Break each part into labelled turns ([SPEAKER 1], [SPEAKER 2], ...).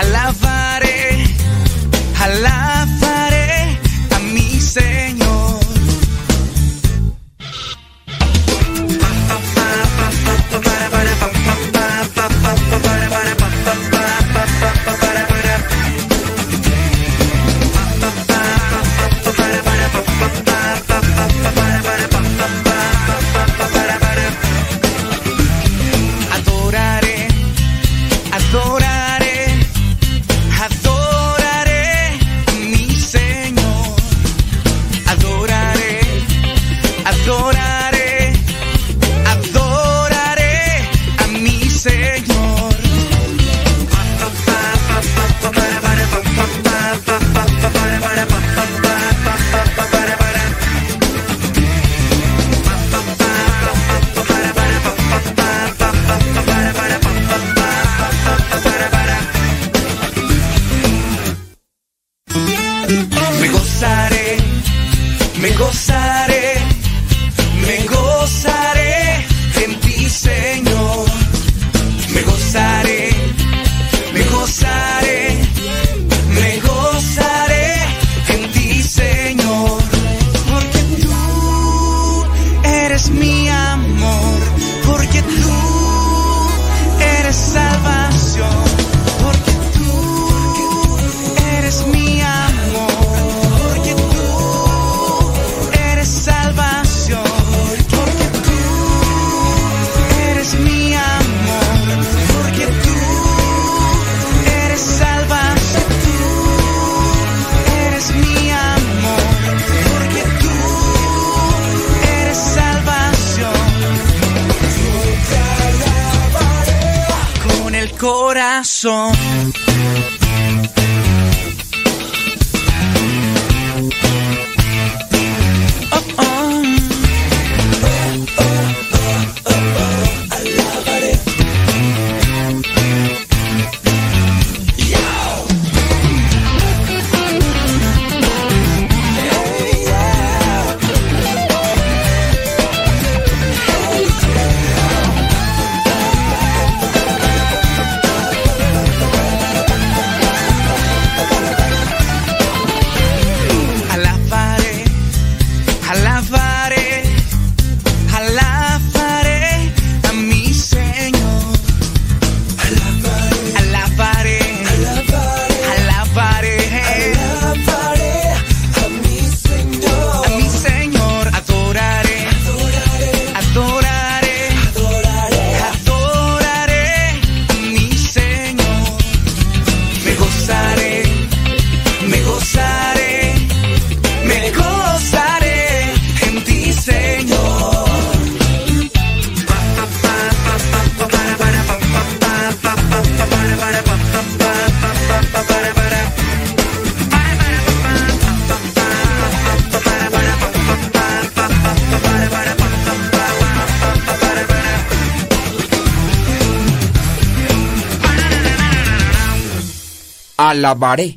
[SPEAKER 1] Alabaré,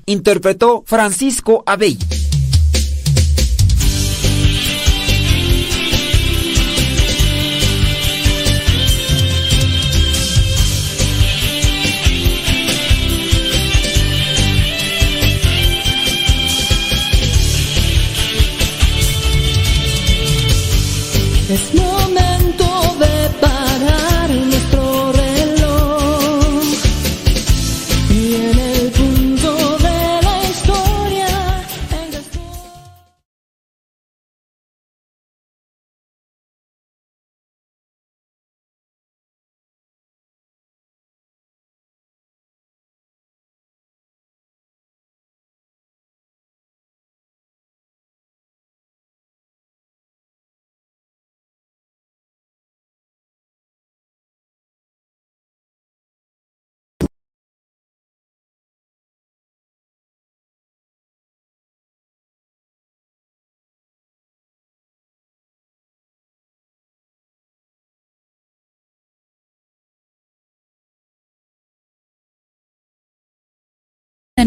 [SPEAKER 1] interpretó Francisco Abey.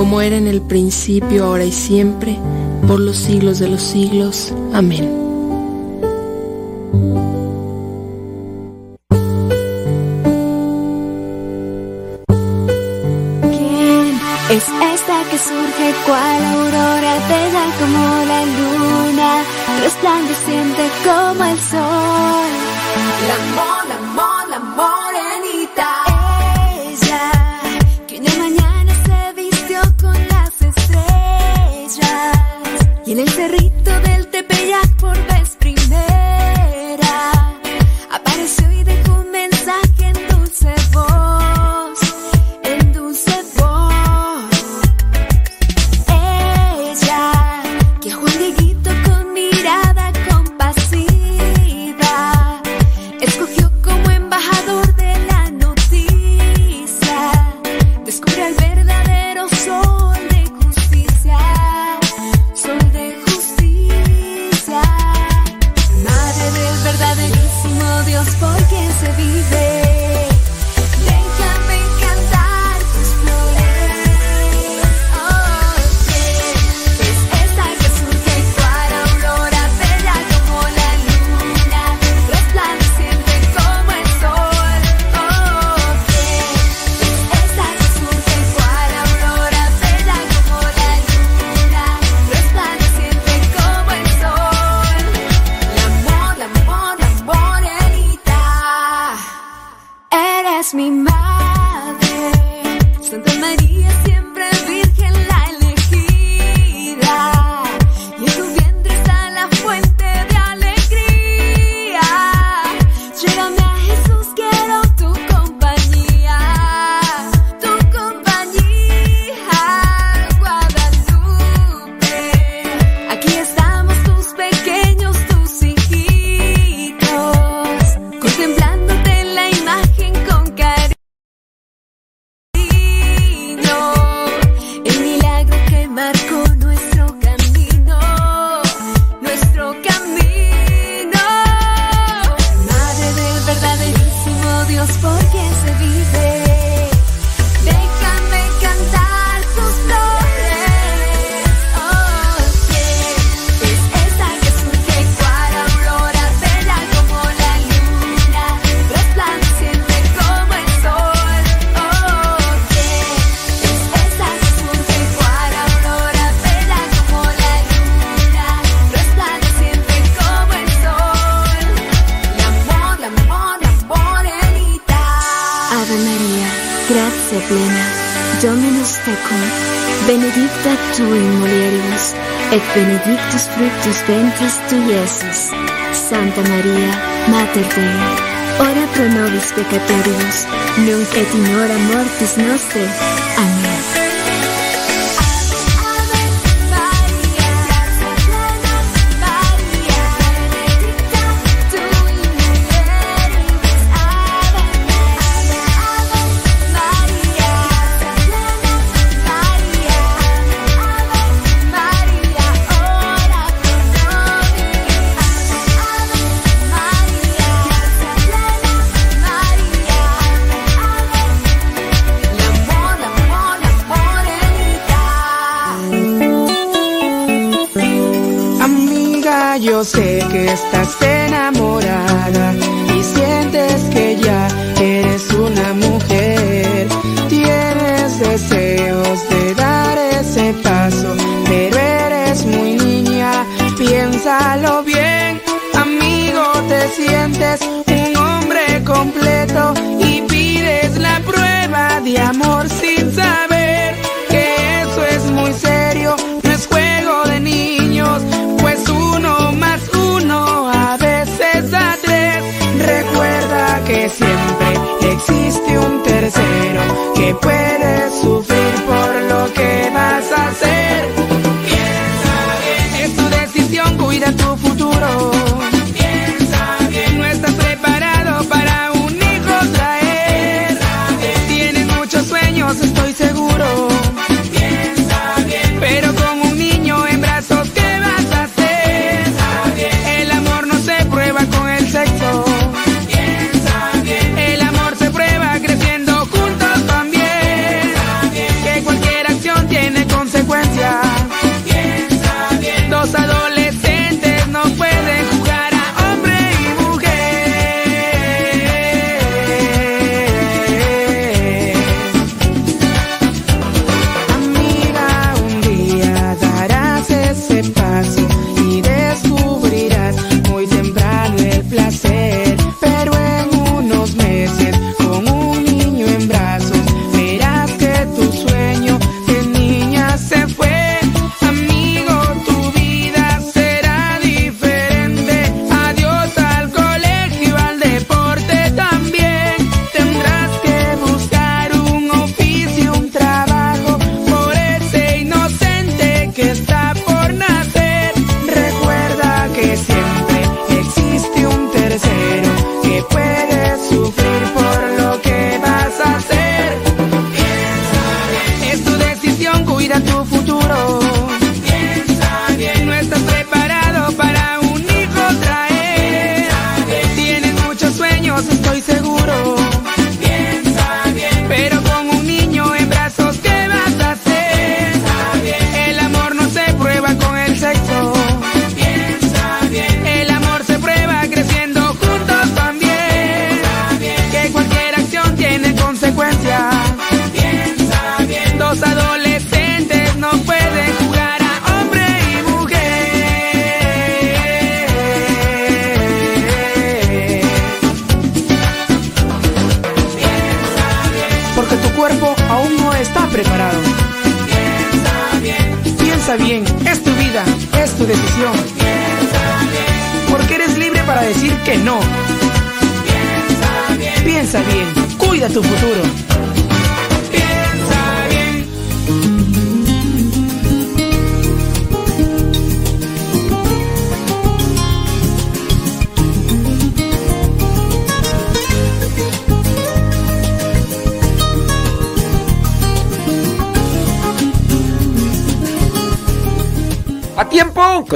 [SPEAKER 2] como era en el principio, ahora y siempre, por los siglos de los siglos. Amén.
[SPEAKER 3] ¿Quién es esta que surge cual aurora bella como la luna, resplandeciente como el sol?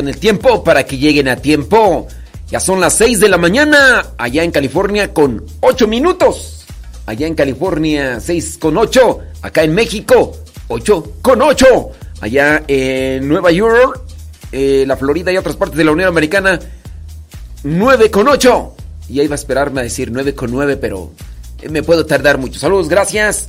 [SPEAKER 3] El
[SPEAKER 4] tiempo para que lleguen a tiempo. Ya son las 6 de la mañana, allá en California con 8 minutos. Allá en California 6 con 8, acá en México 8 con 8. Allá en Nueva York, eh, la Florida y otras partes de la Unión Americana 9 con 8. Y ahí va a esperarme a decir 9 con 9, pero eh, me puedo tardar mucho. Saludos, gracias.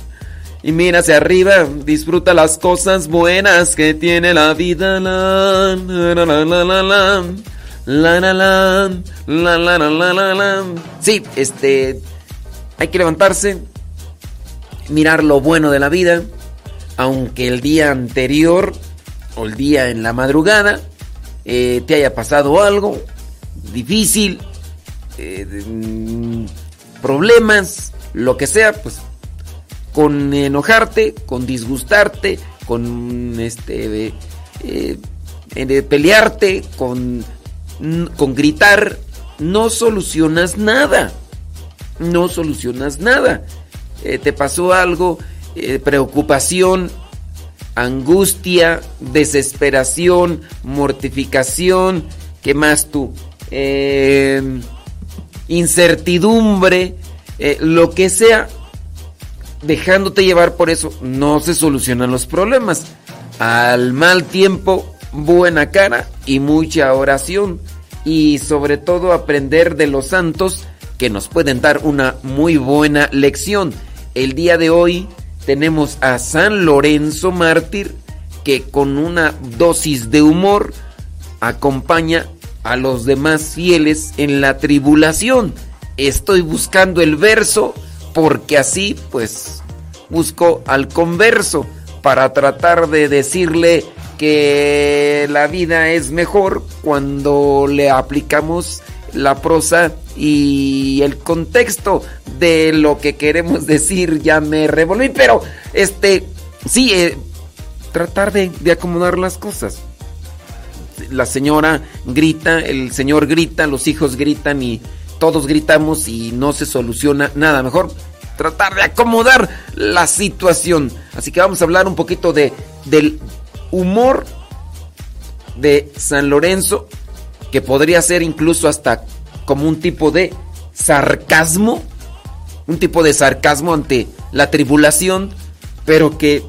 [SPEAKER 4] y mira hacia arriba, disfruta las cosas buenas que tiene la vida. La la la la la la. La la la la la la. Sí, este hay que levantarse, mirar lo bueno de la vida, aunque el día anterior o el día en la madrugada eh, te haya pasado algo difícil, eh, mm, problemas, lo que sea, pues con enojarte, con disgustarte, con este eh, pelearte, con, con gritar, no solucionas nada. no solucionas nada. Eh, te pasó algo, eh, preocupación, angustia, desesperación, mortificación, ¿qué más tú? Incertidumbre, lo que sea, dejándote llevar por eso, no se solucionan los problemas. Al mal tiempo, buena cara y mucha oración. Y sobre todo aprender de los santos que nos pueden dar una muy buena lección. El día de hoy tenemos a San Lorenzo Mártir que con una dosis de humor acompaña a los demás fieles en la tribulación. Estoy buscando el verso porque así pues busco al converso para tratar de decirle que la vida es mejor cuando le aplicamos la prosa y el contexto de lo que queremos decir ya me revolví, pero este, sí, eh, tratar de, de acomodar las cosas. La señora grita, el señor grita, los hijos gritan y todos gritamos y no se soluciona nada. Mejor tratar de acomodar la situación. Así que vamos a hablar un poquito de, del humor de San Lorenzo, que podría ser incluso hasta como un tipo de sarcasmo, un tipo de sarcasmo ante la tribulación, pero que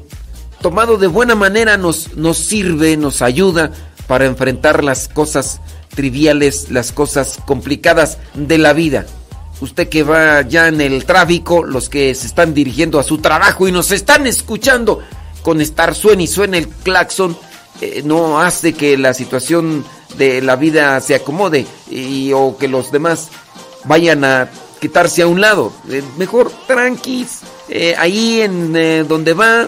[SPEAKER 4] tomado de buena manera nos, nos sirve, nos ayuda para enfrentar las cosas triviales, las cosas complicadas de la vida. Usted que va ya en el tráfico, los que se están dirigiendo a su trabajo y nos están escuchando, con estar suene y suene el claxon, eh, no hace que la situación de la vida se acomode y, o que los demás vayan a quitarse a un lado. Eh, mejor tranquis, eh, ahí en donde va,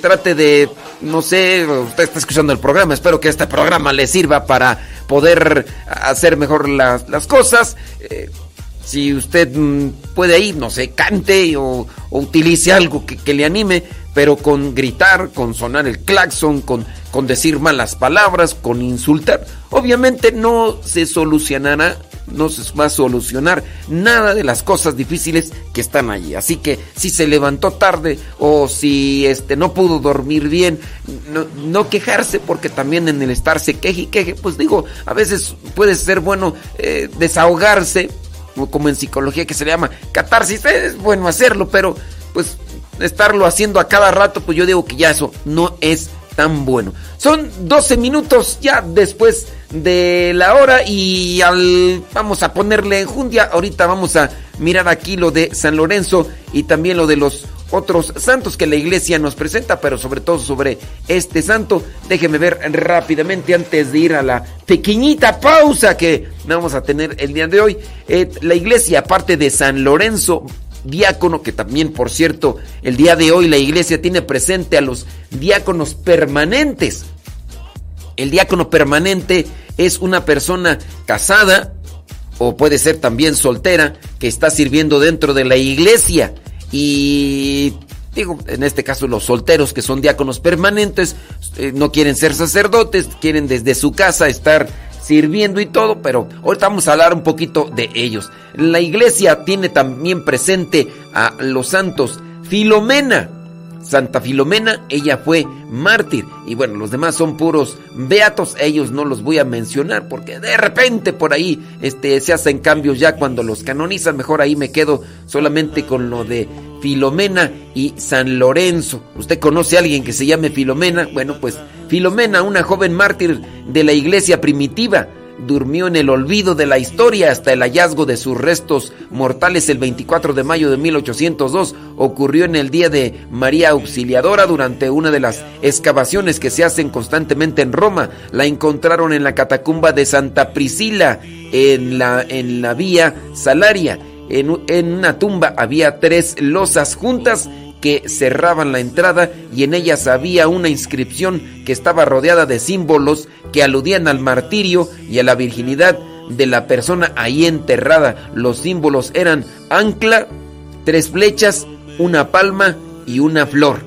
[SPEAKER 4] trate de, no sé, usted está escuchando el programa, espero que este programa le sirva para poder hacer mejor las, las cosas. si usted mm, puede ir, no sé, cante o, utilice algo que, que le anime pero con gritar, con sonar el claxon, con, con decir malas palabras, con insultar, obviamente no se solucionará, no se va a solucionar nada de las cosas difíciles que están allí. Así que si se levantó tarde o si este no pudo dormir bien, no, quejarse porque también en el estarse queje y queje, pues digo, a veces puede ser bueno eh, desahogarse, como en psicología que se le llama catarsis, es bueno hacerlo, pero pues estarlo haciendo a cada rato, pues yo digo que ya eso no es tan bueno. Son 12 minutos ya después de la hora y al, vamos a ponerle enjundia. Ahorita vamos a mirar aquí lo de San Lorenzo y también lo de los otros santos que la iglesia nos presenta, pero sobre todo sobre este santo. Déjeme ver rápidamente antes de ir a la pequeñita pausa que vamos a tener el día de hoy. Eh, la iglesia, aparte de San Lorenzo diácono, que también, por cierto, el día de hoy la iglesia tiene presente a los diáconos permanentes. El diácono permanente es una persona casada o puede ser también soltera que está sirviendo dentro de la iglesia. Y digo, en este caso los solteros que son diáconos permanentes eh, no quieren ser sacerdotes, quieren desde su casa estar sirviendo y todo, pero ahorita vamos a hablar un poquito de ellos. La iglesia tiene también presente a los santos Filomena. Santa Filomena, ella fue mártir. Y bueno, los demás son puros beatos. Ellos no los voy a mencionar porque de repente por ahí este, se hacen cambios ya cuando los canonizan. Mejor ahí me quedo solamente con lo de Filomena y San Lorenzo. ¿Usted conoce a alguien que se llame Filomena? Bueno, pues Filomena, una joven mártir de la iglesia primitiva, durmió en el olvido de la historia hasta el hallazgo de sus restos mortales el 24 de mayo de 1802. Ocurrió en el día de María Auxiliadora durante una de las excavaciones que se hacen constantemente en Roma. La encontraron en la catacumba de Santa Priscila, en la, en la vía Salaria. En, en una tumba había tres losas juntas que cerraban la entrada y en ellas había una inscripción que estaba rodeada de símbolos que aludían al martirio y a la virginidad de la persona ahí enterrada. Los símbolos eran ancla, tres flechas, una palma y una flor.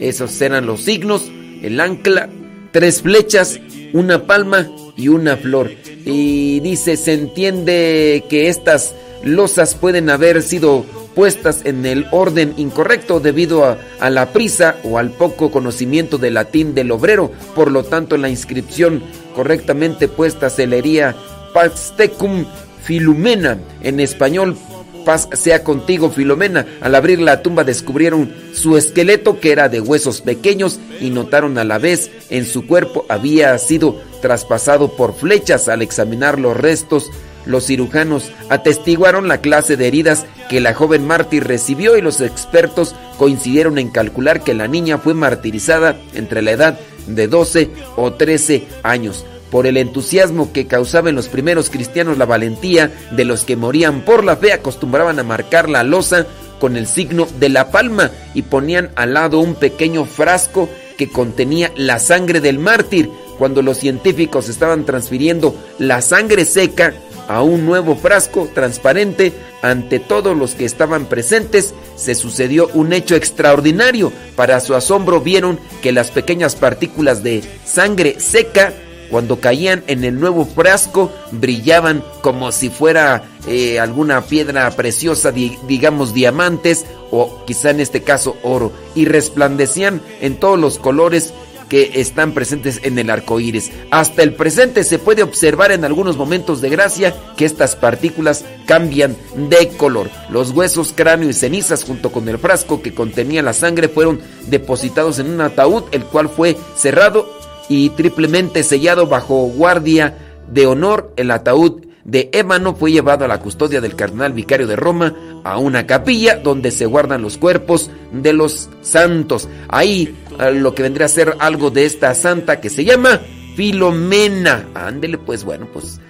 [SPEAKER 4] Esos eran los signos, el ancla, tres flechas, una palma y una flor. Y dice, se entiende que estas losas pueden haber sido puestas en el orden incorrecto debido a, a, la prisa o al poco conocimiento del latín del obrero. Por lo tanto, la inscripción correctamente puesta se leería Pastecum Filumena. En español, paz sea contigo, Filomena. Al abrir la tumba descubrieron su esqueleto que era de huesos pequeños y notaron a la vez en su cuerpo había sido traspasado por flechas. Al examinar los restos, los cirujanos atestiguaron la clase de heridas que la joven mártir recibió y los expertos coincidieron en calcular que la niña fue martirizada entre la edad de 12 o 13 años por el entusiasmo que causaba en los primeros cristianos la valentía de los que morían por la fe, acostumbraban a marcar la losa con el signo de la palma y ponían al lado un pequeño frasco que contenía la sangre del mártir. Cuando los científicos estaban transfiriendo la sangre seca a un nuevo frasco transparente, ante todos los que estaban presentes se sucedió un hecho extraordinario. Para su asombro vieron que las pequeñas partículas de sangre seca cuando caían en el nuevo frasco brillaban como si fuera eh, alguna piedra preciosa, di digamos diamantes o quizá en este caso oro, y resplandecían en todos los colores que están presentes en el arco iris. Hasta el presente se puede observar en algunos momentos de gracia que estas partículas cambian de color. Los huesos, cráneo y cenizas, junto con el frasco que contenía la sangre, fueron depositados en un ataúd, el cual fue cerrado y triplemente sellado bajo guardia de honor. El ataúd de ébano fue llevado a la custodia del cardenal vicario de Roma a una capilla donde se guardan los cuerpos de los santos. Ahí lo que vendría a ser algo de esta santa que se llama Filomena. Ándele pues bueno, pues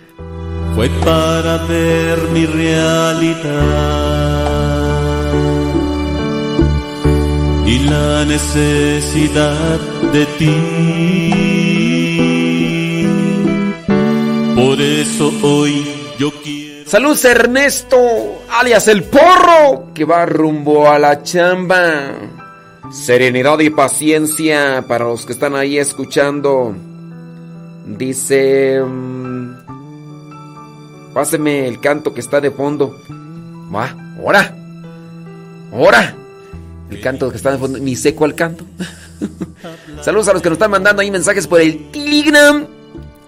[SPEAKER 5] fue para ver mi realidad y la necesidad de ti. Por eso hoy yo quiero.
[SPEAKER 4] Saludos Ernesto, alias el porro, que va rumbo a la chamba. Serenidad y paciencia para los que están ahí escuchando. Dice... Um, páseme el canto que está de fondo. Va, ahora. Ahora. El canto que está de fondo. Ni sé cuál canto. Saludos a los que nos están mandando ahí mensajes por el Telegram.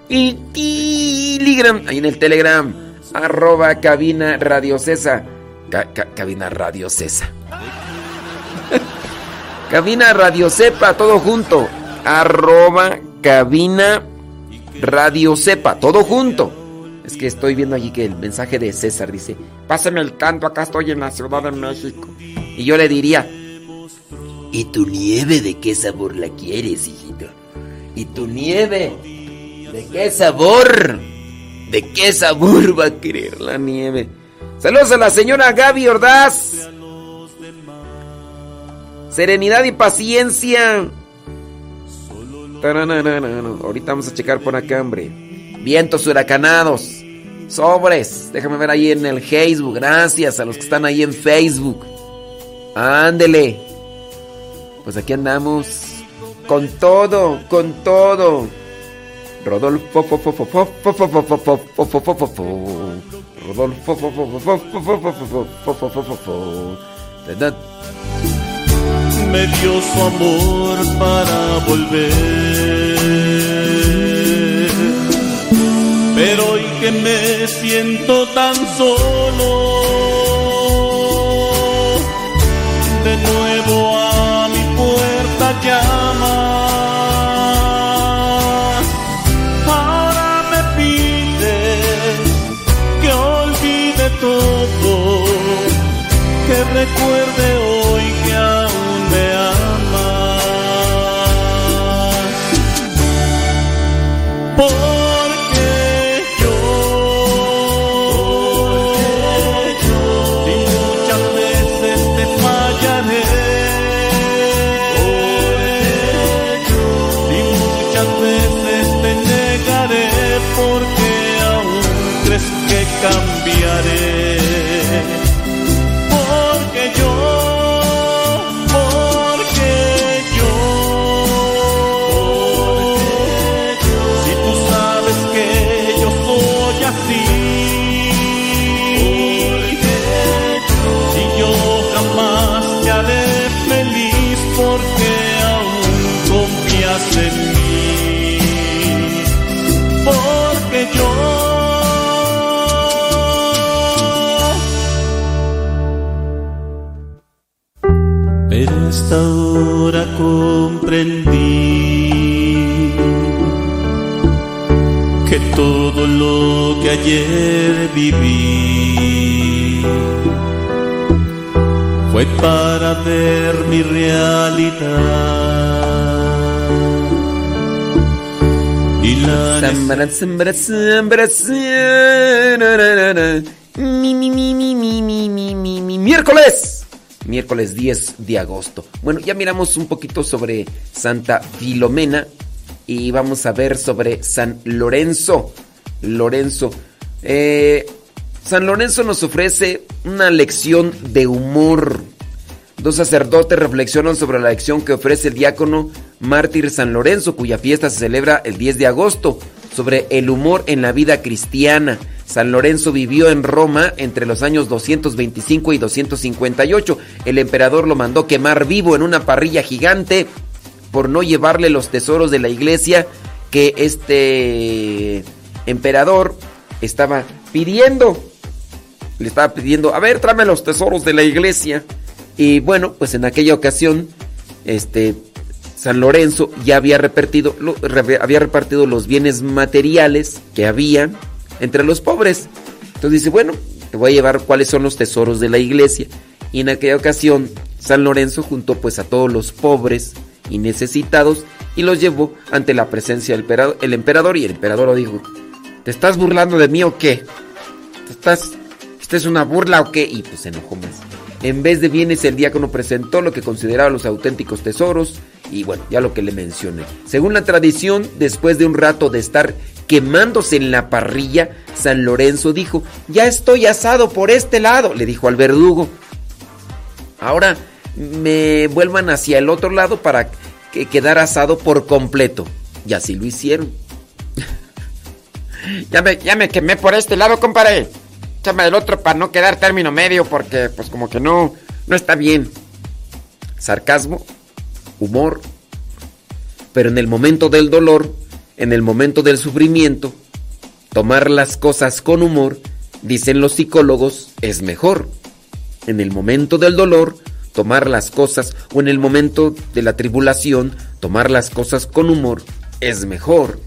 [SPEAKER 4] El Telegram. Ahí en el Telegram. Arroba cabina radio. Ca ca cabina radio Cesa. Cabina radio sepa, todo junto. Arroba cabina radio sepa, todo junto. Es que estoy viendo aquí que el mensaje de César dice, pásame el canto, acá estoy en la Ciudad de México. Y yo le diría, ¿y tu nieve de qué sabor la quieres, hijito? ¿Y tu nieve de qué sabor? ¿De qué sabor va a querer la nieve? Saludos a la señora Gaby Ordaz. Serenidad y paciencia. Ahorita vamos a checar por acá, hombre. Vientos huracanados. Sobres. Déjame ver ahí en el Facebook. Gracias a los que están ahí en Facebook. Ándele. Pues aquí andamos. Con todo, con todo. Rodolfo. Rodolfo.
[SPEAKER 5] Me dio su amor para volver. Pero hoy que me siento tan solo, de nuevo a mi puerta llama. Porque comprendí que todo lo que ayer viví fue para ver mi realidad. Y la
[SPEAKER 4] mi, mi, mi, mi, mi, mi, mi, mi. Miércoles. Miércoles 10 de agosto. Bueno, ya miramos un poquito sobre Santa Filomena y vamos a ver sobre San Lorenzo. Lorenzo. Eh, San Lorenzo nos ofrece una lección de humor. Dos sacerdotes reflexionan sobre la lección que ofrece el diácono mártir San Lorenzo, cuya fiesta se celebra el 10 de agosto, sobre el humor en la vida cristiana. San Lorenzo vivió en Roma entre los años 225 y 258. El emperador lo mandó quemar vivo en una parrilla gigante por no llevarle los tesoros de la iglesia que este emperador estaba pidiendo. Le estaba pidiendo, a ver, tráeme los tesoros de la iglesia. Y bueno, pues en aquella ocasión, este San Lorenzo ya había repartido, había repartido los bienes materiales que había entre los pobres. Entonces dice, bueno, te voy a llevar cuáles son los tesoros de la iglesia. Y en aquella ocasión, San Lorenzo juntó pues a todos los pobres y necesitados y los llevó ante la presencia del emperador, el emperador y el emperador lo dijo, ¿te estás burlando de mí o qué? ¿Te estás, ¿Esta es una burla o qué? Y pues se enojó más. En vez de bienes, el diácono presentó lo que consideraba los auténticos tesoros y bueno, ya lo que le mencioné. Según la tradición, después de un rato de estar quemándose en la parrilla, San Lorenzo dijo, ya estoy asado por este lado, le dijo al verdugo. Ahora me vuelvan hacia el otro lado para que quedar asado por completo. Y así lo hicieron. ya, me, ya me quemé por este lado, compadre. Échame del otro para no quedar término medio porque pues como que no, no está bien. Sarcasmo, humor. Pero en el momento del dolor, en el momento del sufrimiento, tomar las cosas con humor, dicen los psicólogos, es mejor. En el momento del dolor, tomar las cosas, o en el momento de la tribulación, tomar las cosas con humor, es mejor.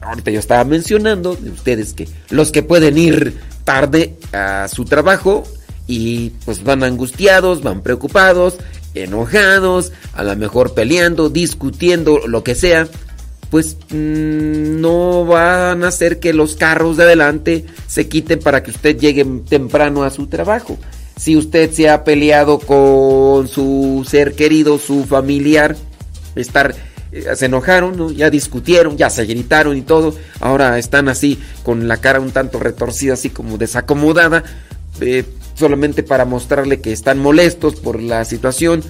[SPEAKER 4] Ahorita yo estaba mencionando de ustedes que los que pueden ir tarde a su trabajo y pues van angustiados, van preocupados, enojados, a lo mejor peleando, discutiendo, lo que sea, pues mm, no van a hacer que los carros de adelante se quiten para que usted llegue temprano a su trabajo. Si usted se ha peleado con su ser querido, su familiar, estar se enojaron, ¿no? ya discutieron, ya se gritaron y todo. Ahora están así con la cara un tanto retorcida, así como desacomodada, eh, solamente para mostrarle que están molestos por la situación.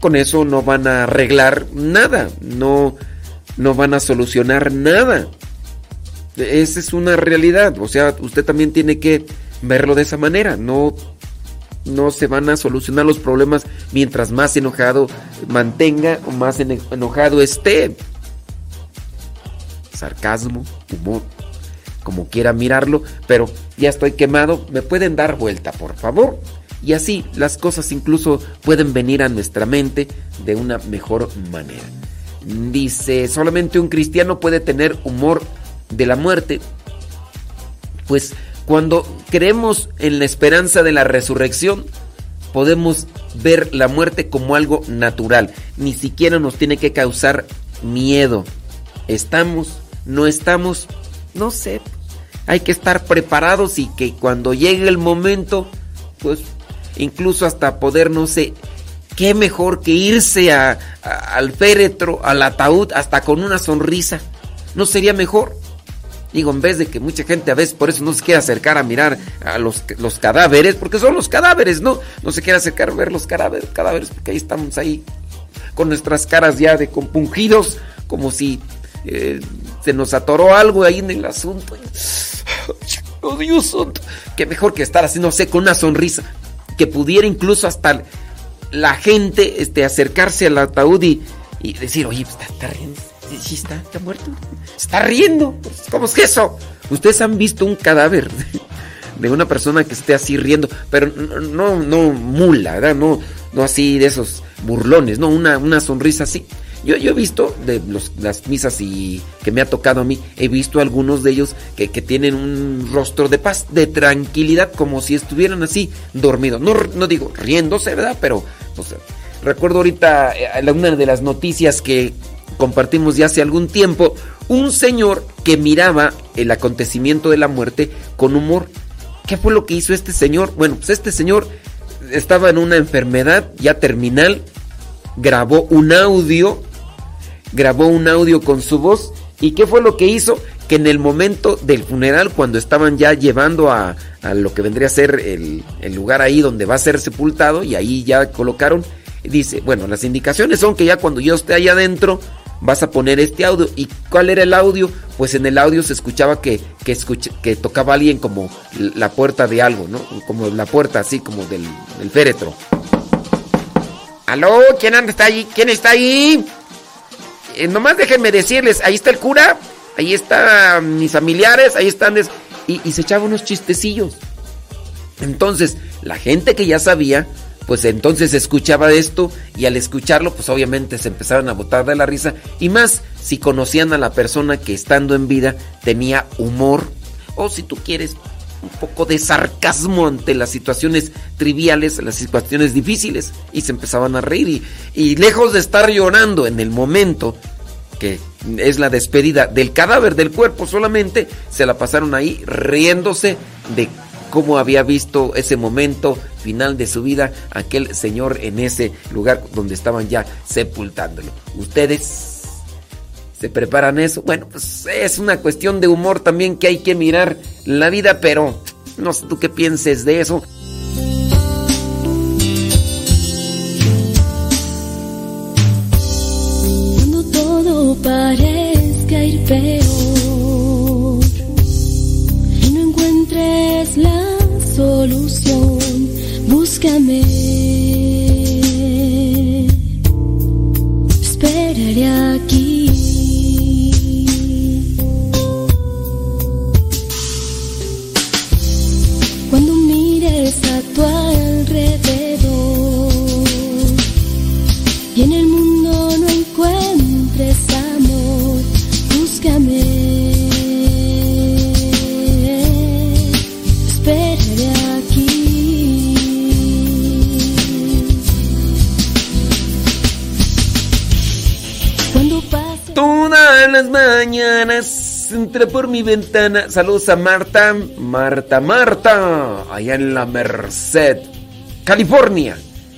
[SPEAKER 4] Con eso no van a arreglar nada, no, no van a solucionar nada. Esa es una realidad, o sea, usted también tiene que verlo de esa manera, no no se van a solucionar los problemas mientras más enojado mantenga o más enojado esté. Sarcasmo, humor, como quiera mirarlo, pero ya estoy quemado, me pueden dar vuelta, por favor. Y así las cosas incluso pueden venir a nuestra mente de una mejor manera. Dice, solamente un cristiano puede tener humor de la muerte, pues cuando creemos en la esperanza de la resurrección, podemos ver la muerte como algo natural. Ni siquiera nos tiene que causar miedo. ¿Estamos? ¿No estamos? No sé. Hay que estar preparados y que cuando llegue el momento, pues incluso hasta poder, no sé, qué mejor que irse al féretro, al ataúd, hasta con una sonrisa. ¿No sería mejor? Digo, en vez de que mucha gente a veces por eso no se quiere acercar a mirar a los, los cadáveres, porque son los cadáveres, ¿no? No se quiere acercar a ver los cadáveres, cadáveres porque ahí estamos ahí con nuestras caras ya de compungidos, como si eh, se nos atoró algo ahí en el asunto. Oh Dios santo, que mejor que estar así, no sé, con una sonrisa, que pudiera incluso hasta la gente este, acercarse al ataúd y, decir, oye, pues, está, está riendo, sí, sí está, está muerto, está riendo, ¿cómo es eso? Ustedes han visto un cadáver de una persona que esté así riendo, pero no, no, mula, ¿verdad? No, no así de esos burlones, ¿no? Una, una sonrisa así. Yo, yo he visto de los, las misas y que me ha tocado a mí, he visto algunos de ellos que, que tienen un rostro de paz, de tranquilidad, como si estuvieran así dormidos. No, no digo riéndose, ¿verdad? Pero pues, recuerdo ahorita eh, una de las noticias que compartimos ya hace algún tiempo, un señor que miraba el acontecimiento de la muerte con humor. ¿Qué fue lo que hizo este señor? Bueno, pues este señor estaba en una enfermedad ya terminal, grabó un audio, grabó un audio con su voz y ¿qué fue lo que hizo? Que en el momento del funeral, cuando estaban ya llevando a, a lo que vendría a ser el, el lugar ahí donde va a ser sepultado y ahí ya colocaron, dice, bueno, las indicaciones son que ya cuando yo esté ahí adentro, vas a poner este audio. ¿Y cuál era el audio? Pues en el audio se escuchaba que, que, que tocaba alguien como la puerta de algo, ¿no? Como la puerta así, como del, féretro. ¿Aló? ¿Quién anda está ahí? ¿Quién está ahí? Eh, nomás déjenme decirles, ahí está el cura, ahí están mis familiares, ahí están... Y, y se echaba unos chistecillos. Entonces, la gente que ya sabía, pues entonces escuchaba esto y al escucharlo pues obviamente se empezaron a botar de la risa. Y más si conocían a la persona que estando en vida tenía humor o si tú quieres un poco de sarcasmo ante las situaciones triviales, las situaciones difíciles y se empezaban a reír. Y, y lejos de estar llorando en el momento que es la despedida del cadáver del cuerpo solamente se la pasaron ahí riéndose de cómo había visto ese momento final de su vida aquel señor en ese lugar donde estaban ya sepultándolo. ¿Ustedes se preparan eso? Bueno, pues es una cuestión de humor también que hay que mirar la vida, pero no sé tú qué pienses de eso.
[SPEAKER 6] Cuando todo parezca ir peor encuentres la solución, búscame. Esperaré aquí.
[SPEAKER 4] Todas las mañanas entra por mi ventana. Saludos a Marta, Marta, Marta, allá en la Merced, California.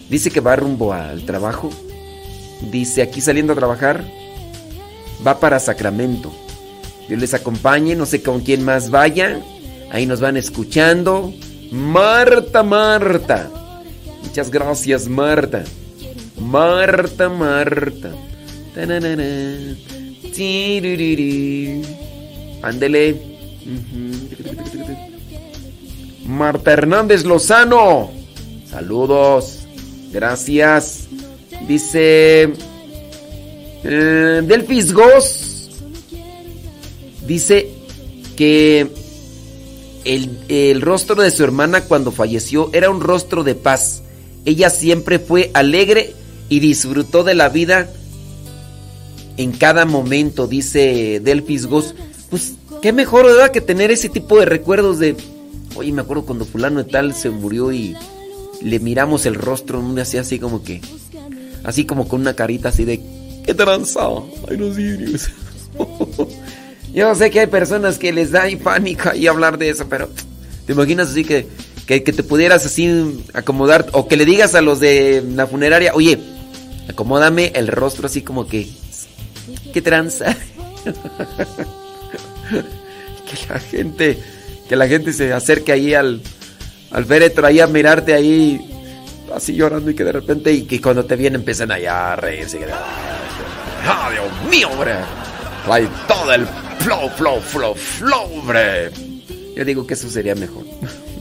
[SPEAKER 4] Dice que va rumbo al trabajo. Dice aquí saliendo a trabajar, va para Sacramento. Dios les acompañe, no sé con quién más vaya. Ahí nos van escuchando. Marta, Marta. Muchas gracias, Marta. Marta, Marta. Ándele. Marta Hernández Lozano. Saludos. Gracias. Dice. eh, Delfis. Dice que el, el rostro de su hermana cuando falleció era un rostro de paz. Ella siempre fue alegre y disfrutó de la vida en cada momento, dice Delfis Goss. Pues qué mejor. Que tener ese tipo de recuerdos de, oye, me acuerdo cuando fulano de tal se murió y le miramos el rostro, así, así como que, así como con una carita así de, qué tranzado, ay los niños. Yo sé que hay personas que les da pánico y hablar de eso, pero te imaginas así que, que, que te pudieras así acomodar o que le digas a los de la funeraria, oye, acomódame el rostro así como que, qué tranza. que la gente, que la gente se acerque ahí al, al féretro ahí a mirarte ahí así llorando y que de repente y que cuando te vienen empiezan allá a reírse. ¡Ah, Dios mío, hombre! Trae todo el flow, flow, flow, flow, hombre. Yo digo que eso sería mejor.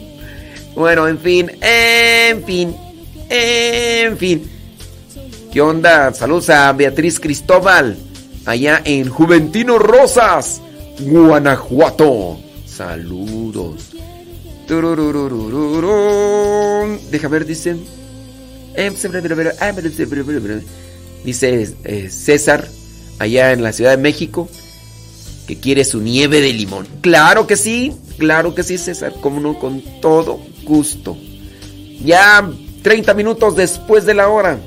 [SPEAKER 4] bueno, en fin, en fin, en fin. ¿Qué onda? Saludos a Beatriz Cristóbal, allá en Juventino Rosas, Guanajuato. Saludos. Deja ver, dice. Dice eh, César, allá en la Ciudad de México, que quiere su nieve de limón. Claro que sí, claro que sí, César, como no, con todo gusto. Ya 30 minutos después de la hora.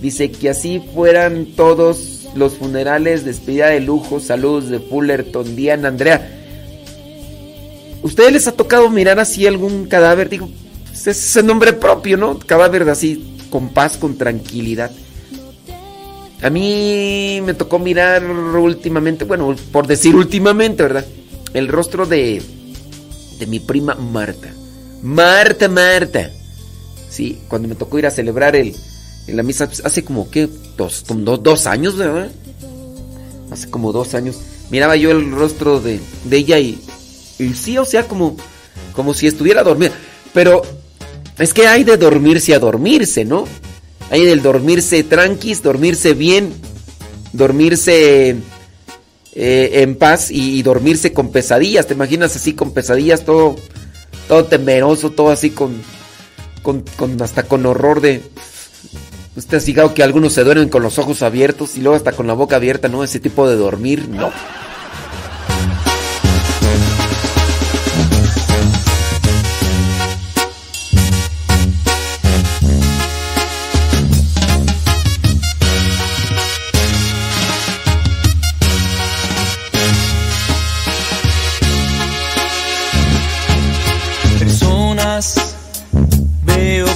[SPEAKER 4] Dice que así fueran todos los funerales, despedida de lujo, saludos de Fullerton, Diana, Andrea. ¿Ustedes les ha tocado mirar así algún cadáver? Digo, pues, es ese nombre propio, ¿no? Cadáver así, con paz, con tranquilidad. A mí me tocó mirar últimamente, bueno, por decir últimamente, ¿verdad? El rostro de, de mi prima Marta. Marta, Marta. Sí, cuando me tocó ir a celebrar el, en la misa, pues, hace como que dos, dos, años, ¿verdad? Hace como dos años. Miraba yo el rostro de, ella y, y sí, o sea, como, como si estuviera dormida. Pero es que hay de dormirse a dormirse, ¿no? Hay del dormirse tranquis, dormirse bien, dormirse eh, en paz y, dormirse con pesadillas. ¿Te imaginas así con pesadillas, todo, todo temeroso, todo así con, con, hasta con horror de... Usted ha fijado que algunos se duermen con los ojos abiertos y luego hasta con la boca abierta, ¿no? Ese tipo de dormir, no.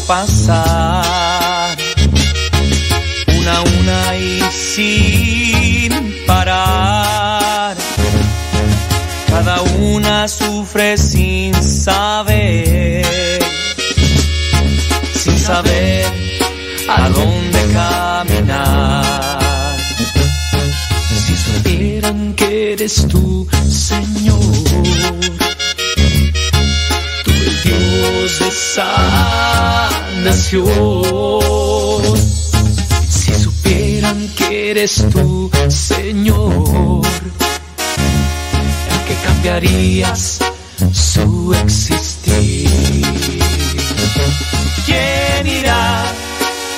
[SPEAKER 7] pasar sin saber, sin saber a dónde caminar. Si supieran que eres tú, Señor, tú el Dios de sal si supieran que eres tú, Señor, que cambiarías su existir. ¿Quién irá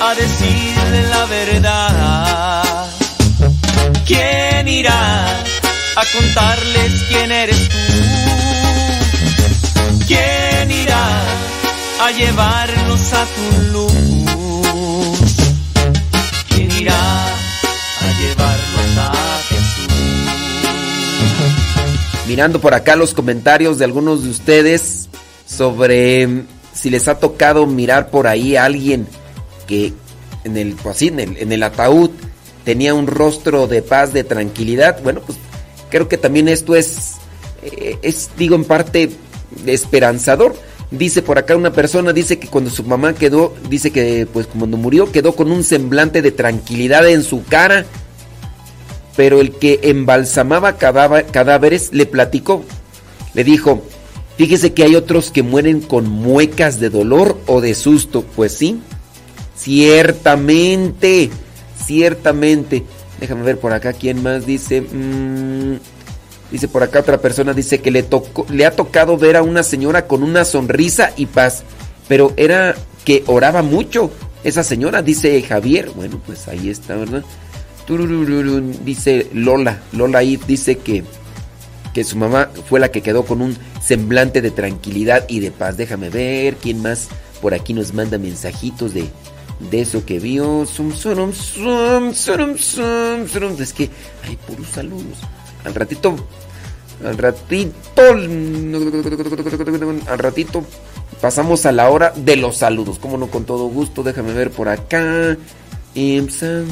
[SPEAKER 7] a decirle la verdad? ¿Quién irá a contarles quién eres tú? ¿Quién irá? a llevarnos a tu luz. ¿Quién irá a llevarnos a
[SPEAKER 4] Mirando por acá los comentarios de algunos de ustedes sobre si les ha tocado mirar por ahí a alguien que en el, pues en el, ataúd tenía un rostro de paz, de tranquilidad. Bueno, pues creo que también esto es, eh, es digo, en parte esperanzador Dice por acá una persona, dice que cuando su mamá quedó, dice que pues cuando murió quedó con un semblante de tranquilidad en su cara. Pero el que embalsamaba cadáveres le platicó, le dijo, fíjese que hay otros que mueren con muecas de dolor o de susto. Pues sí, ciertamente, ciertamente. Déjame ver por acá quién más dice. Mm, Dice por acá otra persona, dice que le, tocó, le ha tocado ver a una señora con una sonrisa y paz, pero era que oraba mucho esa señora, dice Javier. Bueno, pues ahí está, ¿verdad? Dice Lola, Lola ahí dice que, que su mamá fue la que quedó con un semblante de tranquilidad y de paz. Déjame ver quién más por aquí nos manda mensajitos de, de eso que vio. Es que hay puros saludos. Al ratito, al ratito, al ratito pasamos a la hora de los saludos. Como no, con todo gusto, déjame ver por acá.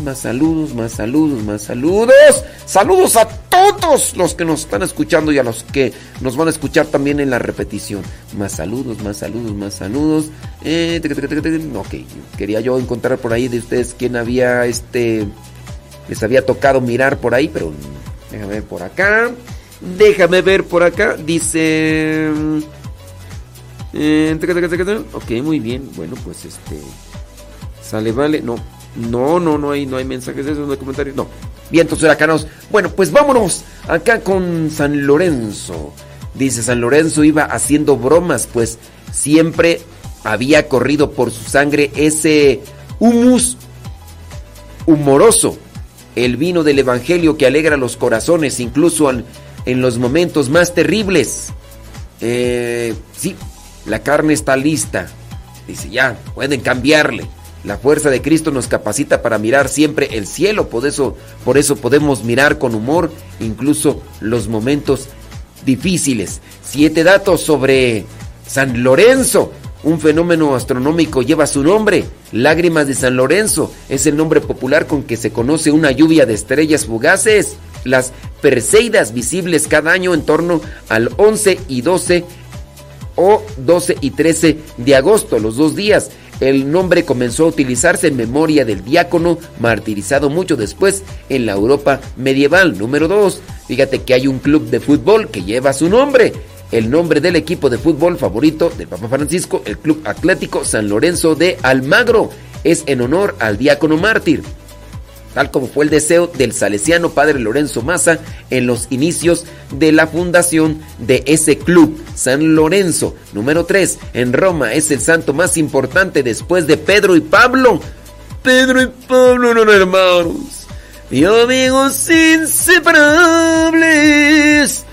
[SPEAKER 4] Más saludos, más saludos, más saludos. Saludos a todos los que nos están escuchando y a los que nos van a escuchar también en la repetición. Más saludos, más saludos, más saludos. Eh, ok, quería yo encontrar por ahí de ustedes quién había este. Les había tocado mirar por ahí, pero Déjame ver por acá. Déjame ver por acá. Dice. Eh, ok, muy bien. Bueno, pues este. Sale, vale. No. No, no, no hay, no hay mensajes de esos, no hay comentarios. No. Vientos huracanos. Bueno, pues vámonos acá con San Lorenzo. Dice San Lorenzo iba haciendo bromas, pues siempre había corrido por su sangre ese humus humoroso, el vino del Evangelio que alegra los corazones, incluso en, en los momentos más terribles. Eh, sí, la carne está lista. Dice, ya, pueden cambiarle. La fuerza de Cristo nos capacita para mirar siempre el cielo, por eso, por eso podemos mirar con humor incluso los momentos difíciles. Siete datos sobre San Lorenzo. Un fenómeno astronómico lleva su nombre. Lágrimas de San Lorenzo es el nombre popular con que se conoce una lluvia de estrellas fugaces. Las Perseidas visibles cada año en torno al 11 y 12 o 12 y 13 de agosto, los dos días. El nombre comenzó a utilizarse en memoria del diácono martirizado mucho después en la Europa medieval. Número 2. Fíjate que hay un club de fútbol que lleva su nombre. El nombre del equipo de fútbol favorito del Papa Francisco, el Club Atlético San Lorenzo de Almagro, es en honor al diácono mártir tal como fue el deseo del salesiano padre Lorenzo Maza en los inicios de la fundación de ese club, San Lorenzo. Número 3, en Roma es el santo más importante después de Pedro y Pablo. Pedro y Pablo eran hermanos y amigos inseparables.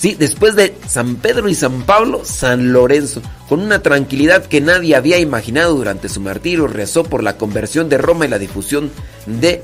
[SPEAKER 4] Sí, después de San Pedro y San Pablo, San Lorenzo, con una tranquilidad que nadie había imaginado durante su martirio, rezó por la conversión de Roma y la difusión de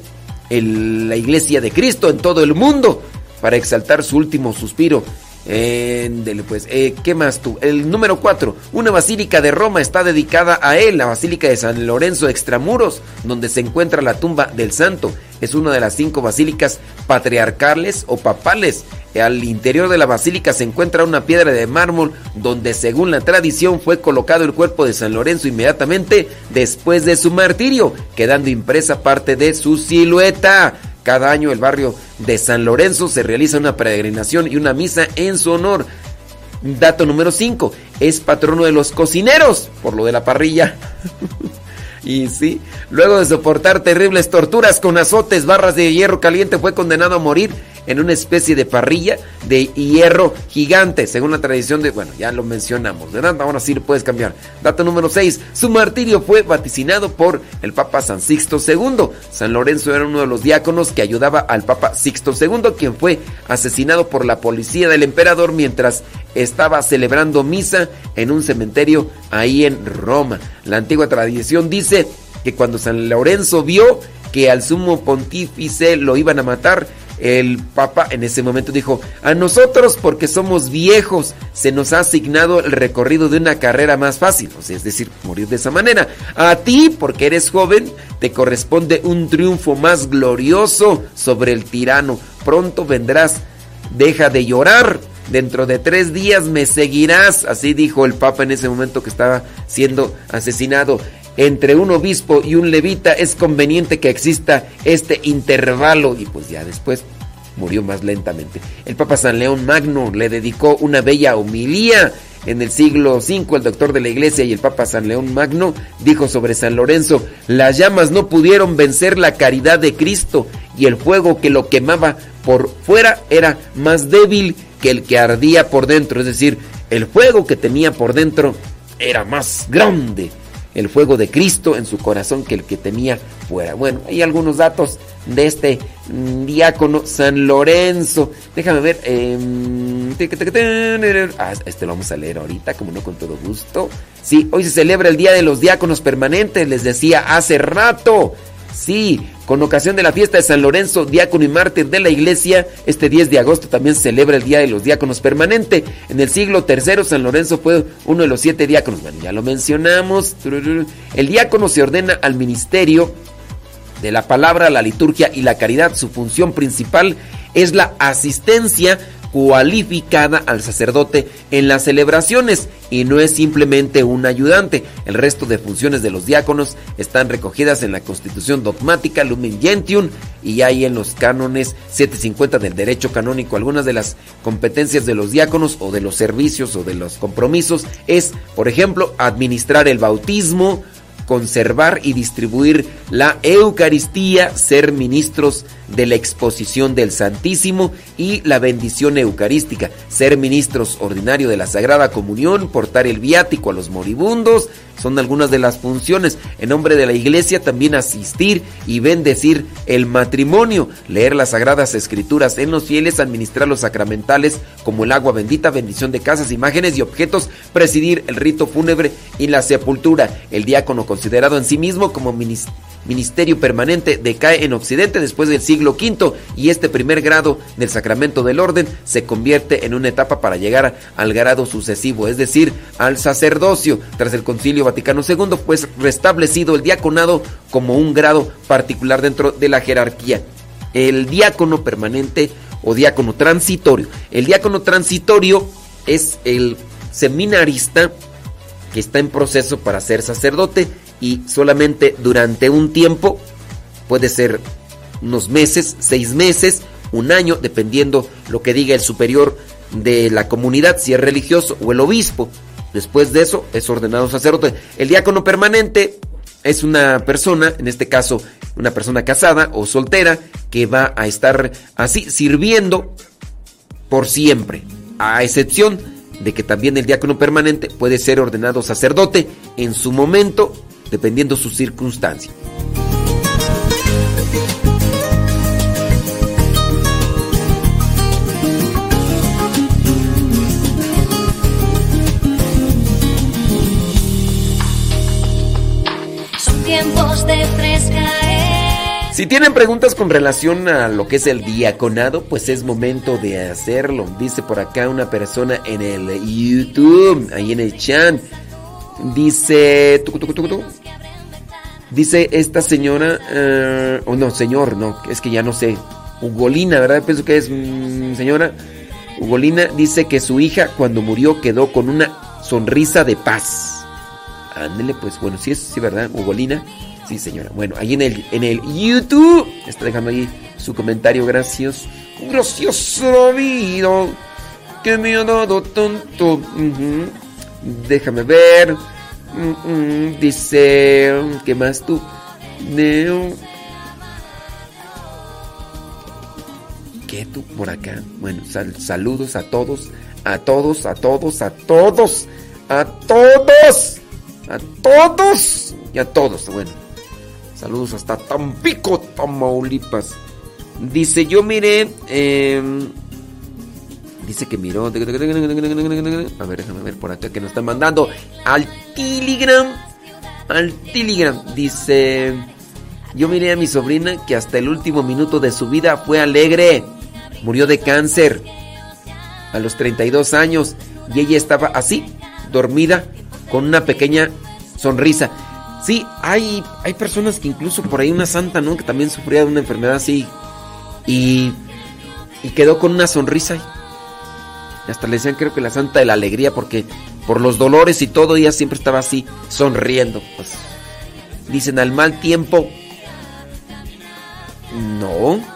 [SPEAKER 4] la iglesia de Cristo en todo el mundo para exaltar su último suspiro. Pues, eh, ¿qué más tú? El número 4. Una basílica de Roma está dedicada a él, la Basílica de San Lorenzo Extramuros, donde se encuentra la tumba del santo. Es una de las cinco basílicas patriarcales o papales al interior de la basílica se encuentra una piedra de mármol donde según la tradición fue colocado el cuerpo de San Lorenzo inmediatamente después de su martirio, quedando impresa parte de su silueta. Cada año el barrio de San Lorenzo se realiza una peregrinación y una misa en su honor. Dato número 5. Es patrono de los cocineros, por lo de la parrilla. y sí, luego de soportar terribles torturas con azotes, barras de hierro caliente, fue condenado a morir en una especie de parrilla de hierro gigante, según la tradición de, bueno, ya lo mencionamos, ¿verdad? Ahora sí lo puedes cambiar. Dato número 6, su martirio fue vaticinado por el Papa San Sixto II. San Lorenzo era uno de los diáconos que ayudaba al Papa Sixto II, quien fue asesinado por la policía del emperador mientras estaba celebrando misa en un cementerio ahí en Roma. La antigua tradición dice que cuando San Lorenzo vio que al sumo pontífice lo iban a matar, el Papa en ese momento dijo, a nosotros porque somos viejos se nos ha asignado el recorrido de una carrera más fácil, es decir, morir de esa manera. A ti porque eres joven te corresponde un triunfo más glorioso sobre el tirano. Pronto vendrás, deja de llorar. Dentro de tres días me seguirás, así dijo el Papa en ese momento que estaba siendo asesinado entre un obispo y un levita es conveniente que exista este intervalo. Y pues ya después murió más lentamente. El Papa San León Magno le dedicó una bella homilía. En el siglo V, el doctor de la iglesia y el Papa San León Magno dijo sobre San Lorenzo, las llamas no pudieron vencer la caridad de Cristo y el fuego que lo quemaba por fuera era más débil que el que ardía por dentro, es decir, el fuego que tenía por dentro era más grande el fuego de Cristo en su corazón que el que tenía fuera. Bueno, hay algunos datos de este mm, diácono San Lorenzo. Déjame ver. Em, ah, este lo vamos a leer ahorita, como no, con todo gusto. Sí, hoy se celebra el Día de los Diáconos Permanentes, les decía hace rato. Sí, con ocasión de la fiesta de San Lorenzo, diácono y mártir de la iglesia, este 10 de agosto también se celebra el Día de los Diáconos Permanente. En el siglo III, San Lorenzo fue uno de los siete diáconos. Bueno, ya lo mencionamos. El diácono se ordena al ministerio de la palabra, la liturgia y la caridad. Su función principal es la asistencia cualificada al sacerdote en las celebraciones y no es simplemente un ayudante. El resto de funciones de los diáconos están recogidas en la Constitución dogmática Lumen Gentium y hay en los cánones 750 del derecho canónico. Algunas de las competencias de los diáconos o de los servicios o de los compromisos es, por ejemplo, administrar el bautismo, conservar y distribuir la Eucaristía, ser ministros de la exposición del Santísimo y la bendición eucarística, ser ministros ordinarios de la Sagrada Comunión, portar el viático a los moribundos, son algunas de las funciones. En nombre de la iglesia también asistir y bendecir el matrimonio, leer las sagradas escrituras en los fieles, administrar los sacramentales como el agua bendita, bendición de casas, imágenes y objetos, presidir el rito fúnebre y la sepultura. El diácono considerado en sí mismo como ministerio permanente decae en Occidente después del siglo V y este primer grado del sacramento del orden se convierte en una etapa para llegar al grado sucesivo, es decir, al sacerdocio. Tras el concilio Vaticano II, pues restablecido el diaconado como un grado particular dentro de la jerarquía. El diácono permanente o diácono transitorio. El diácono transitorio es el seminarista que está en proceso para ser sacerdote y solamente durante un tiempo, puede ser unos meses, seis meses, un año, dependiendo lo que diga el superior de la comunidad, si es religioso o el obispo. Después de eso es ordenado sacerdote. El diácono permanente es una persona, en este caso una persona casada o soltera, que va a estar así sirviendo por siempre, a excepción de que también el diácono permanente puede ser ordenado sacerdote en su momento, dependiendo su circunstancia. Si tienen preguntas con relación a lo que es el diaconado, pues es momento de hacerlo. Dice por acá una persona en el YouTube, ahí en el chat. Dice... dice esta señora... Eh, o no, señor, no, es que ya no sé. Ugolina, ¿verdad? Pienso que es mm, señora. Ugolina dice que su hija cuando murió quedó con una sonrisa de paz. Ándele, pues bueno, sí es, sí, ¿verdad? Ugolina. Sí, señora. Bueno, ahí en el, en el YouTube está dejando ahí su comentario. Gracias. Gracioso video que me ha dado tanto. Déjame ver. Dice. ¿Qué más tú? Neo. ¿Qué tú por acá? Bueno, saludos. A todos, a todos, a todos. A todos. A todos. Y a todos. Bueno. Saludos hasta Tampico, Tamaulipas. Dice, yo miré... Em, dice que miró... A ver, déjame ver por acá que nos están mandando. Al Telegram. Al Telegram. Dice... Yo miré a mi sobrina que hasta el último minuto de su vida fue alegre. Murió de cáncer. A los 32 años. Y ella estaba así, dormida, con una pequeña sonrisa. Sí, hay, hay personas que incluso por ahí una santa, ¿no? Que también sufría de una enfermedad así. Y, y quedó con una sonrisa. Y hasta le decían creo que la santa de la alegría porque por los dolores y todo ella siempre estaba así, sonriendo. Pues, dicen al mal tiempo. No.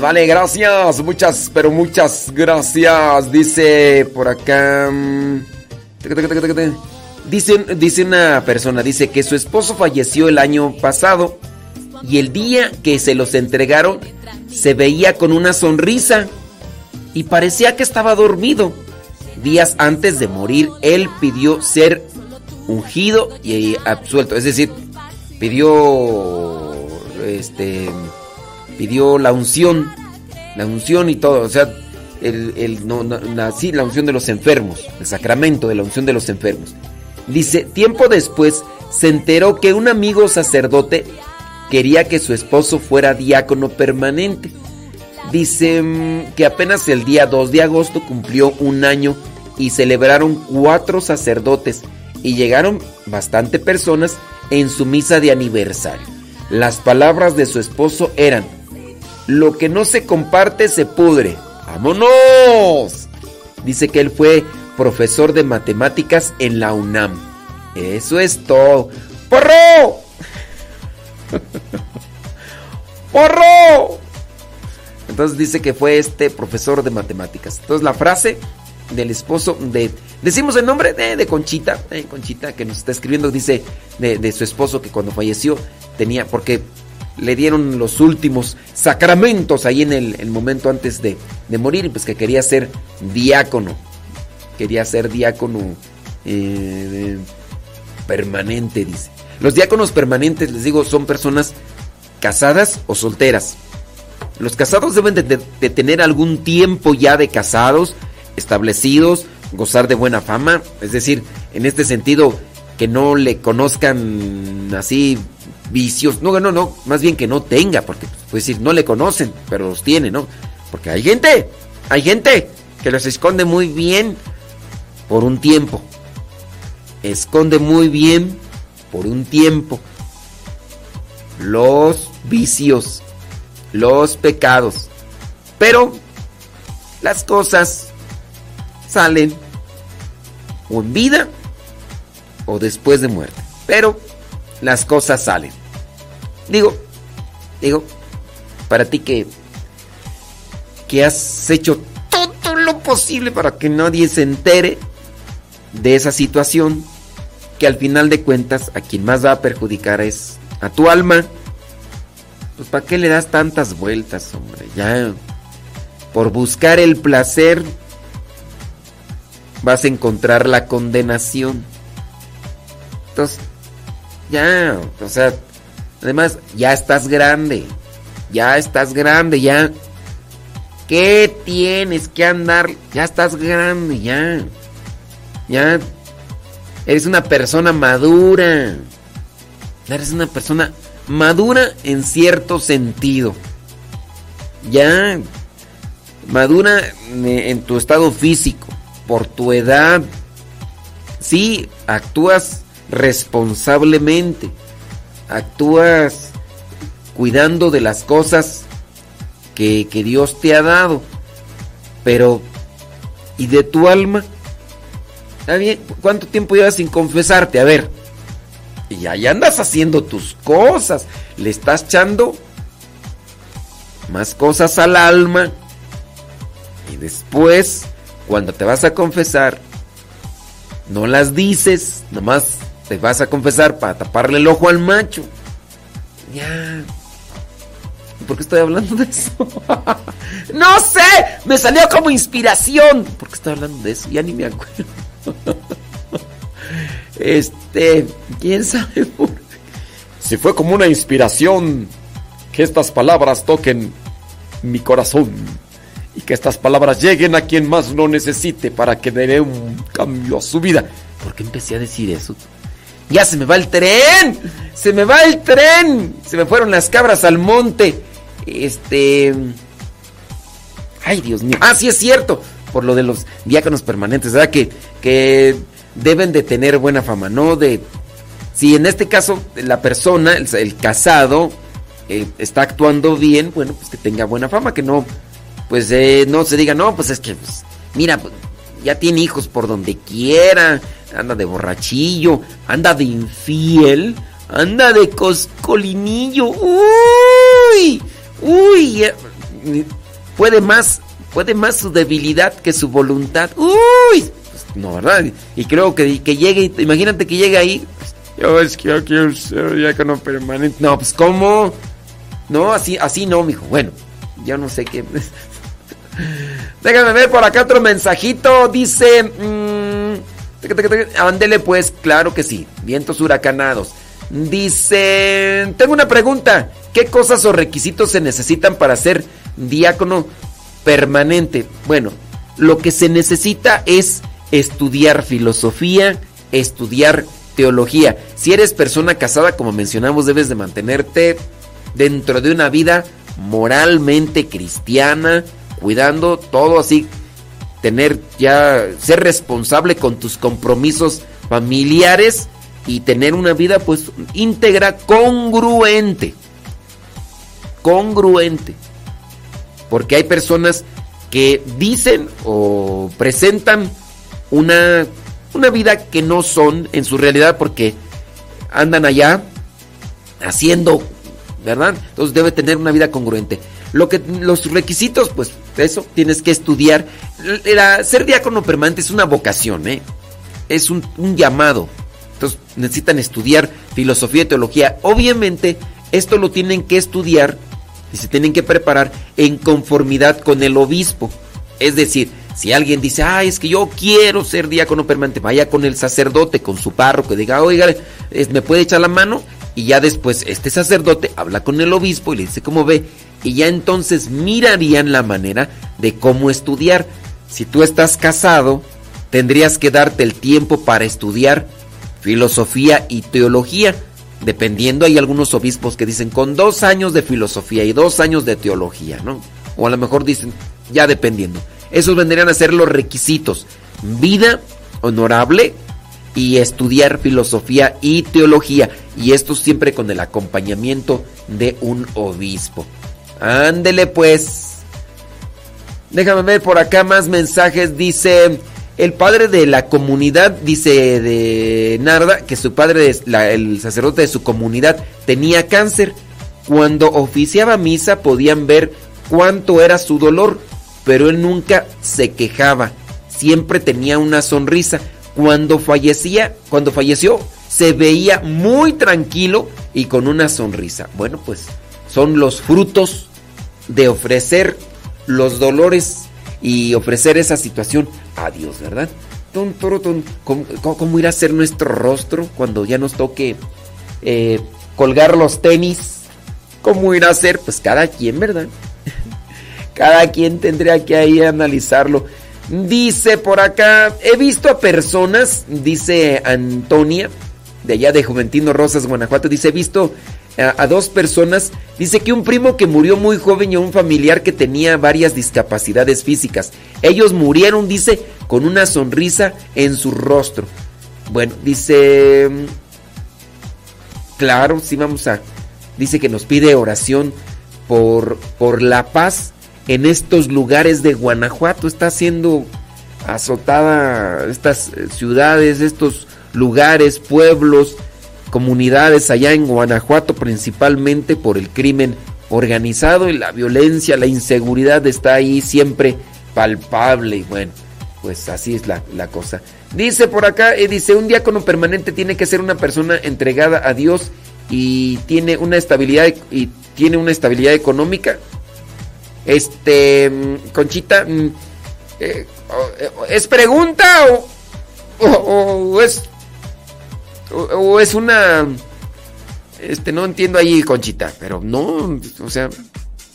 [SPEAKER 4] Vale, gracias. Muchas, pero muchas gracias. Dice por acá. mm. Dice, dice una persona, dice que su esposo falleció el año pasado y el día que se los entregaron se veía con una sonrisa y parecía que estaba dormido. Días antes de morir, él pidió ser ungido y absuelto. Es decir, pidió este pidió la unción, la unción y todo, o sea, la, la unción de los enfermos, el sacramento de la unción de los enfermos. Dice, tiempo después se enteró que un amigo sacerdote quería que su esposo fuera diácono permanente. Dice mm, que apenas el día 2 de agosto cumplió un año y celebraron cuatro sacerdotes y llegaron bastante personas en su misa de aniversario. Las palabras de su esposo eran, lo que no se comparte se pudre. ¡Vámonos! Dice que él fue profesor de matemáticas en la UNAM. Eso es todo. ¡Porro! ¡Porro! Entonces dice que fue este profesor de matemáticas. Entonces la frase del esposo de... Decimos el nombre de, de Conchita. eh, Conchita que nos está escribiendo. Dice de, de su esposo que cuando falleció tenía... Porque le dieron los últimos sacramentos ahí en el, momento antes de, de morir. Pues que quería ser diácono. Quería ser diácono eh, permanente, dice. Los diáconos permanentes, les digo, son personas casadas o solteras. Los casados deben de, de- de tener algún tiempo ya de casados, establecidos, gozar de buena fama. Es decir, en este sentido, que no le conozcan así vicios. No, no, no, más bien que no tenga, porque pues decir, no le conocen, pero los tiene, ¿no? Porque hay gente, hay gente que los esconde muy bien por un tiempo. Esconde muy bien por un tiempo los vicios, los pecados. Pero las cosas salen o en vida o después de muerte. Pero las cosas salen. Digo, digo, para ti que, que has hecho todo lo posible para que nadie se entere de esa situación, que al final de cuentas a quien más va a perjudicar es a tu alma. Pues ¿para qué le das tantas vueltas, hombre? Ya por buscar el placer vas a encontrar la condenación. Entonces, ya, o sea, además ya estás grande. Ya estás grande, ya. ¿Qué tienes que andar? Ya estás grande, ya. Ya eres una persona madura. Eres una persona madura en cierto sentido. Ya madura en tu estado físico, por tu edad. Sí, actúas responsablemente. Actúas cuidando de las cosas que, que Dios te ha dado. Pero, ¿y de tu alma? Está bien, ¿cuánto tiempo llevas sin confesarte? A ver. Y ahí andas haciendo tus cosas. Le estás echando más cosas al alma. Y después cuando te vas a confesar, no las dices, nomás te vas a confesar para taparle el ojo al macho. Ya. ¿Por qué estoy hablando de eso? no sé, me salió como inspiración. ¿Por qué estoy hablando de eso? Ya ni me acuerdo. este, quién sabe. Si fue como una inspiración que estas palabras toquen mi corazón y que estas palabras lleguen a quien más lo necesite para que dé un cambio a su vida. ¿Por qué empecé a decir eso? Ya se me va el tren, se me va el tren, se me fueron las cabras al monte. Este... Ay, Dios mío. Ah, sí es cierto, por lo de los diáconos permanentes, ¿verdad? Que, que deben de tener buena fama, ¿no? De... Si en este caso la persona, el, casado, eh, está actuando bien, bueno, pues que tenga buena fama, que no, pues eh, no se diga, no, pues es que, pues, mira, pues, ya tiene hijos por donde quiera, anda de borrachillo, anda de infiel, anda de coscolinillo, uy, uy, puede más, puede más su debilidad que su voluntad, uy, pues, no, ¿verdad? Y creo que, que llegue, imagínate que llegue ahí, yo es que yo quiero ser ya que no permanente, no, pues cómo, no, así, así no, mijo, bueno, yo no sé qué. Déjame ver por acá otro mensajito. Dice. Ándele pues, claro que sí. Vientos huracanados. Dice. Tengo una pregunta. ¿Qué cosas o requisitos se necesitan para ser diácono permanente? Bueno, lo que se necesita es estudiar filosofía, estudiar teología. Si eres persona casada, como mencionamos, debes de mantenerte dentro de una vida moralmente cristiana, cuidando todo así, tener ya, ser responsable con tus compromisos familiares y tener una vida pues íntegra, congruente. Congruente. Porque hay personas que dicen o presentan una, una vida que no son en su realidad porque andan allá haciendo, ¿verdad? Entonces debe tener una vida congruente. Lo que, los requisitos, pues eso, tienes que estudiar. ser diácono permanente es una vocación, ¿eh? Es un, llamado. Entonces necesitan estudiar filosofía y teología. Obviamente, esto lo tienen que estudiar y se tienen que preparar en conformidad con el obispo. Es decir, si alguien dice, ah, es que yo quiero ser diácono permanente, vaya con el sacerdote, con su párroco, diga, oiga, ¿me puede echar la mano? Y ya después este sacerdote habla con el obispo y le dice, ¿cómo ve? y ya entonces mirarían la manera de cómo estudiar. Si tú estás casado, tendrías que darte el tiempo para estudiar filosofía y teología. Dependiendo, hay algunos obispos que dicen con dos años de filosofía y dos años de teología, ¿no? O a lo mejor dicen, ya dependiendo. Esos vendrían a ser los requisitos. Vida honorable y estudiar filosofía y teología. Y esto siempre con el acompañamiento de un obispo. Ándele pues. Déjame ver por acá más mensajes. Dice el padre de la comunidad, dice de Narda, que su padre, el sacerdote de su comunidad, tenía cáncer. Cuando oficiaba misa podían ver cuánto era su dolor, pero él nunca se quejaba. Siempre tenía una sonrisa. Cuando fallecía, cuando falleció, se veía muy tranquilo y con una sonrisa. Bueno, pues son los frutos de ofrecer los dolores y ofrecer esa situación a Dios, ¿verdad? ¿Cómo, irá a ser nuestro rostro cuando ya nos toque eh, colgar los tenis? ¿Cómo irá a ser? Pues cada quien, ¿verdad? cada quien tendría que ahí analizarlo. Dice por acá, he visto a personas, dice Antonia, de allá de Juventino Rosas, Guanajuato, dice, he visto a, dos personas, dice que un primo que murió muy joven y un familiar que tenía varias discapacidades físicas. Ellos murieron, dice, con una sonrisa en su rostro. Bueno, dice... Claro, sí vamos a... Dice que nos pide oración por, por la paz en estos lugares de Guanajuato. Está siendo azotada estas eh, ciudades, estos lugares, pueblos, comunidades allá en Guanajuato, principalmente por el crimen organizado y la violencia, la inseguridad está ahí siempre palpable. Y bueno, pues así es la, la cosa. Dice por acá, eh, dice, un diácono permanente tiene que ser una persona entregada a Dios y tiene una estabilidad y tiene una estabilidad económica. Este, mm, Conchita, mm, eh, o- ¿es pregunta o, o- es o, es una este no entiendo ahí Conchita, pero no, o sea,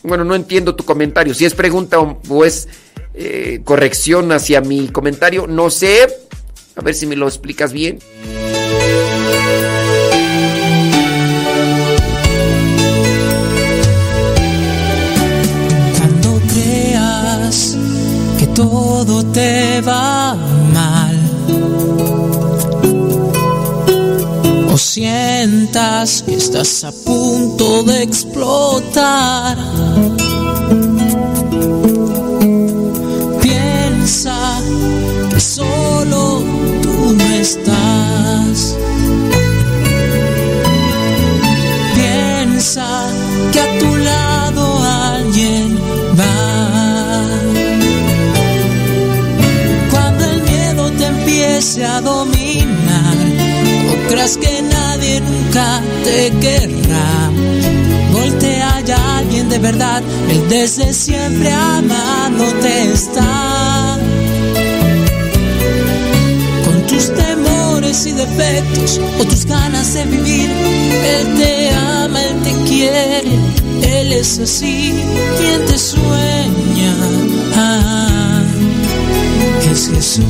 [SPEAKER 4] bueno, no entiendo tu comentario. Si es pregunta o, o es eh, corrección hacia mi comentario, no sé. A ver si me lo explicas bien.
[SPEAKER 8] Todo te va mal o sientas que estás a punto de explotar, piensa que solo tú no estás. Piensa que a tu empiece a dominar, o creas que nadie nunca te querrá, voltea ya alguien de verdad, él desde siempre amándote está. Con tus temores y defectos o tus ganas de vivir, él te ama, él te quiere, él es así, quien te sueña. Es Jesús.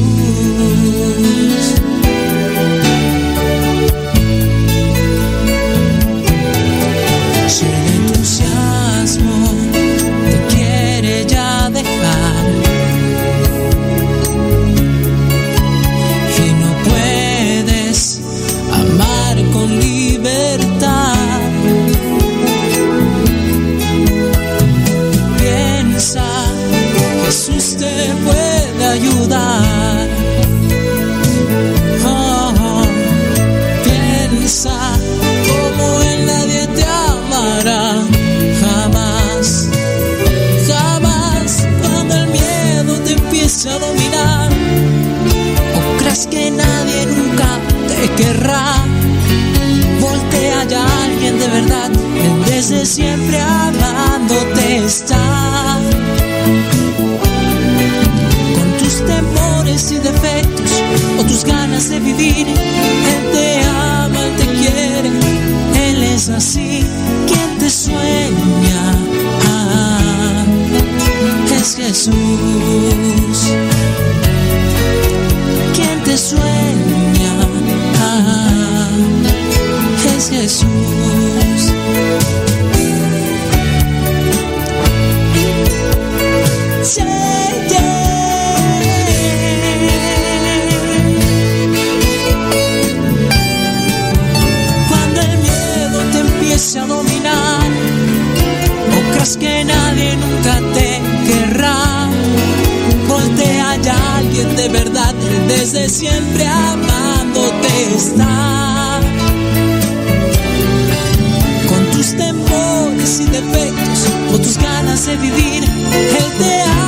[SPEAKER 8] Desde siempre amándote está. Con tus temores y defectos o tus ganas de vivir, Él te ama, Él te quiere, Él es así, quien te sueña. Ah, es Jesús quien te sueña. Ah, es Jesús. Con tus temores y defectos, o tus ganas de vivir, te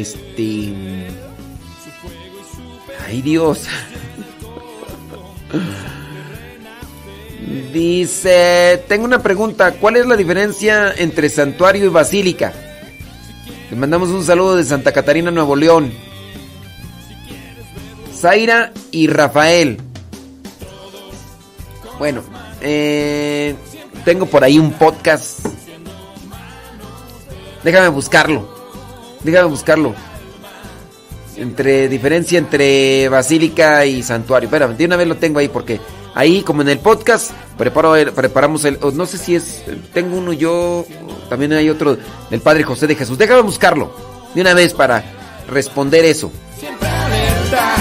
[SPEAKER 4] este. Ay Dios. Dice, tengo una pregunta, ¿cuál es la diferencia entre santuario y basílica? Le mandamos un saludo de Santa Catarina, Nuevo León. Zaira y Rafael. Bueno, eh, tengo por ahí un podcast. Déjame buscarlo. Déjame buscarlo. Entre diferencia entre basílica y santuario. Espérame, de una vez lo tengo ahí porque ahí como en el podcast preparo el- preparamos el no sé si es tengo uno yo, también hay otro del Padre José de Jesús. Déjame buscarlo de una vez para responder eso.
[SPEAKER 9] alerta,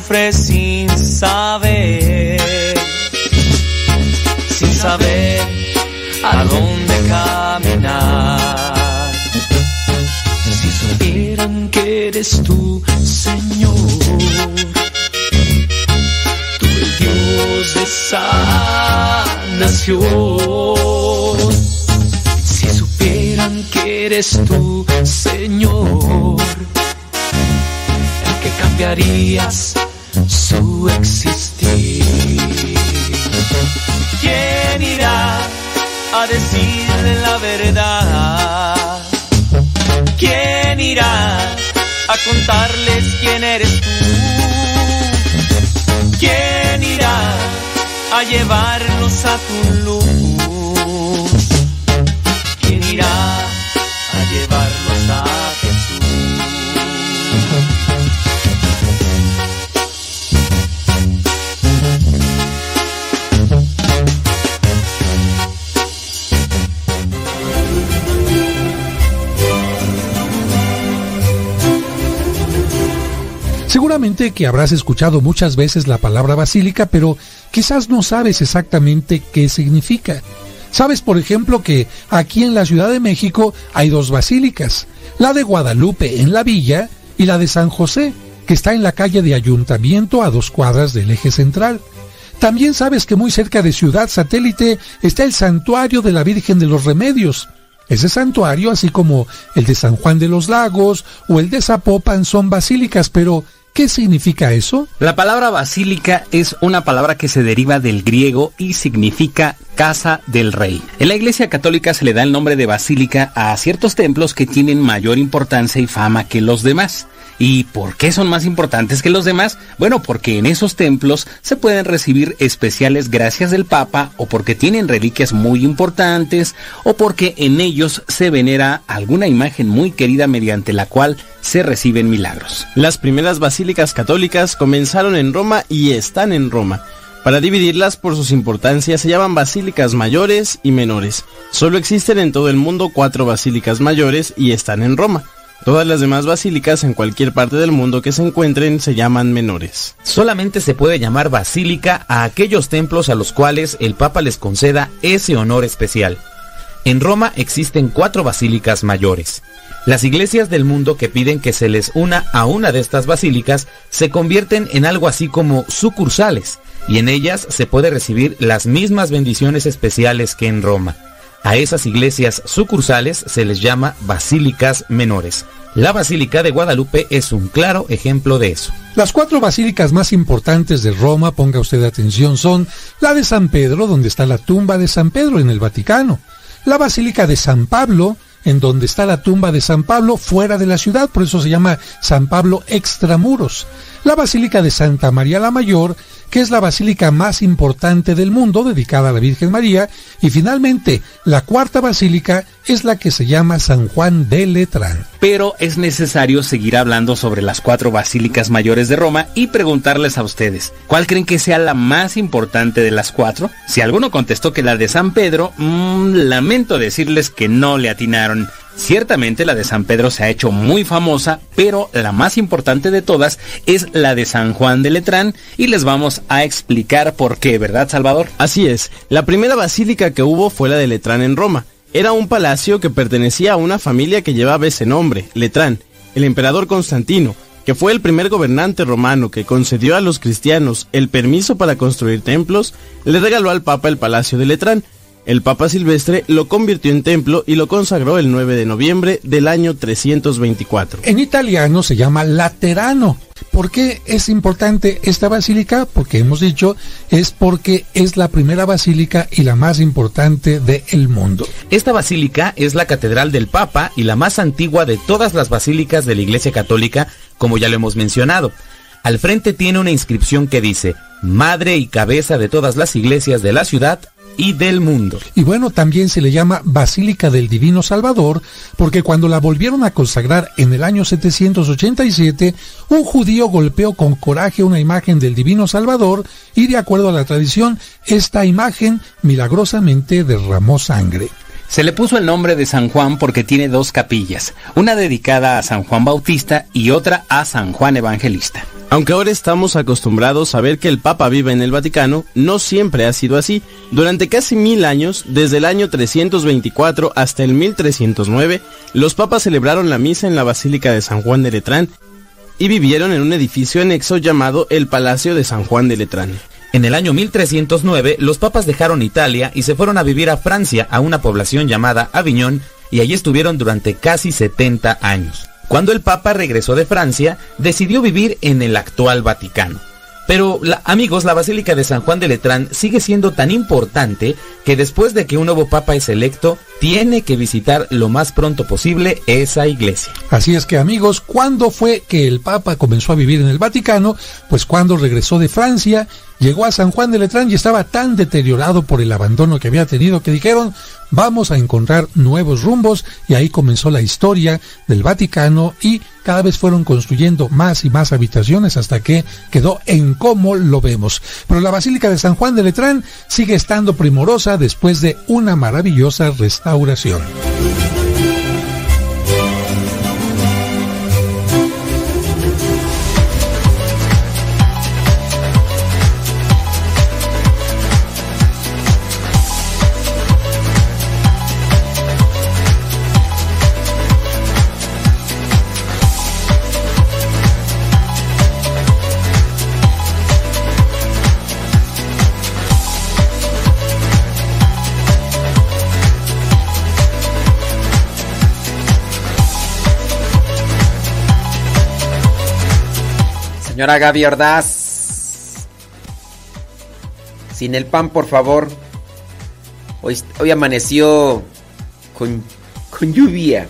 [SPEAKER 7] sufre sin saber, sin saber a dónde caminar. Si supieran que eres tú, Señor tú el Dios de sanación. Si supieran que eres tú, Señor, que cambiarías su existir. ¿Quién irá a decirle la verdad? ¿Quién irá a contarles quién eres tú? ¿Quién irá a llevarnos a tu luz?
[SPEAKER 10] Que habrás escuchado muchas veces la palabra basílica, pero quizás no sabes exactamente qué significa. Sabes, por ejemplo, que aquí en la Ciudad de México hay dos basílicas, la de Guadalupe en la villa y la de San José, que está en la calle de Ayuntamiento a dos cuadras del eje central. También sabes que muy cerca de Ciudad Satélite está el santuario de la Virgen de los Remedios. Ese santuario, así como el de San Juan de los Lagos o el de Zapopan, son basílicas, pero ¿Qué significa eso?
[SPEAKER 11] La palabra basílica es una palabra que se deriva del griego y significa casa del rey. En la Iglesia Católica se le da el nombre de basílica a ciertos templos que tienen mayor importancia y fama que los demás. ¿Y por qué son más importantes que los demás? Bueno, porque en esos templos se pueden recibir especiales gracias del Papa o porque tienen reliquias muy importantes o porque en ellos se venera alguna imagen muy querida mediante la cual se reciben milagros.
[SPEAKER 12] Las primeras basílicas católicas comenzaron en Roma y están en Roma. Para dividirlas por sus importancias se llaman basílicas mayores y menores. Solo existen en todo el mundo cuatro basílicas mayores y están en Roma. Todas las demás basílicas en cualquier parte del mundo que se encuentren se llaman menores.
[SPEAKER 11] Solamente se puede llamar basílica a aquellos templos a los cuales el Papa les conceda ese honor especial. En Roma existen cuatro basílicas mayores. Las iglesias del mundo que piden que se les una a una de estas basílicas se convierten en algo así como sucursales, y en ellas se puede recibir las mismas bendiciones especiales que en Roma. A esas iglesias sucursales se les llama basílicas menores. La Basílica de Guadalupe es un claro ejemplo de eso.
[SPEAKER 10] Las cuatro basílicas más importantes de Roma, ponga usted atención, son la de San Pedro, donde está la tumba de San Pedro en el Vaticano, la Basílica de San Pablo, en donde está la tumba de San Pablo fuera de la ciudad, por eso se llama San Pablo extramuros, la Basílica de Santa María la Mayor, que es la basílica más importante del mundo dedicada a la Virgen María, y finalmente la cuarta basílica es la que se llama San Juan de Letrán.
[SPEAKER 11] Pero es necesario seguir hablando sobre las cuatro basílicas mayores de Roma y preguntarles a ustedes, ¿cuál creen que sea la más importante de las cuatro? Si alguno contestó que la de San Pedro, mmm, lamento decirles que no le atinaron. Ciertamente la de San Pedro se ha hecho muy famosa, pero la más importante de todas es la de San Juan de Letrán y les vamos a explicar por qué, ¿verdad Salvador?
[SPEAKER 12] Así es, la primera basílica que hubo fue la de Letrán en Roma. Era un palacio que pertenecía a una familia que llevaba ese nombre, Letrán, el emperador Constantino, que fue el primer gobernante romano que concedió a los cristianos el permiso para construir templos, le regaló al Papa el palacio de Letrán, el Papa Silvestre lo convirtió en templo y lo consagró el 9 de noviembre del año 324.
[SPEAKER 10] En italiano se llama Laterano. ¿Por qué es importante esta basílica? Porque hemos dicho, es porque es la primera basílica y la más importante del mundo.
[SPEAKER 11] Esta basílica es la catedral del Papa y la más antigua de todas las basílicas de la Iglesia Católica, como ya lo hemos mencionado. Al frente tiene una inscripción que dice, Madre y cabeza de todas las iglesias de la ciudad, y del mundo.
[SPEAKER 10] Y bueno, también se le llama Basílica del Divino Salvador, porque cuando la volvieron a consagrar en el año 787, un judío golpeó con coraje una imagen del Divino Salvador y de acuerdo a la tradición, esta imagen milagrosamente derramó sangre.
[SPEAKER 11] Se le puso el nombre de San Juan porque tiene dos capillas, una dedicada a San Juan Bautista y otra a San Juan Evangelista.
[SPEAKER 12] Aunque ahora estamos acostumbrados a ver que el Papa vive en el Vaticano, no siempre ha sido así. Durante casi mil años, desde el año 324 hasta el 1309, los papas celebraron la misa en la Basílica de San Juan de Letrán y vivieron en un edificio anexo llamado el Palacio de San Juan de Letrán.
[SPEAKER 11] En el año 1309, los papas dejaron Italia y se fueron a vivir a Francia, a una población llamada Aviñón, y allí estuvieron durante casi 70 años. Cuando el Papa regresó de Francia, decidió vivir en el actual Vaticano. Pero, amigos, la Basílica de San Juan de Letrán sigue siendo tan importante que después de que un nuevo Papa es electo, tiene que visitar lo más pronto posible esa iglesia.
[SPEAKER 10] Así es que, amigos, ¿cuándo fue que el Papa comenzó a vivir en el Vaticano? Pues cuando regresó de Francia, llegó a San Juan de Letrán y estaba tan deteriorado por el abandono que había tenido que dijeron, vamos a encontrar nuevos rumbos y ahí comenzó la historia del Vaticano y cada vez fueron construyendo más y más habitaciones hasta que quedó en cómo lo vemos. Pero la Basílica de San Juan de Letrán sigue estando primorosa después de una maravillosa restauración.
[SPEAKER 4] Señora Gaby Ordaz. Sin el pan, por favor. Hoy, amaneció con, con lluvia.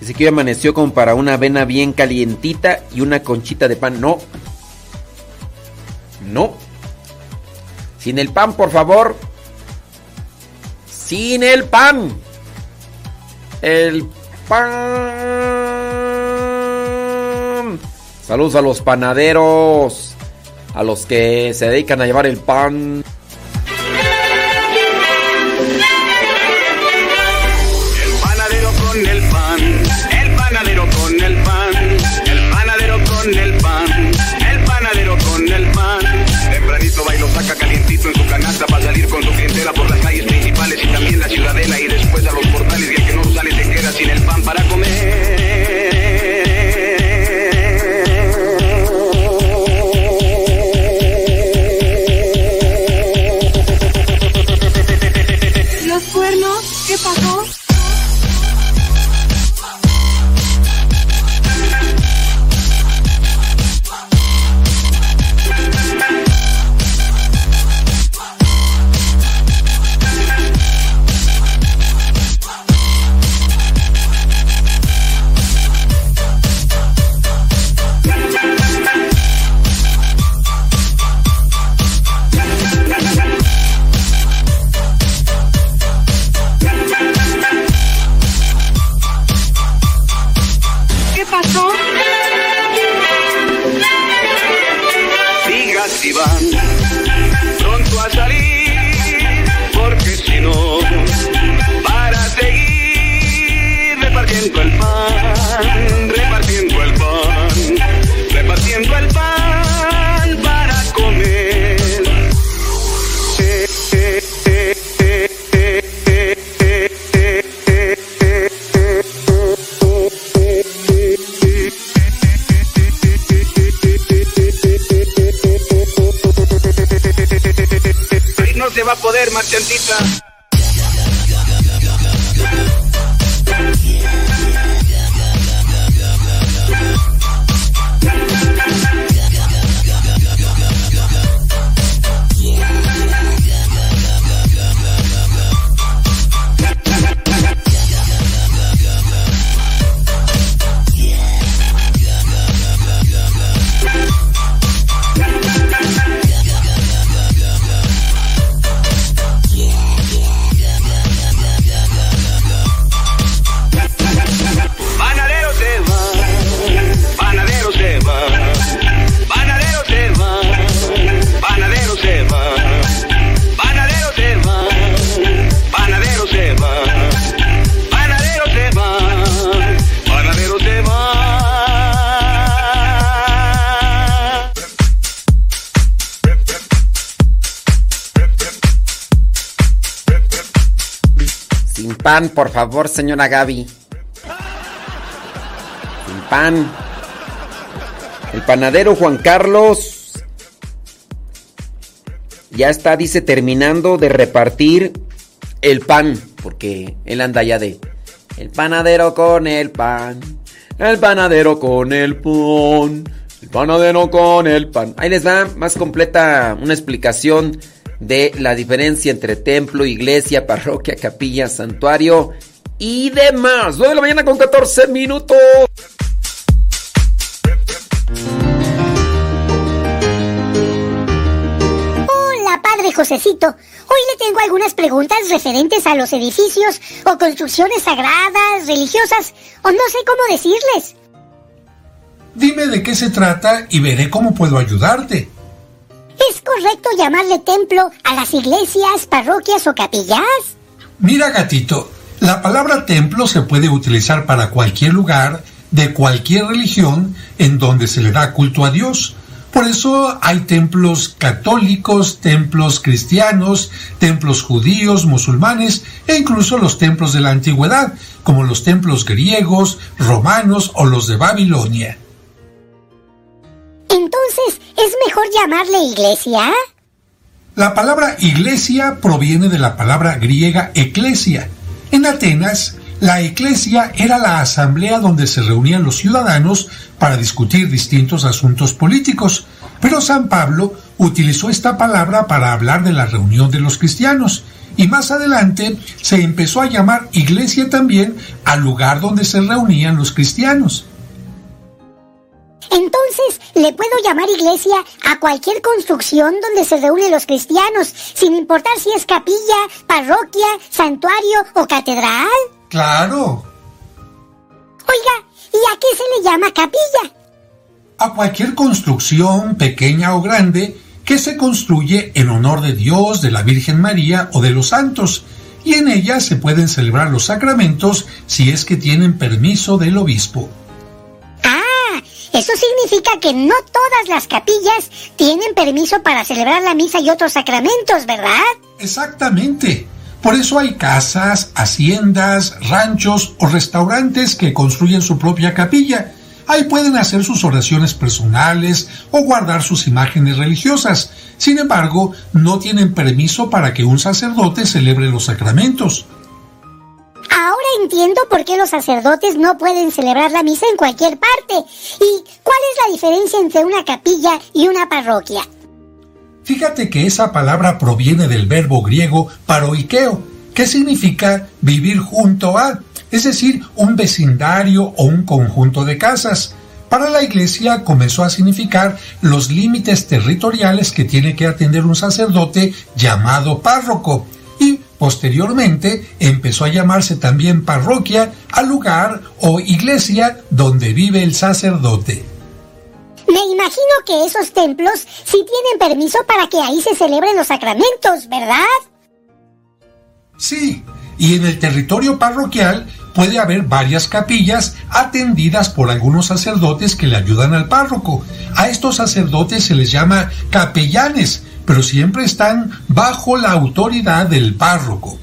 [SPEAKER 4] Dice que hoy amaneció como para una avena bien calientita y una conchita de pan. No. No. Sin el pan, por favor. Sin el pan. El pan. Saludos a los panaderos. A los que se dedican a llevar el pan.
[SPEAKER 13] Poder,
[SPEAKER 4] pan, por favor, señora Gaby. Sin pan. El panadero Juan Carlos ya está, dice, terminando de repartir el pan, porque él anda ya de el panadero con el pan, el panadero con el pan, el panadero con el pan. Ahí les da más completa una explicación de la diferencia entre templo, iglesia, parroquia, capilla, santuario y demás. 9 de la mañana con 14 minutos.
[SPEAKER 14] Hola, padre Josecito. Hoy le tengo algunas preguntas referentes a los edificios o construcciones sagradas, religiosas, o no sé cómo decirles.
[SPEAKER 10] Dime de qué se trata y veré cómo puedo ayudarte.
[SPEAKER 14] ¿Es correcto llamarle templo a las iglesias, parroquias o capillas?
[SPEAKER 10] Mira, gatito, la palabra templo se puede utilizar para cualquier lugar de cualquier religión en donde se le da culto a Dios. Por eso hay templos católicos, templos cristianos, templos judíos, musulmanes e incluso los templos de la antigüedad, como los templos griegos, romanos o los de Babilonia.
[SPEAKER 14] Entonces, ¿es mejor llamarle iglesia?
[SPEAKER 10] La palabra iglesia proviene de la palabra griega eclesia. En Atenas, La iglesia era la asamblea donde se reunían los ciudadanos para discutir distintos asuntos políticos, pero San Pablo utilizó esta palabra para hablar de la reunión de los cristianos, y más adelante se empezó a llamar iglesia también al lugar donde se reunían los cristianos.
[SPEAKER 14] Entonces, ¿le puedo llamar iglesia a cualquier construcción donde se reúnen los cristianos, sin importar si es capilla, parroquia, santuario o catedral?
[SPEAKER 10] Claro.
[SPEAKER 14] Oiga, ¿y a qué se le llama capilla?
[SPEAKER 10] A cualquier construcción, pequeña o grande, que se construye en honor de Dios, de la Virgen María o de los santos, y en ella se pueden celebrar los sacramentos si es que tienen permiso del obispo.
[SPEAKER 14] Eso significa que no todas las capillas tienen permiso para celebrar la misa y otros sacramentos, ¿verdad?
[SPEAKER 10] Exactamente. Por eso hay casas, haciendas, ranchos o restaurantes que construyen su propia capilla. Ahí pueden hacer sus oraciones personales o guardar sus imágenes religiosas. Sin embargo, no tienen permiso para que un sacerdote celebre los sacramentos.
[SPEAKER 14] Ahora entiendo por qué los sacerdotes no pueden celebrar la misa en cualquier parte. ¿Y cuál es la diferencia entre una capilla y una parroquia?
[SPEAKER 10] Fíjate que esa palabra proviene del verbo griego paroikeo, que significa vivir junto a, es decir, un vecindario o un conjunto de casas. Para la iglesia comenzó a significar los límites territoriales que tiene que atender un sacerdote llamado párroco posteriormente empezó a llamarse también parroquia al lugar o iglesia donde vive el sacerdote.
[SPEAKER 14] Me imagino que esos templos sí tienen permiso para que ahí se celebren los sacramentos, ¿verdad?
[SPEAKER 10] Sí, y en el territorio parroquial puede haber varias capillas atendidas por algunos sacerdotes que le ayudan al párroco. A estos sacerdotes se les llama capellanes, pero siempre están bajo la autoridad del párroco.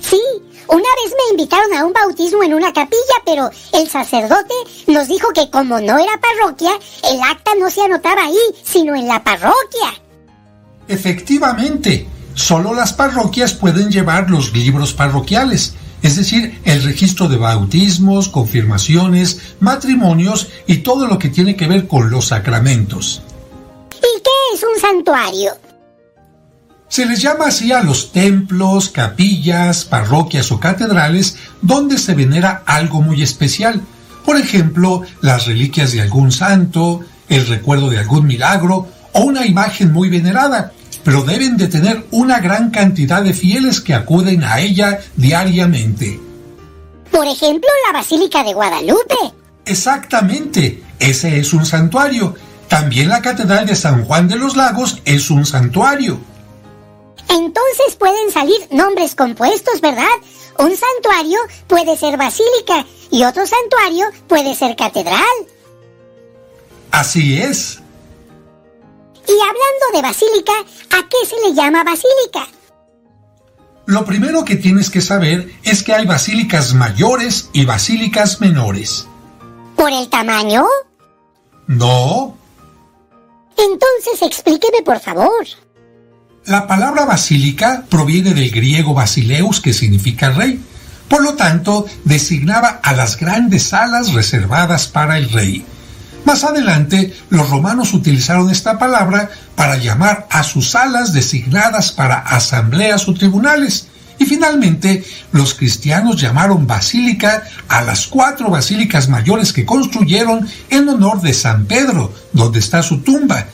[SPEAKER 14] Sí, una vez me invitaron a un bautismo en una capilla, pero el sacerdote nos dijo que como no era parroquia, el acta no se anotaba ahí, sino en la parroquia.
[SPEAKER 10] Efectivamente, solo las parroquias pueden llevar los libros parroquiales, es decir, el registro de bautismos, confirmaciones, matrimonios y todo lo que tiene que ver con los sacramentos.
[SPEAKER 14] ¿Y qué es un santuario?
[SPEAKER 10] Se les llama así a los templos, capillas, parroquias o catedrales donde se venera algo muy especial. Por ejemplo, las reliquias de algún santo, el recuerdo de algún milagro o una imagen muy venerada, pero deben de tener una gran cantidad de fieles que acuden a ella diariamente.
[SPEAKER 14] Por ejemplo, la Basílica de Guadalupe.
[SPEAKER 10] Exactamente, ese es un santuario. También la Catedral de San Juan de los Lagos es un santuario.
[SPEAKER 14] Entonces pueden salir nombres compuestos, ¿verdad? Un santuario puede ser basílica y otro santuario puede ser catedral.
[SPEAKER 10] Así es.
[SPEAKER 14] Y hablando de basílica, ¿a qué se le llama basílica?
[SPEAKER 10] Lo primero que tienes que saber es que hay basílicas mayores y basílicas menores.
[SPEAKER 14] ¿Por el tamaño?
[SPEAKER 10] No.
[SPEAKER 14] Entonces explíqueme por favor.
[SPEAKER 10] La palabra basílica proviene del griego basileus, que significa rey. Por lo tanto, designaba a las grandes salas reservadas para el rey. Más adelante, los romanos utilizaron esta palabra para llamar a sus salas designadas para asambleas o tribunales. Y finalmente, los cristianos llamaron basílica a las cuatro basílicas mayores que construyeron en honor de San Pedro, donde está su tumba,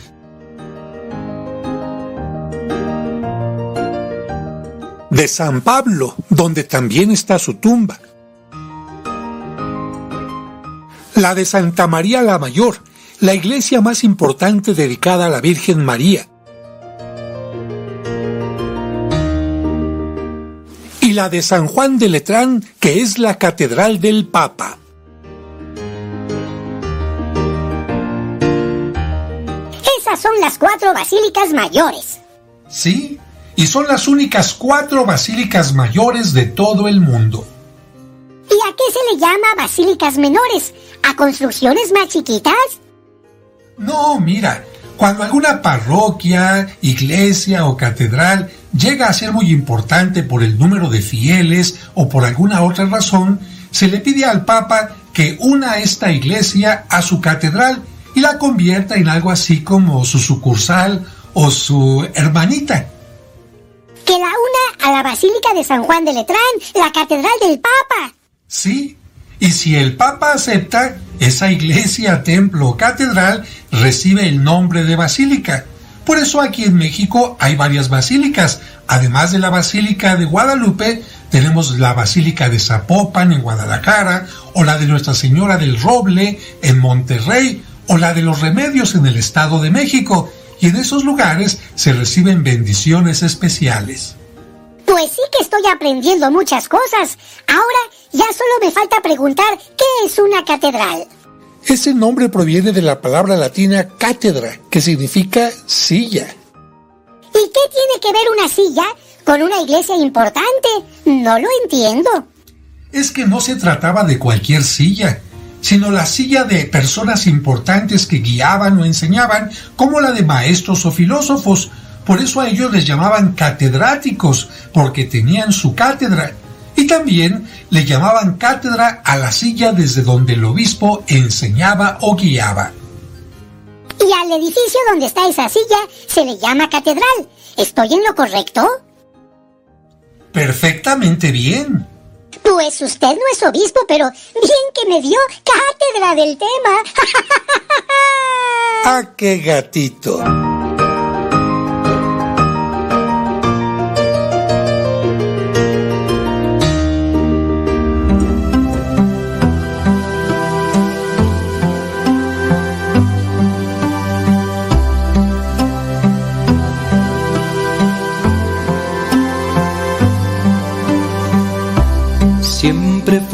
[SPEAKER 10] de San Pablo, donde también está su tumba. La de Santa María la Mayor, la iglesia más importante dedicada a la Virgen María. Y la de San Juan de Letrán, que es la catedral del Papa.
[SPEAKER 14] Esas son las cuatro basílicas mayores.
[SPEAKER 10] Sí, y son las únicas cuatro basílicas mayores de todo el mundo.
[SPEAKER 14] ¿Y a qué se le llama basílicas menores? ¿A construcciones más chiquitas?
[SPEAKER 10] No, mira, cuando alguna parroquia, iglesia o catedral llega a ser muy importante por el número de fieles o por alguna otra razón, se le pide al Papa que una esta iglesia a su catedral y la convierta en algo así como su sucursal o su hermanita.
[SPEAKER 14] Que la una a la Basílica de San Juan de Letrán, la catedral del Papa.
[SPEAKER 10] Sí, y si el Papa acepta, esa iglesia, templo o catedral recibe el nombre de basílica. Por eso aquí en México hay varias basílicas. Además de la Basílica de Guadalupe, tenemos la Basílica de Zapopan en Guadalajara, o la de Nuestra Señora del Roble en Monterrey, o la de los Remedios en el Estado de México. Y en esos lugares se reciben bendiciones especiales.
[SPEAKER 14] Pues sí que estoy aprendiendo muchas cosas. Ahora ya solo me falta preguntar qué es una catedral.
[SPEAKER 10] Ese nombre proviene de la palabra latina cátedra, que significa silla.
[SPEAKER 14] ¿Y qué tiene que ver una silla con una iglesia importante? No lo entiendo.
[SPEAKER 10] Es que no se trataba de cualquier silla, sino la silla de personas importantes que guiaban o enseñaban, como la de maestros o filósofos. Por eso a ellos les llamaban catedráticos, porque tenían su cátedra. Y también le llamaban cátedra a la silla desde donde el obispo enseñaba o guiaba.
[SPEAKER 14] Y al edificio donde está esa silla se le llama catedral. ¿Estoy en lo correcto?
[SPEAKER 10] Perfectamente bien.
[SPEAKER 14] Pues usted no es obispo, pero bien que me dio cátedra del tema.
[SPEAKER 10] ¡Ah, qué gatito!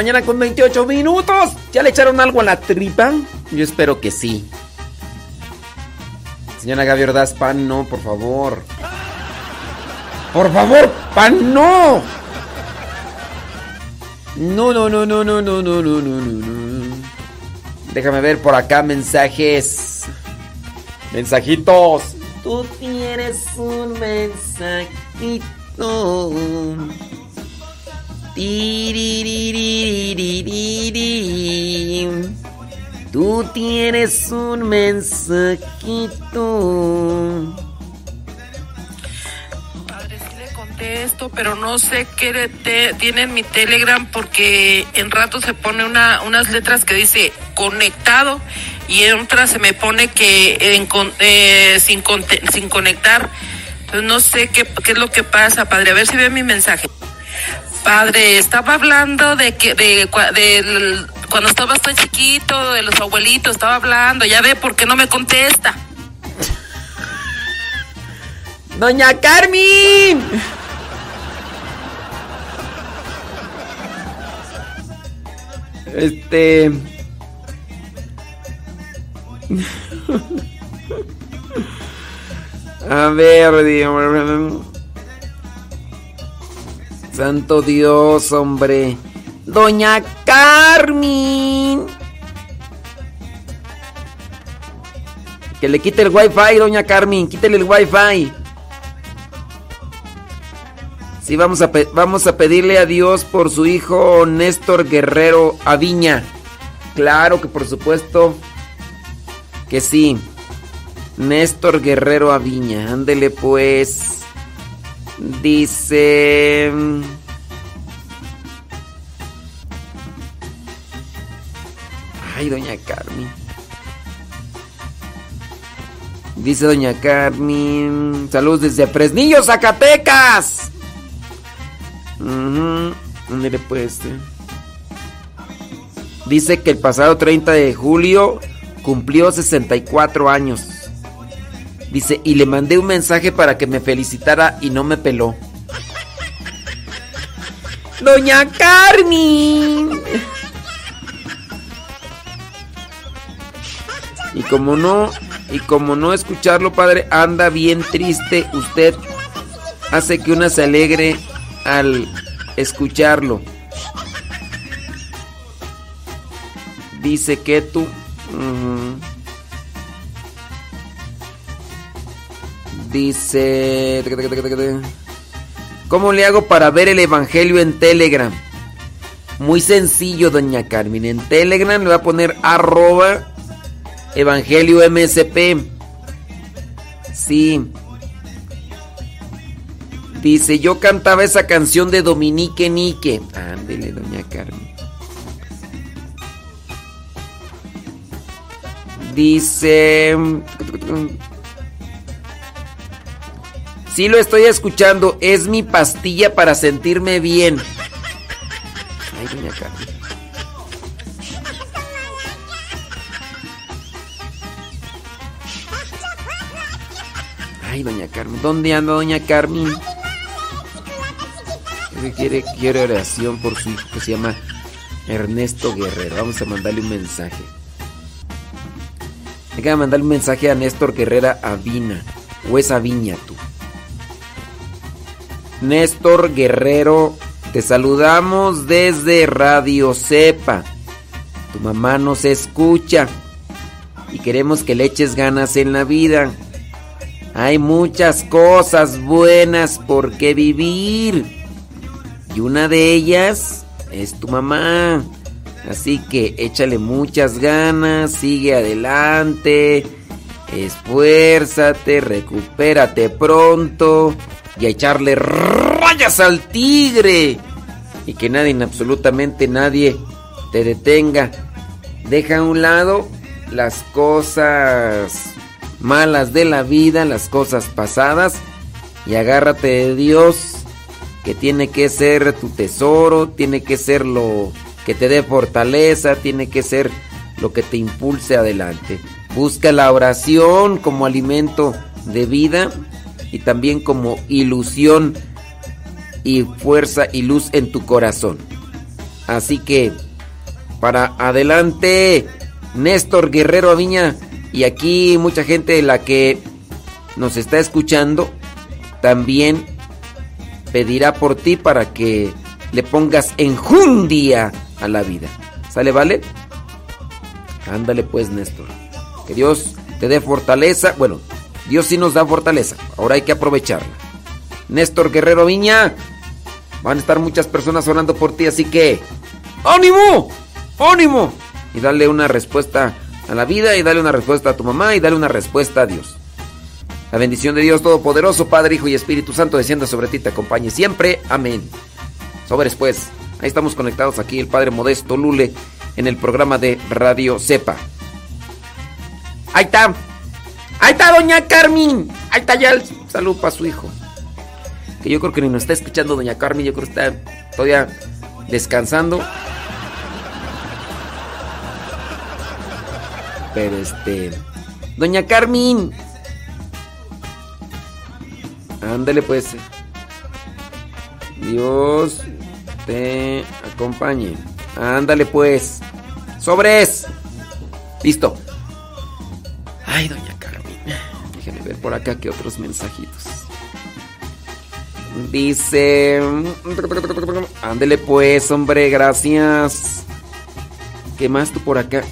[SPEAKER 4] mañana con 28 minutos. ¿Ya le echaron algo a la tripa? Yo espero que sí. Señora Gaby Ordaz, pan no, por favor. Por favor, pan no. No, no, no, no, no, no, no, no, no, no. Déjame ver por acá mensajes. Mensajitos. Tú tienes un mensajito. Tú tienes un mensajito.
[SPEAKER 15] esto, pero no sé qué te- tiene en mi Telegram porque en rato se pone una, unas letras que dice conectado y en otras se me pone que en eh, sin, sin conectar. Pues no sé qué, qué es lo que pasa, padre. A ver si ve mi mensaje. Padre, estaba hablando de que de, del- cuando estabas tan chiquito, de los abuelitos, estaba hablando. Ya ve por qué no me contesta.
[SPEAKER 4] Doña Carmen. Este. A ver, Dios. Santo Dios, hombre. Doña Carmen. Que le quite el wifi, doña Carmen. Quítele el wifi. Sí, vamos a, vamos a pedirle a Dios por su hijo Néstor Guerrero Aviña. Claro que por supuesto que sí. Néstor Guerrero Aviña. Ándele pues. Dice... Ay, doña Carmen. Dice doña Carmen. Saludos desde Fresnillo, Zacatecas. Pues. eh. Dice que el pasado 30 de julio cumplió 64 años. Dice, y le mandé un mensaje para que me felicitara y no me peló. Doña Carmen. Y como no, y como no escucharlo, padre, anda bien triste. Usted hace que una se alegre al escucharlo. Dice que tú. Dice. ¿Cómo le hago para ver el evangelio en Telegram? Muy sencillo, doña Carmen. En Telegram le va a poner arroba evangelio MSP. Sí. Dice, yo cantaba esa canción de Dominique Nique. Ándele, doña Carmen. Dice... Sí lo estoy escuchando. Es mi pastilla para sentirme bien. Ay, doña Carmen. Ay, doña Carmen. ¿Dónde anda doña Carmen? Quiere, quiere oración por su hijo que se llama Ernesto Guerrero. Vamos a mandarle un mensaje. Hay que mandarle un mensaje a Néstor Guerrera Avina. O es Aviña tú. Néstor Guerrero, te saludamos desde Radio Cepa. Tu mamá nos escucha y queremos que le eches ganas en la vida. Hay muchas cosas buenas por qué vivir. Y una de ellas es tu mamá. Así que échale muchas ganas, sigue adelante, esfuérzate, recupérate pronto y a echarle rayas al tigre. Y que nadie, absolutamente nadie, te detenga. Deja a un lado las cosas malas de la vida, las cosas pasadas, y agárrate de Dios, que tiene que ser tu tesoro, tiene que ser lo que te dé fortaleza, tiene que ser lo que te impulse adelante. Busca la oración como alimento de vida y también como ilusión y fuerza y luz en tu corazón. Así que, para adelante, Néstor Guerrero Aviña, y aquí mucha gente de la que nos está escuchando también pedirá por ti para que le pongas enjundia a la vida. ¿Sale, vale? Ándale pues, Néstor. Que Dios te dé fortaleza. Bueno, Dios sí nos da fortaleza. Ahora hay que aprovecharla. Néstor Guerrero Viña. Van a estar muchas personas orando por ti, así que... ¡Ánimo! ¡Ánimo! Y dale una respuesta a la vida y dale una respuesta a tu mamá y dale una respuesta a Dios. La bendición de Dios Todopoderoso, Padre, Hijo y Espíritu Santo descienda sobre ti te acompañe siempre. Amén. Sobres pues. Ahí estamos conectados aquí el Padre Modesto Lule en el programa de Radio Cepa. Ahí está. Ahí está Doña Carmen. Ahí está ya el salud para su hijo. Que yo creo que ni nos está escuchando Doña Carmen. Yo creo que está todavía descansando. Pero este... Doña Carmen. Ándale pues. Dios te acompañe. Ándale pues. Sobres. Listo. Ay, doña por acá que otros mensajitos. Dice... Ándele pues, hombre, gracias. ¿Qué más tú por acá?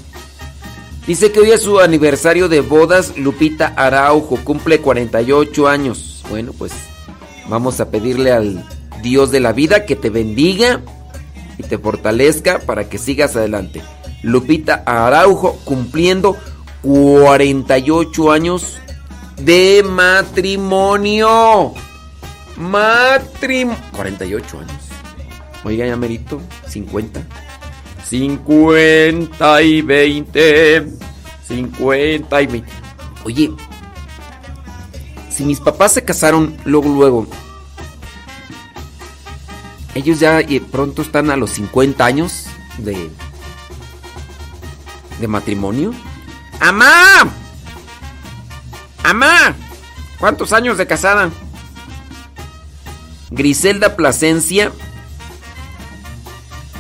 [SPEAKER 4] Dice que hoy es su aniversario de bodas. Lupita Araujo cumple 48 años. Bueno, pues vamos a pedirle al Dios de la vida que te bendiga y te fortalezca para que sigas adelante. Lupita Araujo cumpliendo 48 años de matrimonio. Matrimonio. 48 años. Oiga, ya merito. 50. 50 y 20. 50 y 20. Oye, si mis papás se casaron luego, luego, ellos ya eh, pronto están a los 50 años de, de matrimonio. ¡Amá! ¡Amá! ¿Cuántos años de casada? Griselda Plasencia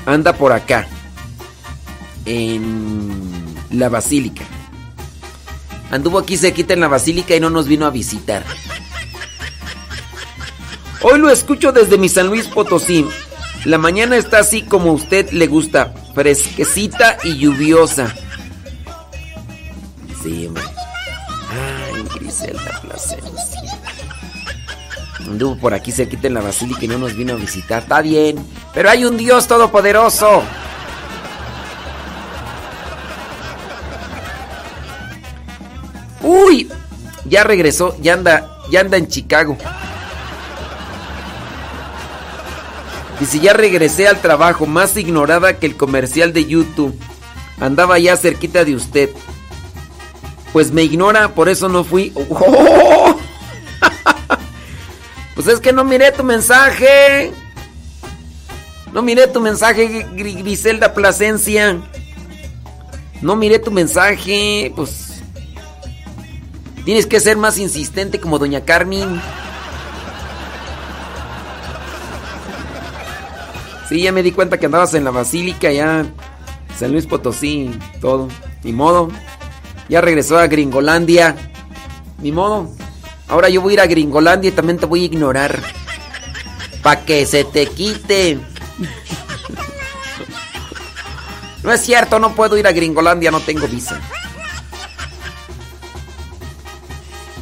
[SPEAKER 4] anda por acá, en la basílica. Anduvo aquí cerquita en la basílica y no nos vino a visitar. Hoy lo escucho desde mi San Luis Potosí. La mañana está así como a usted le gusta, fresquecita y lluviosa. Sí, hombre. Griselda. Anduvo por aquí cerquita en la basílica y no nos vino a visitar. Está bien, pero hay un Dios todopoderoso. Uy, ya regresó, ya anda, ya anda en Chicago. Dice, ya regresé al trabajo, más ignorada que el comercial de YouTube. Andaba ya cerquita de usted. Pues me ignora, por eso no fui. ¡Oh! Pues es que no miré tu mensaje. No miré tu mensaje, Gri- Griselda Plasencia. No miré tu mensaje. Pues. Tienes que ser más insistente como Doña Carmen. Sí, ya me di cuenta que andabas en la basílica, ya. San Luis Potosí, todo. Ni modo. Ya regresó a Gringolandia. Ni modo. Ahora yo voy a ir a Gringolandia y también te voy a ignorar. Pa' que se te quite. No es cierto, no puedo ir a Gringolandia, no tengo visa.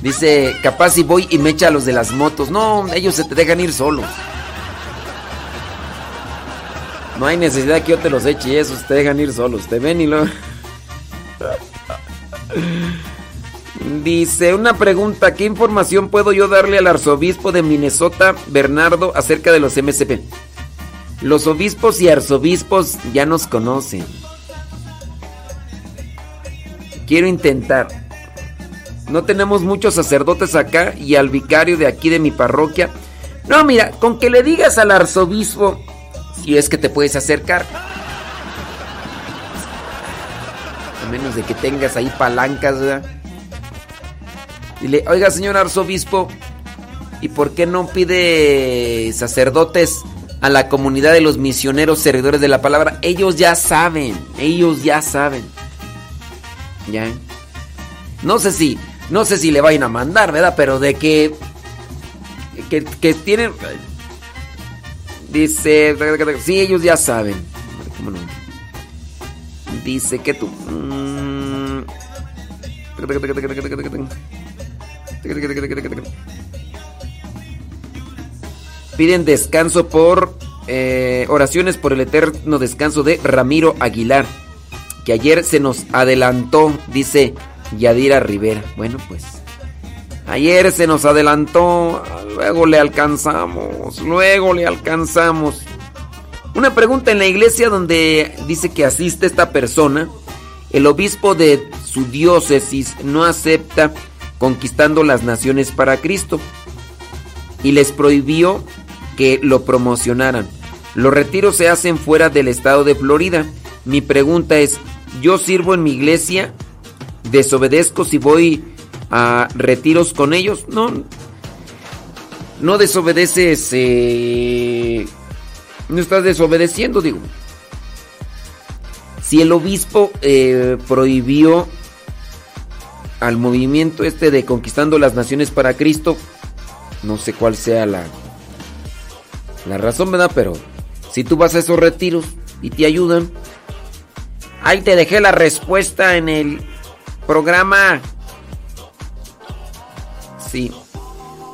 [SPEAKER 4] Dice, capaz si voy y me echa a los de las motos. No, ellos se te dejan ir solos. No hay necesidad que yo te los eche, esos te dejan ir solos. Te ven y lo... Dice, una pregunta, ¿qué información puedo yo darle al arzobispo de Minnesota, Bernardo, acerca de los MSP? Los obispos y arzobispos ya nos conocen. Quiero intentar. No tenemos muchos sacerdotes acá y al vicario de aquí de mi parroquia. No, mira, con que le digas al arzobispo, si es que te puedes acercar. Menos de que tengas ahí palancas. Dile, oiga, señor arzobispo, ¿y por qué no pide sacerdotes a la comunidad de los misioneros servidores de la palabra? Ellos ya saben, ellos ya saben. Ya. No sé si, no sé si le vayan a mandar, ¿verdad? Pero de que, que, que tienen, dice, sí, ellos ya saben. ¿Cómo no? Dice que tú. Piden descanso por eh, oraciones por el eterno descanso de Ramiro Aguilar, que ayer se nos adelantó, dice Yadira Rivera. Bueno, pues ayer se nos adelantó, luego le alcanzamos, luego le alcanzamos. Una pregunta en la iglesia donde dice que asiste esta persona, el obispo de su diócesis no acepta conquistando las naciones para Cristo y les prohibió que lo promocionaran. Los retiros se hacen fuera del estado de Florida. Mi pregunta es, ¿yo sirvo en mi iglesia? ¿Desobedezco si voy a retiros con ellos? No. No desobedeces. eh, no estás desobedeciendo, digo. Si el obispo eh, prohibió al movimiento este de conquistando las naciones para Cristo, no sé cuál sea la, la razón, ¿verdad? Pero si tú vas a esos retiros y te ayudan, ahí te dejé la respuesta en el programa. Sí.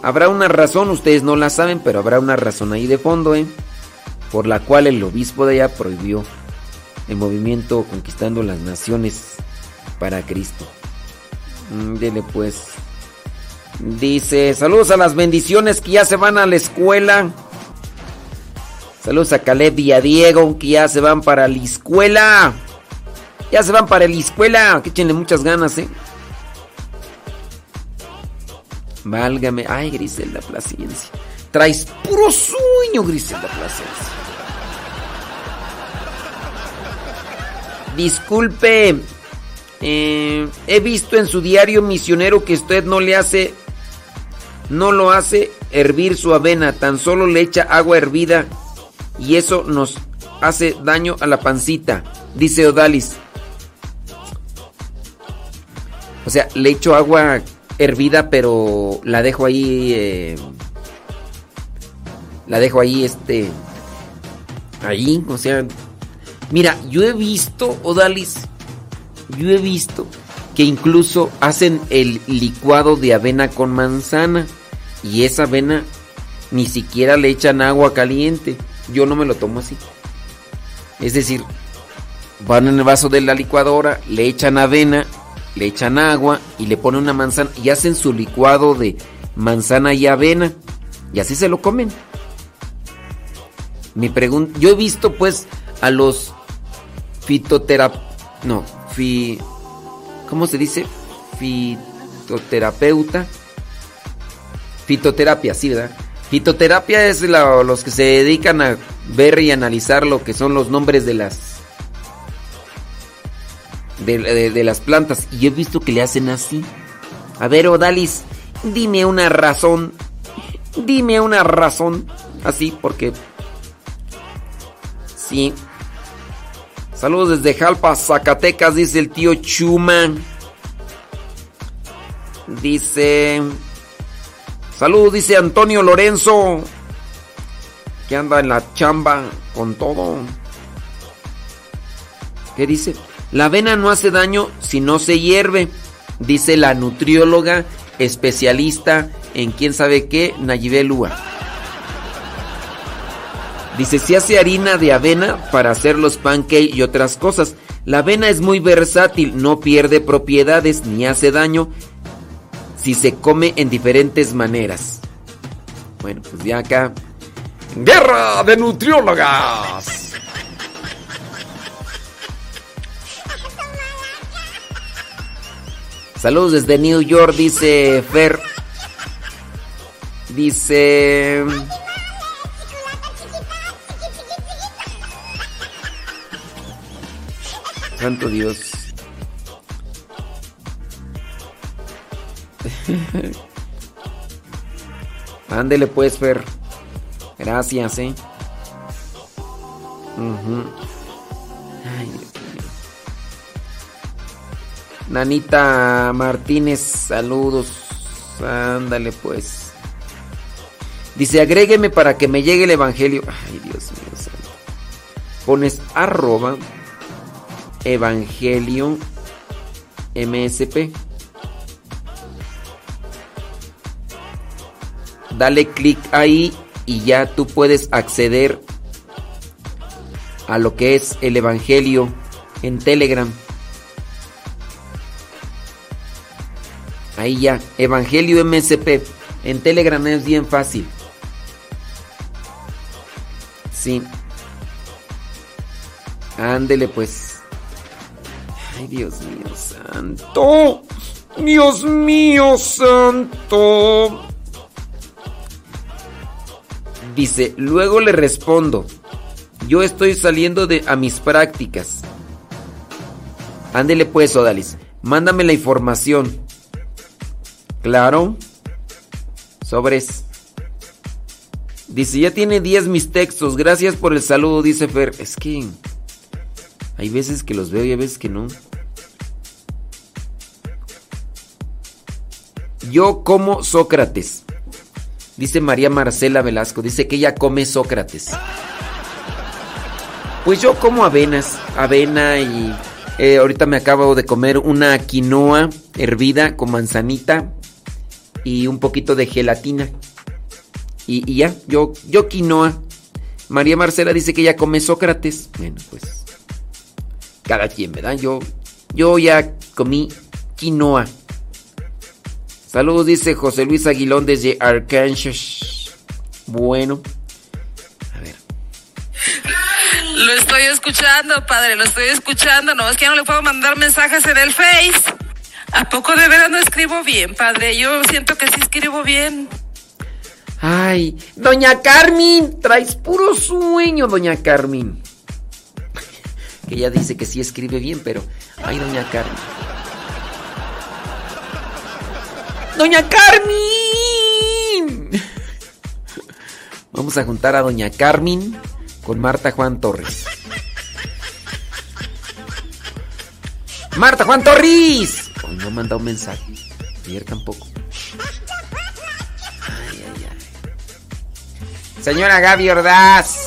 [SPEAKER 4] Habrá una razón, ustedes no la saben, pero habrá una razón ahí de fondo, ¿eh? Por la cual el obispo de allá prohibió el movimiento conquistando las naciones para Cristo. Mm, Dele pues. Dice, saludos a las bendiciones que ya se van a la escuela. Saludos a Caleb y a Diego que ya se van para la escuela. Ya se van para la escuela. Que échenle muchas ganas, eh. Válgame. Ay, Griselda Placencia. Traes puro sueño, Griselda Placencia. Disculpe. eh, he visto en su diario misionero que usted no le hace. No lo hace hervir su avena. Tan solo le echa agua hervida. Y eso nos hace daño a la pancita. Dice Odalis. O sea, le echo agua hervida, pero la dejo ahí. eh, la dejo ahí, este. Ahí, o sea. Mira, yo he visto, Odalis. Yo he visto que incluso hacen el licuado de avena con manzana. Y esa avena ni siquiera le echan agua caliente. Yo no me lo tomo así. Es decir, van en el vaso de la licuadora, le echan avena, le echan agua y le ponen una manzana y hacen su licuado de manzana y avena y así se lo comen. Mi pregunta, yo he visto pues a los fitoterap no, fi ¿cómo se dice? Fitoterapeuta. Fitoterapia, sí, ¿verdad? Fitoterapia es la- los que se dedican a ver y analizar lo que son los nombres de las de, de- de las plantas. Y he visto que le hacen así. A ver, Odalis, dime una razón. Dime una razón. Así, porque. Sí. Saludos desde Jalpa, Zacatecas, dice el tío Chuma. Dice. Saludos, dice Antonio Lorenzo. Que anda en la chamba con todo. ¿Qué dice? La avena no hace daño si no se hierve, dice la nutrióloga especialista en quién sabe qué, Nayibel Lua. Dice, se hace harina de avena para hacer los pancakes y otras cosas. La avena es muy versátil, no pierde propiedades ni hace daño si se come en diferentes maneras. Bueno, pues ya acá. Guerra de nutriólogas. Saludos desde New York, dice Fer. Dice... Santo Dios. Ándele pues, Fer. Gracias, eh. Ay. Nanita Martínez, saludos. Ándale pues. Dice, agrégueme para que me llegue el evangelio. Ay, Dios mío santo. Pones arroba evangelio msp. Dale clic ahí y ya tú puedes acceder a lo que es el evangelio en Telegram. Ahí ya, Evangelio MSP. En Telegram es bien fácil. Sí. Ándele pues. Dios mío santo. Dios mío santo. Dice, luego le respondo. Yo estoy saliendo de a mis prácticas. Ándele pues, Odalis. Mándame la información. Claro. Sobres. Dice, ya tiene 10 mis textos. Gracias por el saludo, dice Fer. Es que hay veces que los veo y hay veces que no. Yo como Sócrates. Dice María Marcela Velasco. Dice que ella come Sócrates. Pues yo como avenas. Avena y... eh, ahorita me acabo de comer una quinoa hervida con manzanita y un poquito de gelatina. Y, y ya, yo, yo quinoa. María Marcela dice que ella come Sócrates. Bueno, pues. Cada quien, ¿verdad? Yo, yo ya comí quinoa. Saludos, dice José Luis Aguilón desde Arkansas. Bueno.
[SPEAKER 15] Lo estoy escuchando, padre, lo estoy escuchando. No es que ya no le puedo mandar mensajes en el Face. ¿A poco de veras no escribo bien, padre? Yo siento que sí escribo bien.
[SPEAKER 4] Ay, doña Carmen, traes puro sueño, doña Carmen. Que ella dice que sí escribe bien, pero... Ay, doña Carmen. ¡Doña Carmen! Vamos a juntar a doña Carmen con Marta Juan Torres. ¡Marta Juan Torres! No ha mandado un mensaje. Ayer tampoco. Ay, ay, ay. Señora Gaby Ordaz.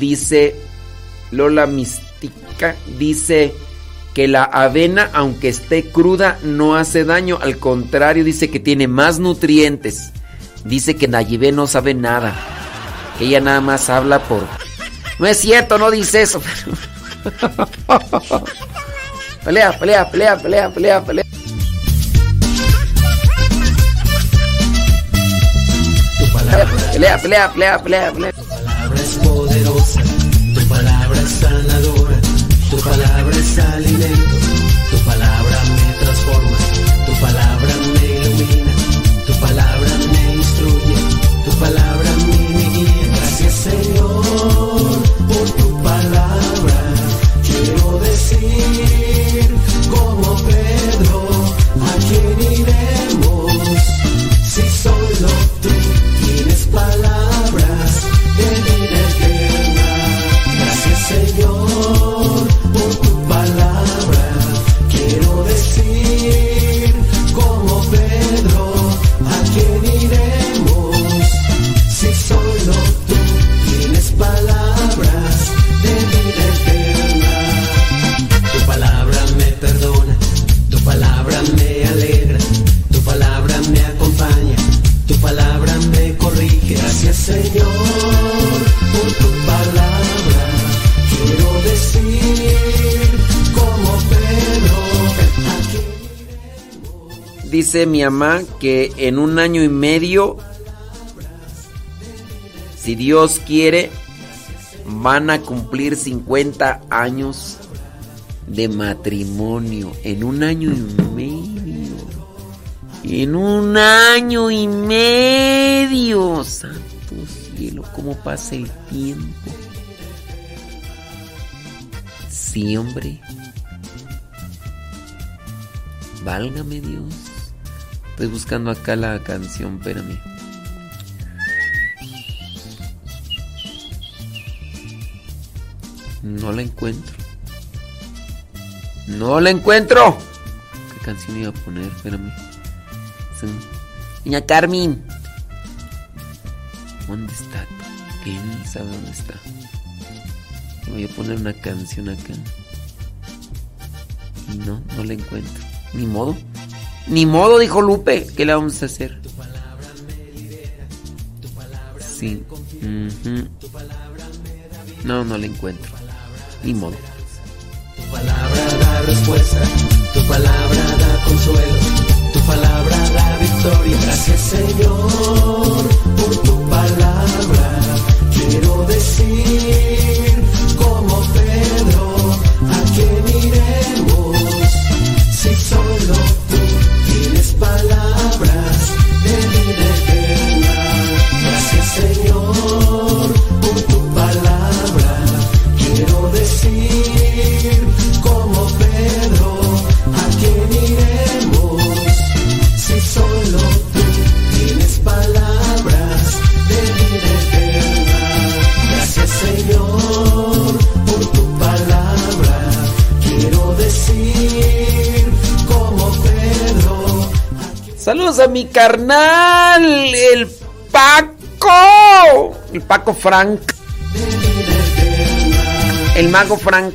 [SPEAKER 4] Dice, Lola Mística dice que la avena, aunque esté cruda, no hace daño. Al contrario, dice que tiene más nutrientes. Dice que Nayibé no sabe nada. Que ella nada más habla por... No es cierto, no dice eso. pelea, pelea, pelea, pelea, pelea, pelea. Pelea, pelea, pelea, pelea, pelea.
[SPEAKER 16] Palabra
[SPEAKER 4] Dice mi mamá que en un año y medio, si Dios quiere, van a cumplir 50 años de matrimonio. En un año y medio. En un año y medio. Santo cielo, cómo pasa el tiempo. Sí, hombre. Válgame Dios. Estoy buscando acá la canción, espérame. No la encuentro. No la encuentro. ¿Qué canción iba a poner? Espérame. Doña Carmen. ¿Dónde está? ¿Quién sabe dónde está? Voy a poner una canción acá. No, no la encuentro. Ni modo. Ni modo, dijo Lupe. ¿Qué le vamos a hacer? Sí. ujú. No, no la encuentro. Ni modo.
[SPEAKER 16] Tu palabra da respuesta, tu palabra da consuelo, tu palabra da victoria. Gracias Señor por tu palabra. Quiero decir como Pedro, ¿a quién iremos? Si solo tú palabras de vida
[SPEAKER 4] Saludos a mi carnal, el Paco. El Paco Frank. El mago Frank.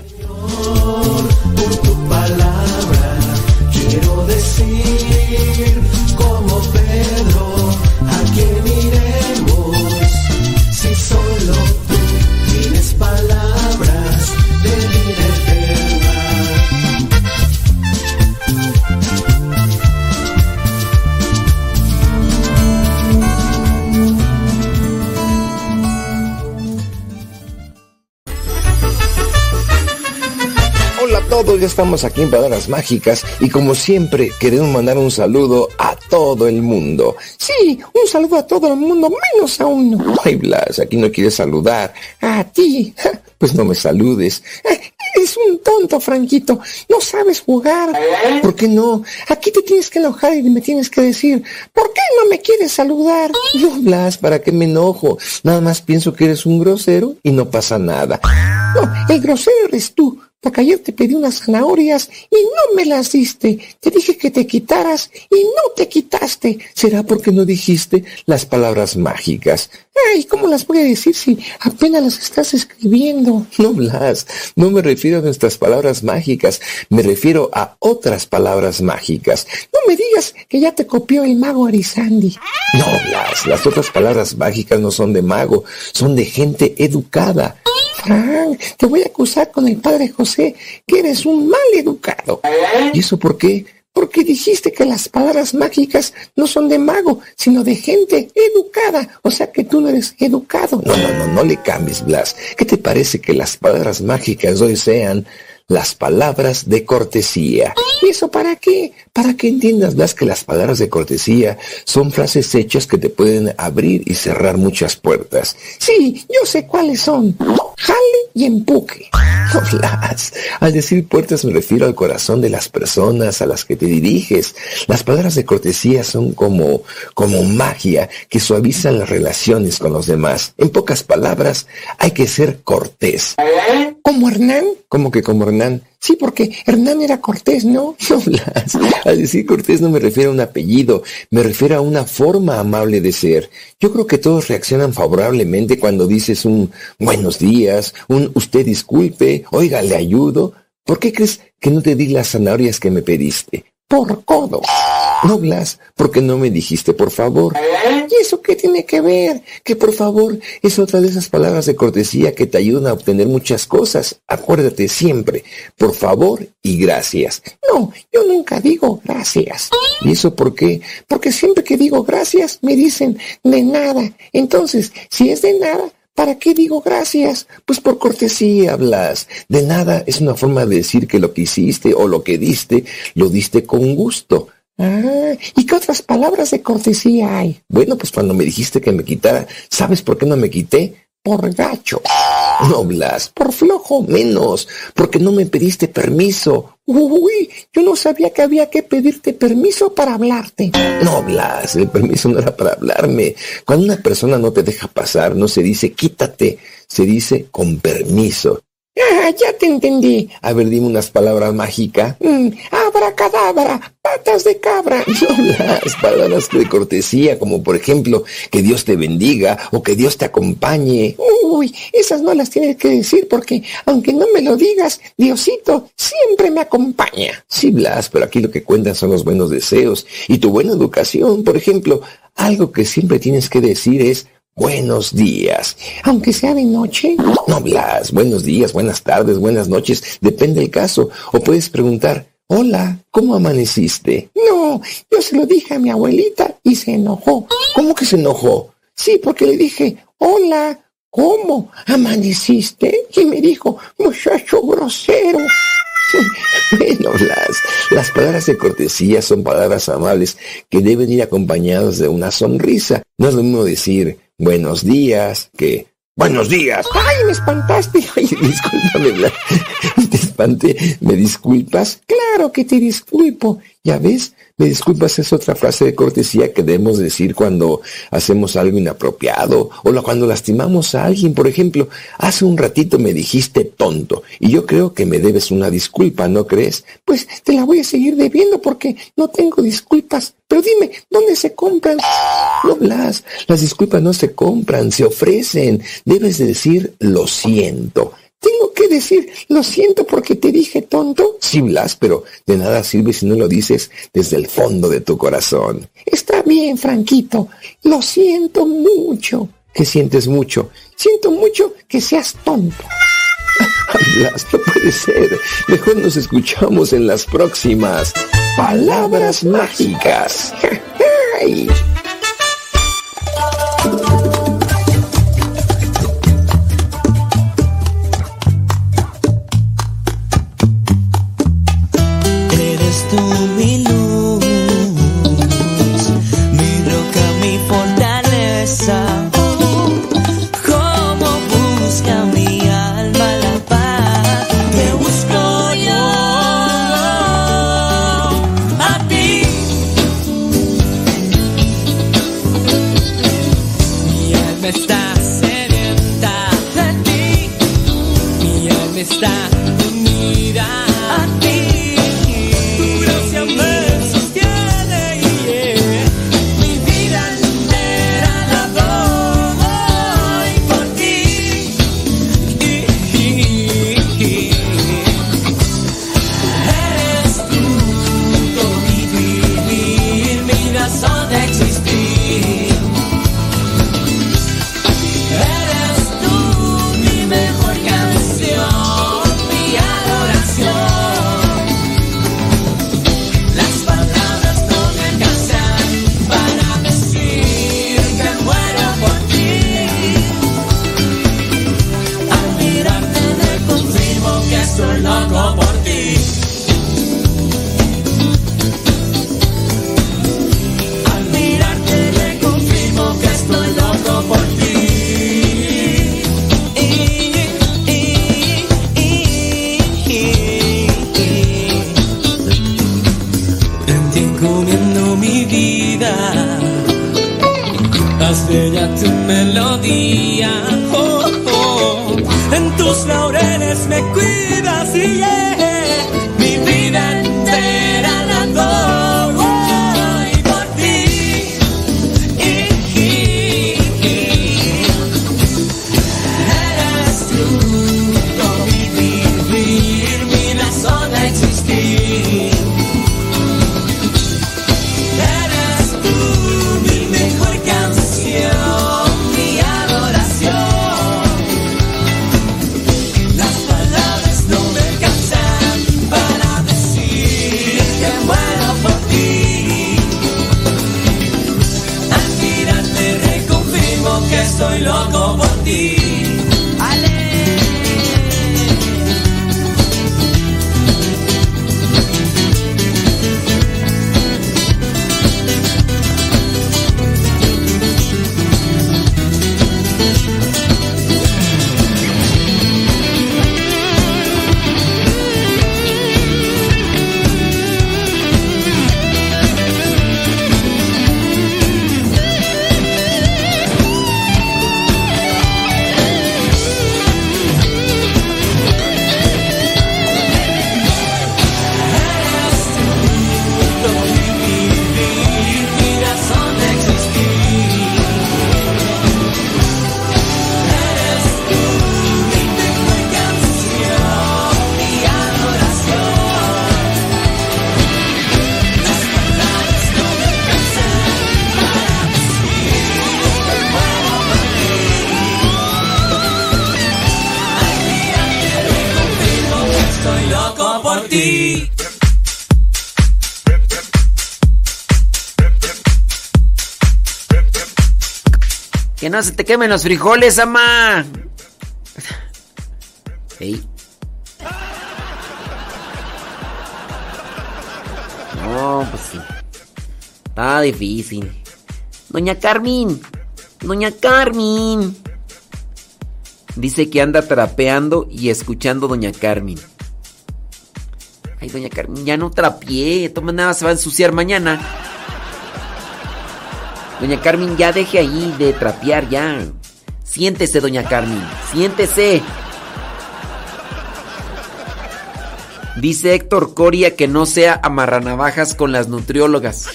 [SPEAKER 17] Todos, ya estamos aquí en Palabras Mágicas y como siempre queremos mandar un saludo a todo el mundo. Sí, un saludo a todo el mundo, menos a uno. Ay, Blas, aquí no quieres saludar. A ti. Pues no me saludes. Eh, Eres un tonto, Franquito. No sabes jugar. ¿Por qué no? Aquí te tienes que enojar y me tienes que decir, ¿por qué no me quieres saludar? No, Blas, ¿para qué me enojo? Nada más pienso que eres un grosero y no pasa nada. No, el grosero eres tú, porque te pedí unas zanahorias y no me las diste. Te dije que te quitaras y no te quitaste. ¿Será porque no dijiste las palabras mágicas? Ay, ¿cómo las voy a decir si apenas las estás escribiendo? No, Blas, no me refiero a nuestras palabras mágicas, me refiero a otras palabras mágicas. No me digas que ya te copió el mago Arizandi. No, Blas, las otras palabras mágicas no son de mago, son de gente educada. Frank, te voy a acusar con el padre José que eres un mal educado. ¿Y eso por qué? Porque dijiste que las palabras mágicas no son de mago, sino de gente educada. O sea que tú no eres educado. No, no, no, no le cambies, Blas. ¿Qué te parece que las palabras mágicas hoy sean las palabras de cortesía? ¿Y eso para qué? Para que entiendas, Blas, que las palabras de cortesía son frases hechas que te pueden abrir y cerrar muchas puertas. Sí, yo sé cuáles son. Jale y empuque. No, Blas. Al decir puertas me refiero al corazón de las personas a las que te diriges. Las palabras de cortesía son como, como magia que suavizan las relaciones con los demás. En pocas palabras, hay que ser cortés. ¿Como Hernán? ¿Cómo que como Hernán? Sí, porque Hernán era cortés, ¿no? No, Blas. Al decir cortés no me refiero a un apellido, me refiero a una forma amable de ser. Yo creo que todos reaccionan favorablemente cuando dices un buenos días, un usted disculpe, oiga, le ayudo. ¿Por qué crees que no te di las zanahorias que me pediste? Por codo. No, Blas, porque no me dijiste por favor. ¿Y eso qué tiene que ver? Que por favor es otra de esas palabras de cortesía que te ayudan a obtener muchas cosas. Acuérdate siempre, por favor y gracias. No, yo nunca digo gracias. ¿Y eso por qué? Porque siempre que digo gracias me dicen de nada. Entonces, si es de nada, ¿Para qué digo gracias? Pues por cortesía, Blas. De nada es una forma de decir que lo que hiciste o lo que diste, lo diste con gusto. Ah, ¿y qué otras palabras de cortesía hay? Bueno, pues cuando me dijiste que me quitara, ¿sabes por qué no me quité? Por gacho. No, Blas, por flojo menos, porque no me pediste permiso. Uy, yo no sabía que había que pedirte permiso para hablarte. No, Blas, el permiso no era para hablarme. Cuando una persona no te deja pasar, no se dice quítate, se dice con permiso. Ah, ya te entendí. A ver, dime unas palabras mágicas. Mm, abracadabra, patas de cabra. No las palabras de cortesía, como por ejemplo, que Dios te bendiga o que Dios te acompañe. Uy, esas no las tienes que decir porque, aunque no me lo digas, Diosito siempre me acompaña. Sí, Blas, pero aquí lo que cuentan son los buenos deseos y tu buena educación. Por ejemplo, algo que siempre tienes que decir es, Buenos días. Aunque sea de noche. No, Blas. Buenos días, buenas tardes, buenas noches. Depende del caso. O puedes preguntar, hola, ¿cómo amaneciste? No, yo se lo dije a mi abuelita y se enojó. ¿Cómo que se enojó? Sí, porque le dije, hola, ¿cómo amaneciste? Y me dijo, muchacho grosero. Bueno, las, las palabras de cortesía son palabras amables que deben ir acompañadas de una sonrisa. No es lo mismo decir buenos días que buenos días. ¡Ay, me espantaste! Ay, discúlpame. Te espanté. ¿Me disculpas? Claro que te disculpo. ¿Ya ves? Me disculpas es otra frase de cortesía que debemos decir cuando hacemos algo inapropiado o cuando lastimamos a alguien. Por ejemplo, hace un ratito me dijiste tonto y yo creo que me debes una disculpa, ¿no crees? Pues te la voy a seguir debiendo porque no tengo disculpas. Pero dime, ¿dónde se compran? No, Blas, las disculpas no se compran, se ofrecen. Debes de decir lo siento. Tengo que decir, lo siento porque te dije tonto. Sí, Blas, pero de nada sirve si no lo dices desde el fondo de tu corazón. Está bien, Franquito. Lo siento mucho. ¿Qué sientes mucho? Siento mucho que seas tonto. Blas, no puede ser. Mejor nos escuchamos en las próximas palabras mágicas.
[SPEAKER 16] no
[SPEAKER 4] se te quemen los frijoles, ama. Ey. No, pues sí. Está difícil. Doña Carmen. Doña Carmen. Dice que anda trapeando y escuchando Doña Carmen. Ay, Doña Carmen, ya no trapié. De todas maneras se va a ensuciar mañana. Doña Carmen, ya deje ahí de trapear, ya. Siéntese, doña Carmen, siéntese. Dice Héctor Coria que no sea amarranavajas con las nutriólogas.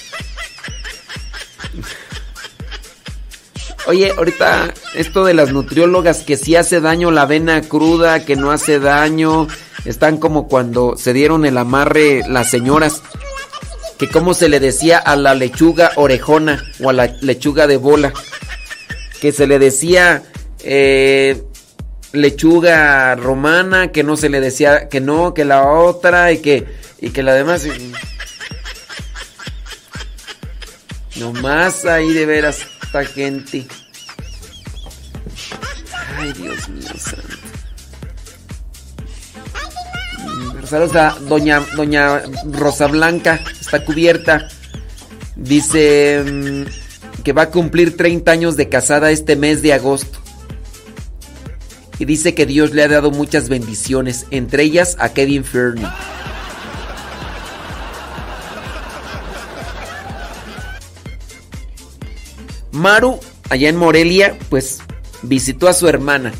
[SPEAKER 4] Oye, ahorita esto de las nutriólogas que sí hace daño la avena cruda, que no hace daño, están como cuando se dieron el amarre las señoras que como se le decía a la lechuga orejona o a la lechuga de bola, que se le decía eh, lechuga romana, que no se le decía que no, que la otra y que y que la demás. Nomás ahí de veras esta gente. Ay, Dios mío santo. Saludos a doña, doña Rosa Blanca, está cubierta. Dice mm, que va a cumplir 30 años de casada este mes de agosto. Y dice que Dios le ha dado muchas bendiciones, entre ellas a Kevin Fernie. Maru, allá en Morelia, pues visitó a su hermana.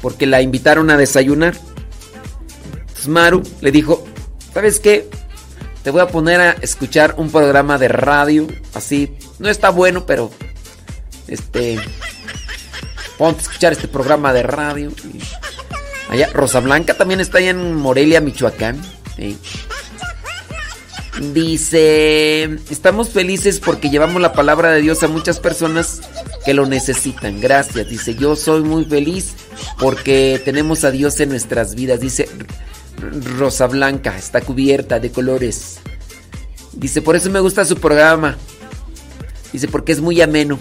[SPEAKER 4] porque la invitaron a desayunar. Entonces Maru le dijo, ¿sabes qué? Te voy a poner a escuchar un programa de radio, así, no está bueno, pero este ponte a escuchar este programa de radio. Allá Rosa Blanca también está allá en Morelia, Michoacán. Dice, estamos felices porque llevamos la palabra de Dios a muchas personas que lo necesitan. Gracias. Dice, yo soy muy feliz porque tenemos a Dios en nuestras vidas. Dice, Rosa Blanca, está cubierta de colores. Dice, por eso me gusta su programa. Dice, porque es muy ameno.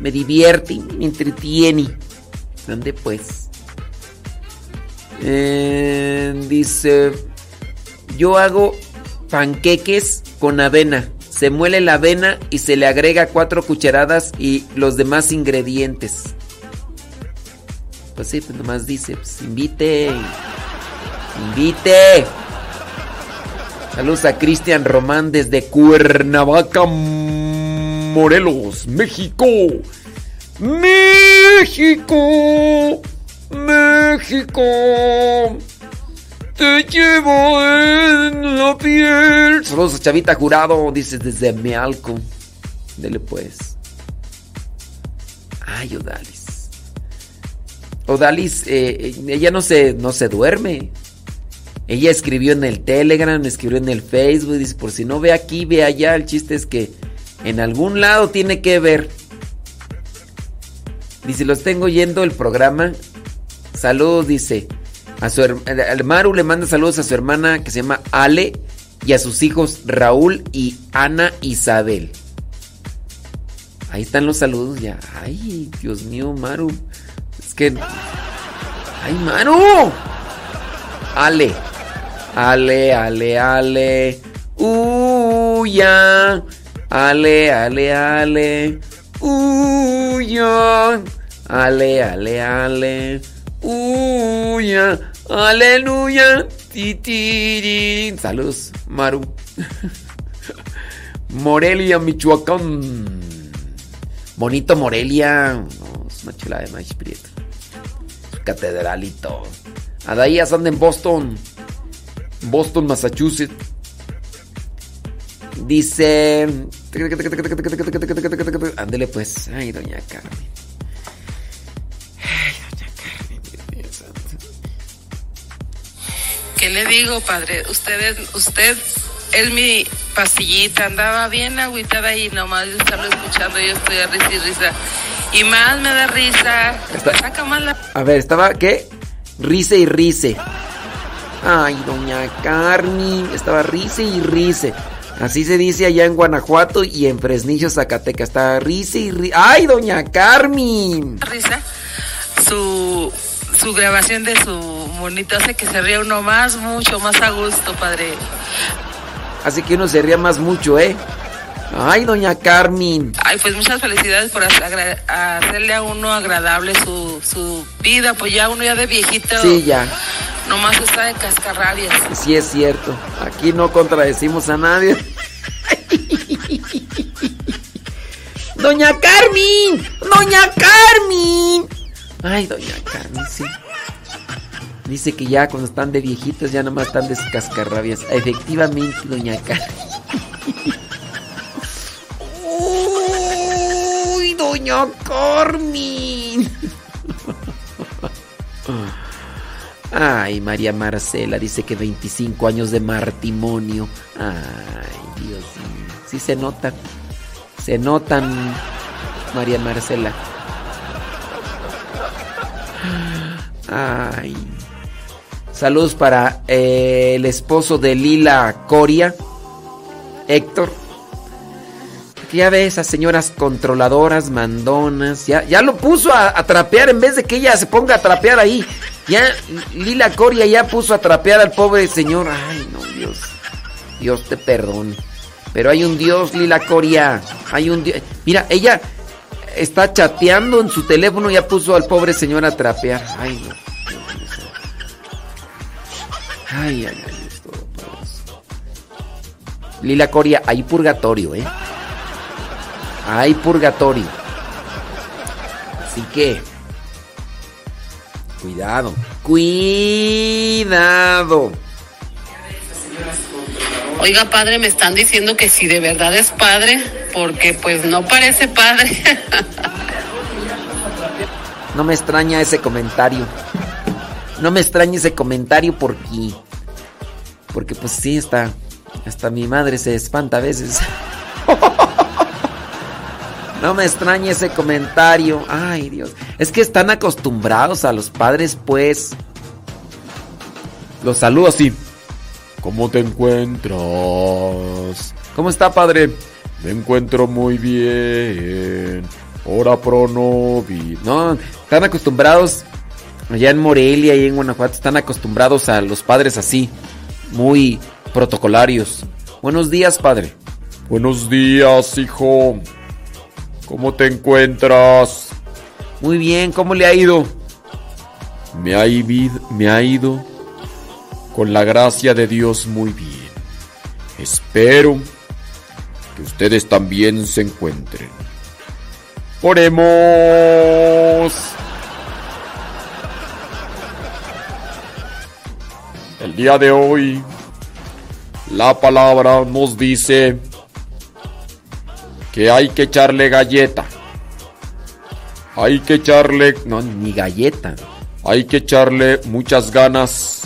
[SPEAKER 4] Me divierte, me entretiene. ¿Dónde pues? Eh, dice, yo hago panqueques con avena. Se muele la avena y se le agrega cuatro cucharadas y los demás ingredientes. Pues sí, pues nomás dice, pues invite. Invite. Saludos a Cristian Román desde Cuernavaca, Morelos, México. México. México. Te llevo en la piel. Saludos a Chavita Jurado, dices desde Mealco. Dele pues. Ay, Odalis. Odalis, eh, ella no se, no se duerme. Ella escribió en el Telegram, escribió en el Facebook, dice, por si no ve aquí, ve allá. El chiste es que en algún lado tiene que ver. Dice, los tengo yendo el programa. Saludos, dice. A su al Maru le manda saludos a su hermana que se llama Ale y a sus hijos Raúl y Ana Isabel. Ahí están los saludos ya. Ay, Dios mío, Maru. Es que. ¡Ay, Maru! Ale. Ale, ale, ale. Uh, ya. Ale, ale, ale. Uh, ya. Ale, ale, ale. Uh, ya. Aleluya. Saludos, Maru. Morelia, Michoacán. Bonito Morelia. No, es una chula de maíz prieto. Catedralito. Adaías anda en Boston. Boston, Massachusetts. Dice. Ándele pues. Ay, doña Carmen. Ay, doña Carmen, Dios.
[SPEAKER 15] ¿Qué le digo, padre? Usted, usted es mi pastillita. Andaba bien agüitada y nomás de estarlo escuchando yo estoy a risa y risa. Y más me da risa. Me saca más la...
[SPEAKER 4] A ver, estaba, ¿qué? Rice y rice. Ay, doña Carmen, estaba rice y rice. Así se dice allá en Guanajuato y en Fresnillo, Zacatecas. Estaba rice y rice. ¡Ay, doña Carmen!
[SPEAKER 15] risa. Su, su grabación de su monito hace que se ría uno más, mucho más a gusto, padre.
[SPEAKER 4] Así que uno se ría más mucho, ¿eh? ¡Ay, doña Carmen!
[SPEAKER 15] Ay, pues muchas felicidades por hacerle a uno agradable su, su vida, pues ya uno ya de viejito.
[SPEAKER 4] Sí, ya.
[SPEAKER 15] Nomás está de cascarrabias.
[SPEAKER 4] Sí, es cierto. Aquí no contradecimos a nadie. ¡Doña Carmen! ¡Doña Carmen! Ay, doña Carmen, sí. Dice que ya cuando están de viejitos ya nomás están de cascarrabias. Efectivamente, doña Carmen. ¡Uy, doña Carmen! Ay, María Marcela dice que 25 años de matrimonio. Ay, Dios mío. Sí se notan. Se notan, María Marcela. Ay. Saludos para eh, el esposo de Lila Coria, Héctor. Que ya ve esas señoras controladoras, mandonas. Ya, ya lo puso a, a trapear en vez de que ella se ponga a trapear ahí. Ya Lila Coria ya puso a trapear al pobre señor. Ay, no, Dios. Dios te perdone. Pero hay un Dios, Lila Coria. Hay un Dios. Mira, ella está chateando en su teléfono y ya puso al pobre señor a trapear. Ay, no. Ay, ay, ay. Lila Coria, hay purgatorio, ¿eh? Hay purgatorio. Así que, Cuidado. Cuidado.
[SPEAKER 15] Oiga, padre, me están diciendo que si de verdad es padre, porque pues no parece padre.
[SPEAKER 4] No me extraña ese comentario. No me extraña ese comentario porque. Porque pues sí, está. Hasta mi madre se espanta a veces. No me extraña ese comentario. Ay, Dios. Es que están acostumbrados a los padres, pues. Los saludo así. ¿Cómo te encuentras? ¿Cómo está, padre? Me encuentro muy bien. Ora pro nobis. No, están acostumbrados. Allá en Morelia y en Guanajuato están acostumbrados a los padres así. Muy protocolarios. Buenos días, padre. Buenos días, hijo. ¿Cómo te encuentras? Muy bien, ¿cómo le ha ido? Me ha, ido, me ha ido con la gracia de Dios muy bien. Espero que ustedes también se encuentren. Oremos. El día de hoy, la palabra nos dice que hay que echarle galleta. Hay que echarle, no, ni galleta. Hay que echarle muchas ganas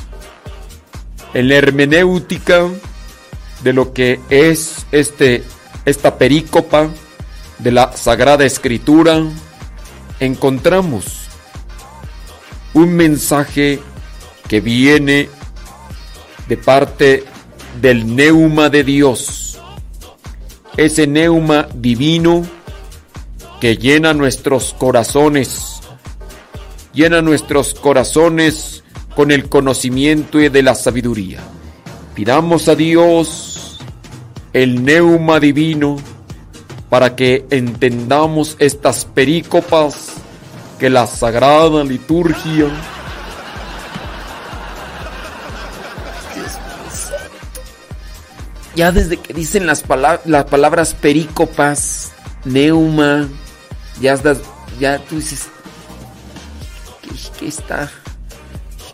[SPEAKER 4] en la hermenéutica de lo que es este esta perícopa de la Sagrada Escritura. Encontramos un mensaje que viene de parte del neuma de Dios ese neuma divino que llena nuestros corazones, llena nuestros corazones con el conocimiento y de la sabiduría. Pidamos a Dios el neuma divino para que entendamos estas perícopas que la sagrada liturgia ya desde que dicen las, las palabras perícopas, neuma, ya, ya tú dices, ¿qué, está?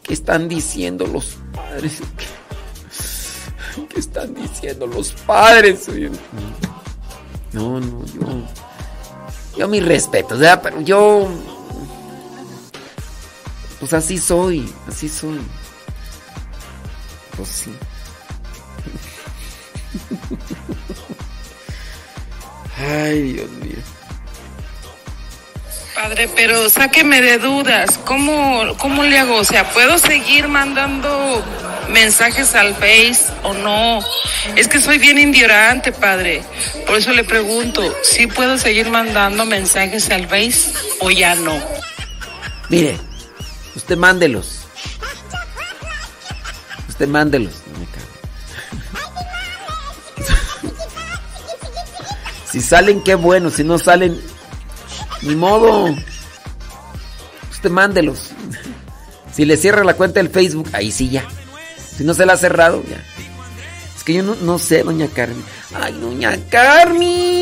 [SPEAKER 4] ¿Qué están diciendo los padres? ¿Qué, ¿Qué están diciendo los padres? No, no, yo... Yo mi respeto, ¿verdad? Pero yo... Pues así soy, así soy. Pues sí. Ay, Dios mío.
[SPEAKER 15] Padre, pero sáqueme de dudas. ¿Cómo, ¿Cómo le hago? O sea, ¿puedo seguir mandando mensajes al Face o no? Es que soy bien indiorante, padre. Por eso le pregunto, ¿sí puedo seguir mandando mensajes al Face o ya no?
[SPEAKER 4] Mire, usted mándelos. Usted mándelos. Si salen, qué bueno. Si no salen, ni modo. Usted mándelos. Si le cierra la cuenta del Facebook, ahí sí ya. Si no se la ha cerrado, ya. Es que yo no, no sé, doña Carmen. Ay, doña Carmen.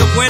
[SPEAKER 8] Mi padrecito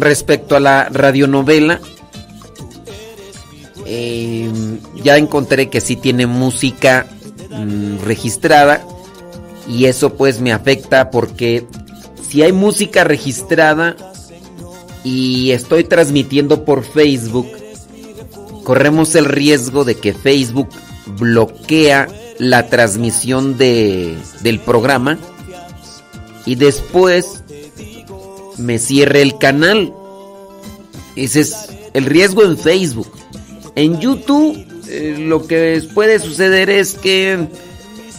[SPEAKER 4] respecto a la radionovela, eh, ya encontré que sí tiene música mm, registrada y eso pues me afecta porque si hay música registrada y estoy transmitiendo por Facebook, corremos el riesgo de que Facebook bloquea la transmisión de, del programa y después me cierre el canal. Ese es el riesgo en Facebook. En YouTube eh, lo que puede suceder es que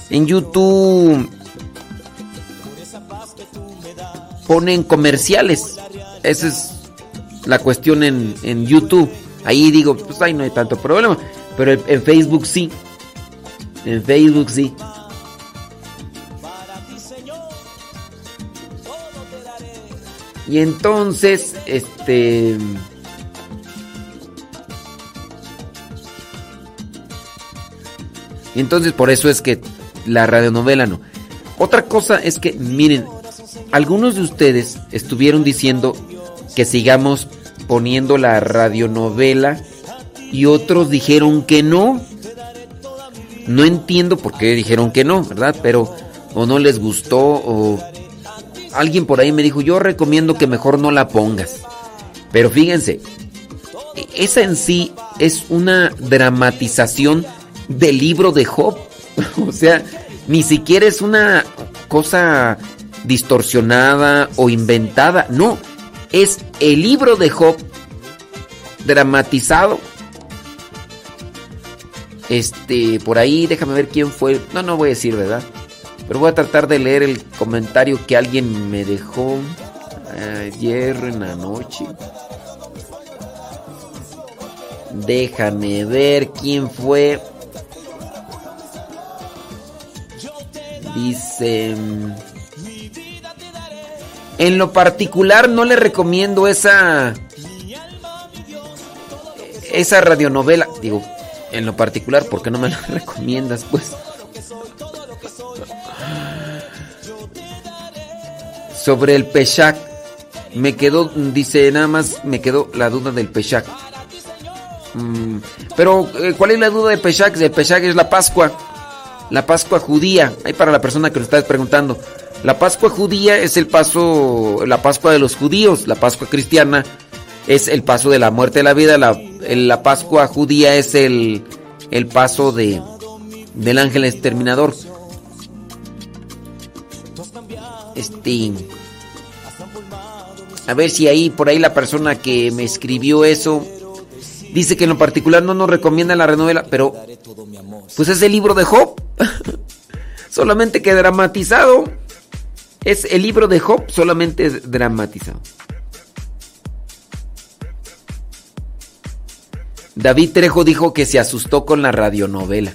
[SPEAKER 4] en YouTube ponen comerciales. Esa es la cuestión en, en YouTube. Ahí digo, pues ahí no hay tanto problema. Pero en, Facebook sí. En Facebook sí. Y entonces, este... Entonces por eso es que la radionovela no. Otra cosa es que, miren, algunos de ustedes estuvieron diciendo que sigamos poniendo la radionovela y otros dijeron que no. No entiendo por qué dijeron que no, ¿verdad? Pero o no les gustó o alguien por ahí me dijo, yo recomiendo que mejor no la pongas. Pero fíjense, esa en sí es una dramatización del libro de Job. o sea, ni siquiera es una cosa distorsionada o inventada. No, es el libro de Job dramatizado. Este, por ahí, déjame ver quién fue. No, no voy a decir, ¿verdad? Pero voy a tratar de leer el comentario que alguien me dejó ayer en la noche. Déjame ver quién fue. Dice... En lo particular no le recomiendo esa... Esa radionovela. Digo, en lo particular, ¿por qué no me la recomiendas? Pues... Sobre el Peshak. Me quedó, dice nada más, me quedó la duda del Peshak. Mm, pero, eh, ¿cuál es la duda de Peshak? El Peshak es la Pascua. La Pascua judía. Ahí para la persona que lo está preguntando. La Pascua judía es el paso, la Pascua de los judíos. La Pascua cristiana es el paso de la muerte a la vida. La, la Pascua judía es el, el paso de, del ángel exterminador. Este. A ver si ahí, por ahí la persona que me escribió eso, dice que en lo particular no nos recomienda la renovela, pero pues es el libro de Job. solamente que dramatizado. Es el libro de Job, solamente dramatizado. David Trejo dijo que se asustó con la radionovela.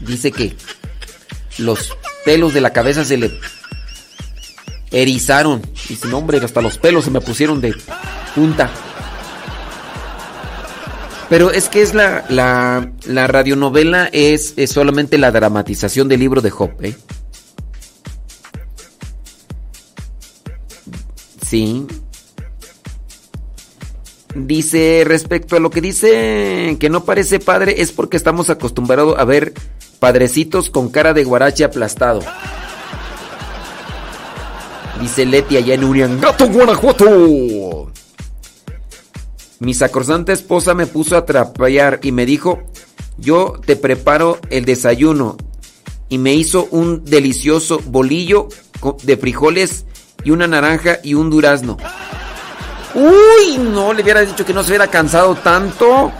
[SPEAKER 4] Dice que los pelos de la cabeza se le erizaron. Y su nombre, hasta los pelos se me pusieron de punta. Pero es que es la, la, la radionovela, es, es, solamente la dramatización del libro de Job. Sí. Dice, respecto a lo que dice que no parece padre, es porque estamos acostumbrados a ver padrecitos con cara de guarache aplastado. Dice Leti allá en Uriangato, Guanajuato. Mi sacrosanta esposa me puso a trapear y me dijo, yo te preparo el desayuno. Y me hizo un delicioso bolillo de frijoles y una naranja y un durazno. Uy, no, le hubieras dicho que no se hubiera cansado tanto.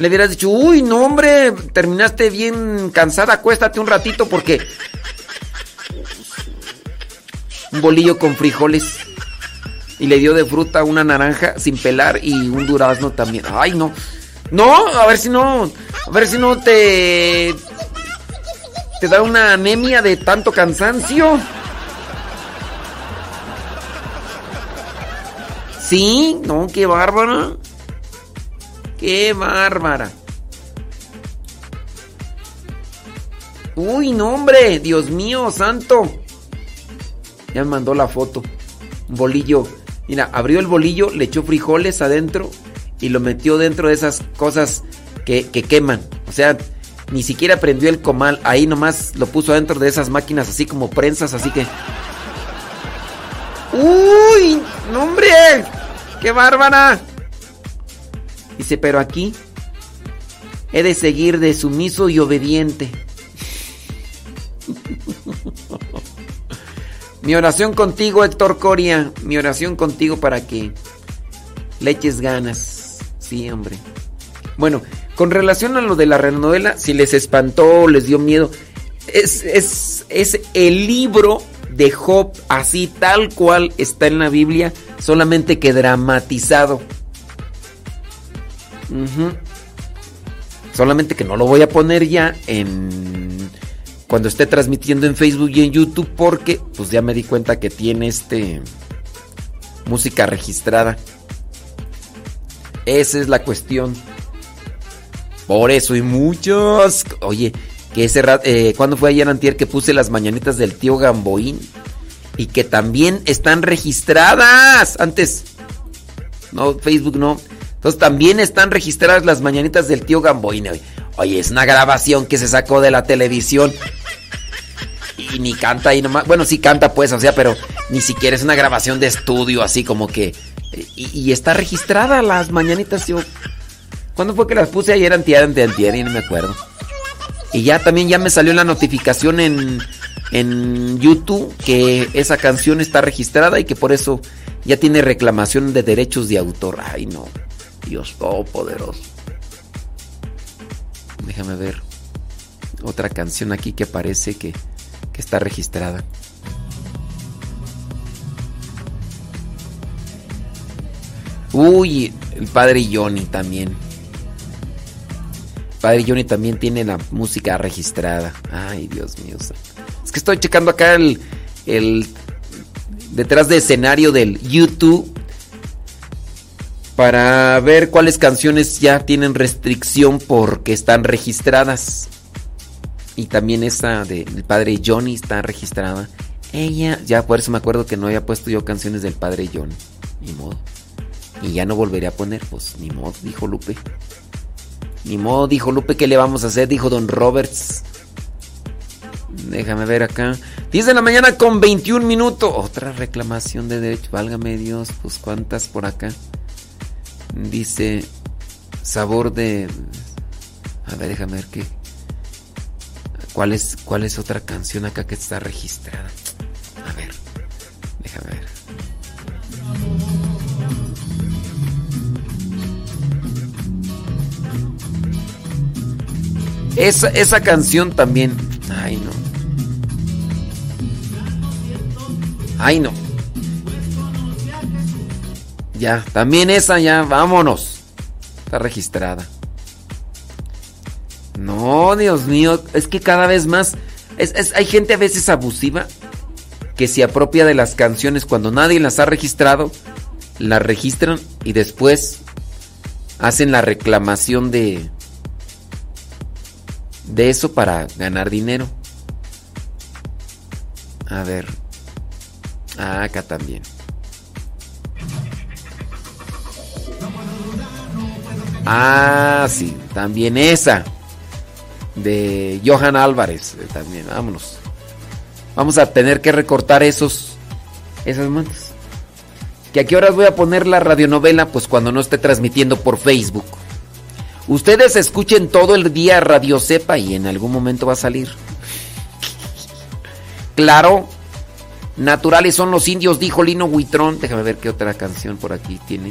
[SPEAKER 4] Le hubieras dicho, uy, no, hombre, terminaste bien cansada, acuéstate un ratito porque... Un bolillo con frijoles. Y le dio de fruta una naranja sin pelar y un durazno también. Ay, no. No, a ver si no. A ver si no te. Te da una anemia de tanto cansancio. Sí, no, qué bárbara. Qué bárbara. Uy, no, hombre, Dios mío, santo. Ya me mandó la foto. Un bolillo. Mira, abrió el bolillo, le echó frijoles adentro y lo metió dentro de esas cosas que, que queman. O sea, ni siquiera prendió el comal. Ahí nomás lo puso adentro de esas máquinas así como prensas, así que... ¡Uy! ¡No, hombre! ¡Qué bárbara! Dice, pero aquí he de seguir de sumiso y obediente. Mi oración contigo, Héctor Coria. Mi oración contigo para que le eches ganas. Sí, hombre. Bueno, con relación a lo de la renovela, si les espantó, les dio miedo, es, es, es el libro de Job, así tal cual está en la Biblia, solamente que dramatizado. Solamente que no lo voy a poner ya en cuando esté transmitiendo en Facebook y en YouTube porque pues ya me di cuenta que tiene este música registrada. Esa es la cuestión. Por eso y muchos, oye, que ese rato, eh, cuando fue ayer antier que puse las mañanitas del tío Gamboín y que también están registradas. Antes no Facebook no. Entonces también están registradas las mañanitas del tío Gamboín. Oye, es una grabación que se sacó de la televisión. Y ni canta ahí nomás. Bueno, sí canta pues, o sea, pero ni siquiera es una grabación de estudio así como que... Y, y está registrada las mañanitas. Yo, ¿Cuándo fue que las puse ayer antier, antier, antier? Y no me acuerdo. Y ya también ya me salió la notificación en, en YouTube que esa canción está registrada y que por eso ya tiene reclamación de derechos de autor. Ay, no. Dios todopoderoso. Déjame ver. Otra canción aquí que parece que, que está registrada. Uy, el padre Johnny también. Padre Johnny también tiene la música registrada. Ay, Dios mío. Es que estoy checando acá el, el detrás de escenario del YouTube para ver cuáles canciones ya tienen restricción porque están registradas. Y también esa del padre Johnny está registrada. Ella, ya por eso me acuerdo que no había puesto yo canciones del padre Johnny. Ni modo. Y ya no volveré a poner, pues ni modo, dijo Lupe. Ni modo, dijo Lupe, ¿qué le vamos a hacer? Dijo Don Roberts. Déjame ver acá. 10 de la mañana con 21 minutos. Otra reclamación de derecho. Válgame Dios, pues cuántas por acá. Dice sabor de... A ver, déjame ver qué... ¿Cuál es, ¿Cuál es otra canción acá que está registrada? A ver. Déjame ver. Esa, esa canción también. Ay, no. Ay, no. Ya, también esa ya, vámonos. Está registrada. No, Dios mío, es que cada vez más... Es, hay gente a veces abusiva que se apropia de las canciones cuando nadie las ha registrado, las registran y después hacen la reclamación de de eso para ganar dinero. A ver. Acá también. Ah, sí, también esa. De Johan Álvarez, eh, también, vámonos. Vamos a tener que recortar esos esas mantas. ¿Que a qué horas voy a poner la radionovela? Pues cuando no esté transmitiendo por Facebook. Ustedes escuchen todo el día Radio Cepa y en algún momento va a salir. Claro, naturales son los indios, dijo Lino Huitrón. Déjame ver qué otra canción por aquí tiene.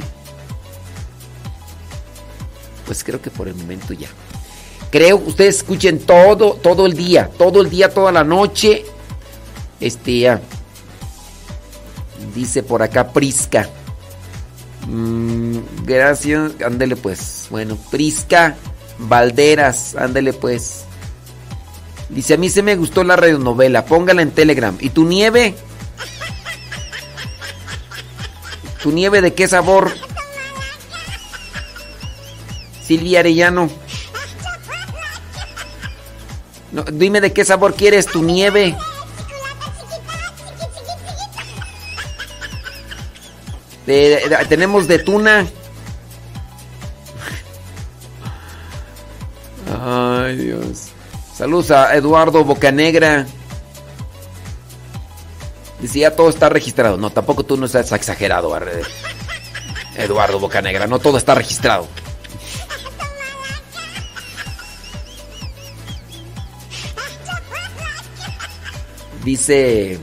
[SPEAKER 4] Pues creo que por el momento ya. Creo que ustedes escuchen todo, todo el día, todo el día, toda la noche. Este, ya. Dice por acá Prisca. Mm, gracias, ándele pues. Bueno, Prisca Valderas, ándele pues. Dice, a mí se me gustó la radionovela, póngala en Telegram. ¿Y tu nieve? ¿Tu nieve de qué sabor? Silvia Arellano. No, dime de qué sabor quieres tu nieve. De- tenemos de tuna. Ay, Dios. Saludos a Eduardo Bocanegra. Dice, ya todo está registrado. No, tampoco tú no estás exagerado, Eduardo Bocanegra. No todo está registrado. Dice...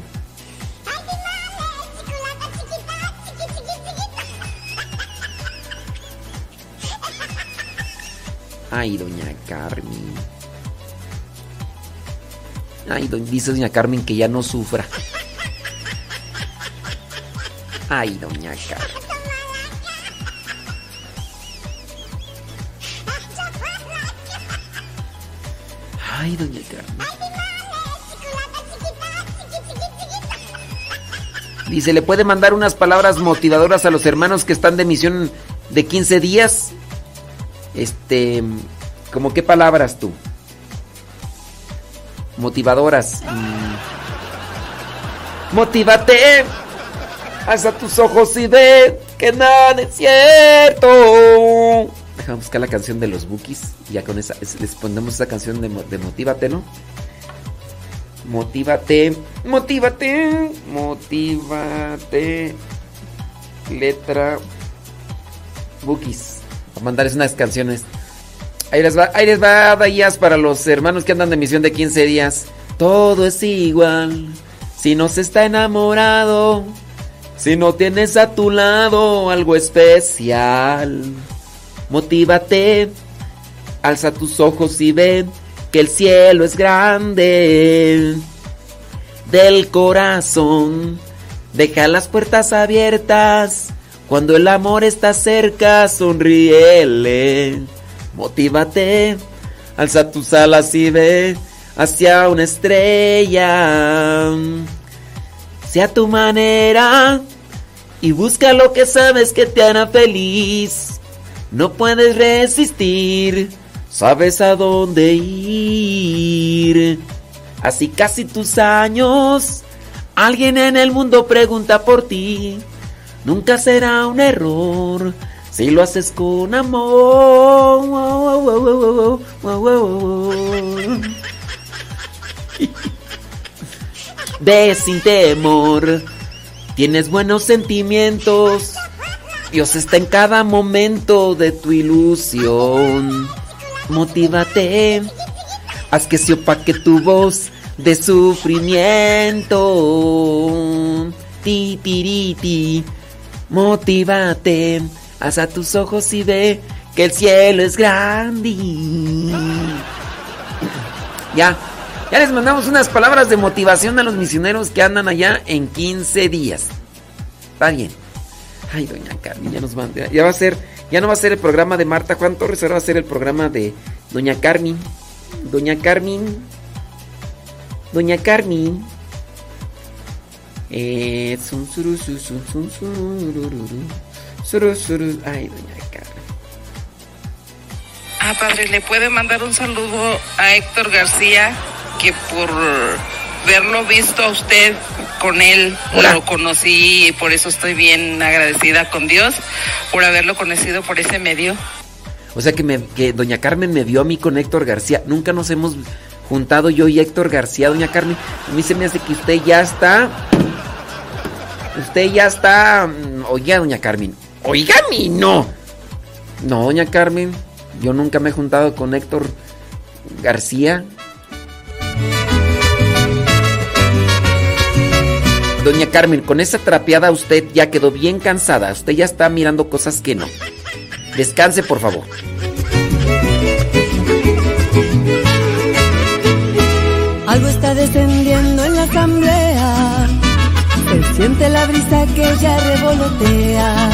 [SPEAKER 4] Ay, doña Carmen. Ay, do- dice doña Carmen que ya no sufra. Ay, doña Carmen. Ay, doña Carmen. Dice, ¿le puede mandar unas palabras motivadoras a los hermanos que están de misión de 15 días? Este, ¿como qué palabras tú? Motivadoras. Mm. Motívate. Alza tus ojos y ve que nada es cierto. Déjame buscar la canción de los Bookies. Ya con esa, es- les ponemos esa canción de, de Motívate, ¿no? Motívate, motívate, motívate. Letra Bookies. A mandarles unas canciones. Ahí les va, ahí les va Dayas para los hermanos que andan de misión de 15 días. Todo es igual. Si no se está enamorado. Si no tienes a tu lado algo especial. Motívate. Alza tus ojos y ven que el cielo es grande. Del corazón. Deja las puertas abiertas. Cuando el amor está cerca, sonríele. Motívate. Alza tus alas y ve hacia una estrella. Sea tu manera y busca lo que sabes que te hará feliz. No puedes resistir, sabes a dónde ir. Así casi tus años, alguien en el mundo pregunta por ti. Nunca será un error si lo haces con amor. Ve sin temor, tienes buenos sentimientos. Dios está en cada momento de tu ilusión. Motívate, haz que se opaque tu voz de sufrimiento. ti, piriti. Motívate, alza tus ojos y ve que el cielo es grande. Ya, ya les mandamos unas palabras de motivación a los misioneros que andan allá en 15 días. Está bien. Ay, doña Carmen, ya nos ya va a ser, ya no va a ser el programa de Marta Juan Torres, ahora va a ser el programa de doña Carmen. Doña Carmen. Doña Carmen. Eh. Ay, doña Carmen.
[SPEAKER 15] Ah, padre, ¿le puede mandar un saludo a Héctor García? Que por verlo visto a usted con él, lo conocí y por eso estoy bien agradecida con Dios por haberlo conocido por ese medio.
[SPEAKER 4] O sea que, me, que doña Carmen me vio a mí con Héctor García. Nunca nos hemos juntado yo y Héctor García, doña Carmen. A mí se me hace que usted ya está. Usted ya está. mm, Oiga, doña Carmen. Oiga, mí no. No, doña Carmen. Yo nunca me he juntado con Héctor García. Doña Carmen, con esa trapeada usted ya quedó bien cansada. Usted ya está mirando cosas que no. Descanse, por favor.
[SPEAKER 18] Algo está descendiendo en la asamblea. Se siente la brisa que ya revolotea.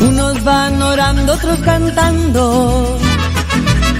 [SPEAKER 18] Unos van orando, otros cantando.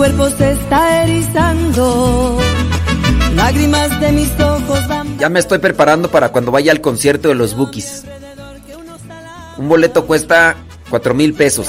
[SPEAKER 18] Cuerpo se está erizando. Lágrimas de mis ojos van
[SPEAKER 4] Ya me estoy preparando para cuando vaya al concierto de los Bookies. Un boleto cuesta cuatro mil pesos.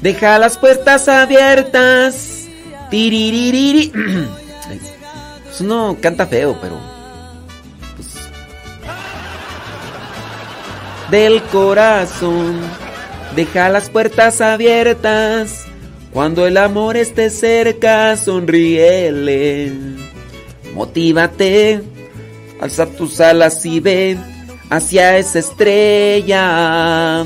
[SPEAKER 4] Deja las puertas abiertas. Tiriririri. Pues uno canta feo, pero. pues, del corazón, deja las puertas abiertas. Cuando el amor esté cerca, sonríele. Motívate, alza tus alas y ve hacia esa estrella.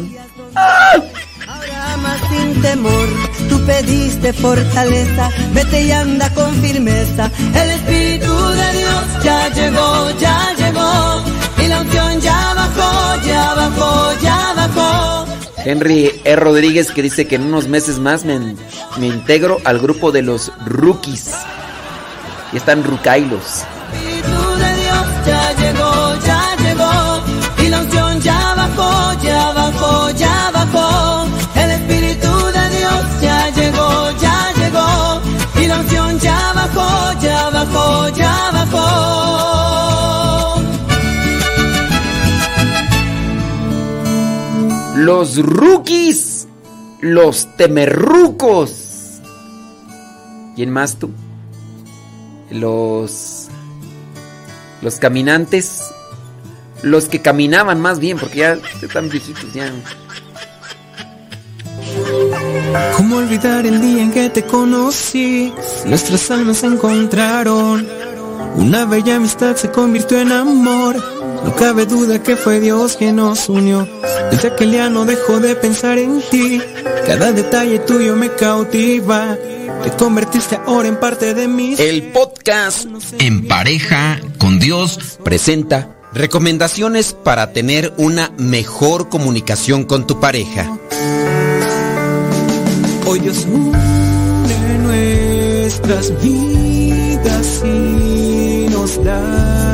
[SPEAKER 18] Ama sin temor, tú pediste fortaleza, vete y anda con firmeza. El Espíritu de Dios ya llegó, ya llegó, y la unción ya bajó, ya bajó, ya bajó.
[SPEAKER 4] Henry E. Rodríguez que dice que en unos meses más me, me integro al grupo de los rookies. Y están rucailos. Los rookies. Los temerrucos. ¿Quién más tú? Los. Los caminantes. Los que caminaban más bien, porque ya están viejitos, ya.
[SPEAKER 19] ¿Cómo olvidar el día en que te conocí? Nuestras almas se encontraron. Una bella amistad se convirtió en amor. No cabe duda que fue Dios quien nos unió. Desde aquel día no dejo de pensar en ti. Cada detalle tuyo me cautiva.
[SPEAKER 20] Te convertiste ahora en parte de mí.
[SPEAKER 4] El podcast En pareja con Dios presenta recomendaciones para tener una mejor comunicación con tu pareja.
[SPEAKER 20] Hoy Dios une nuestras vidas y nos da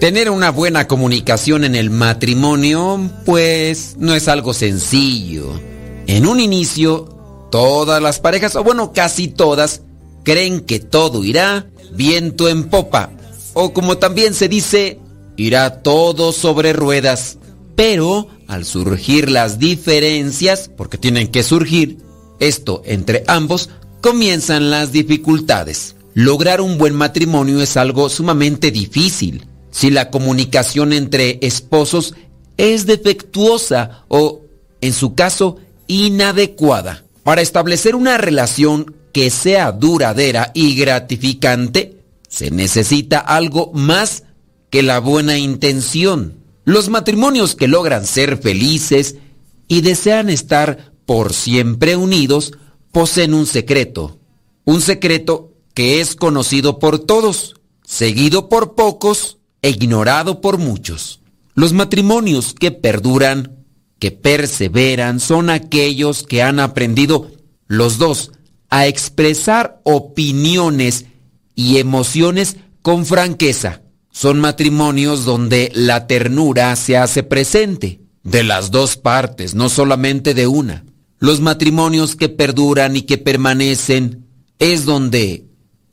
[SPEAKER 4] Tener una buena comunicación en el matrimonio, pues no es algo sencillo. En un inicio, todas las parejas, o bueno, casi todas, creen que todo irá viento en popa, o como también se dice, irá todo sobre ruedas. Pero al surgir las diferencias, porque tienen que surgir, esto entre ambos, comienzan las dificultades. Lograr un buen matrimonio es algo sumamente difícil si la comunicación entre esposos es defectuosa o, en su caso, inadecuada. Para establecer una relación que sea duradera y gratificante, se necesita algo más que la buena intención. Los matrimonios que logran ser felices y desean estar por siempre unidos poseen un secreto. Un secreto que es conocido por todos, seguido por pocos ignorado por muchos. Los matrimonios que perduran, que perseveran, son aquellos que han aprendido los dos a expresar opiniones y emociones con franqueza. Son matrimonios donde la ternura se hace presente, de las dos partes, no solamente de una. Los matrimonios que perduran y que permanecen es donde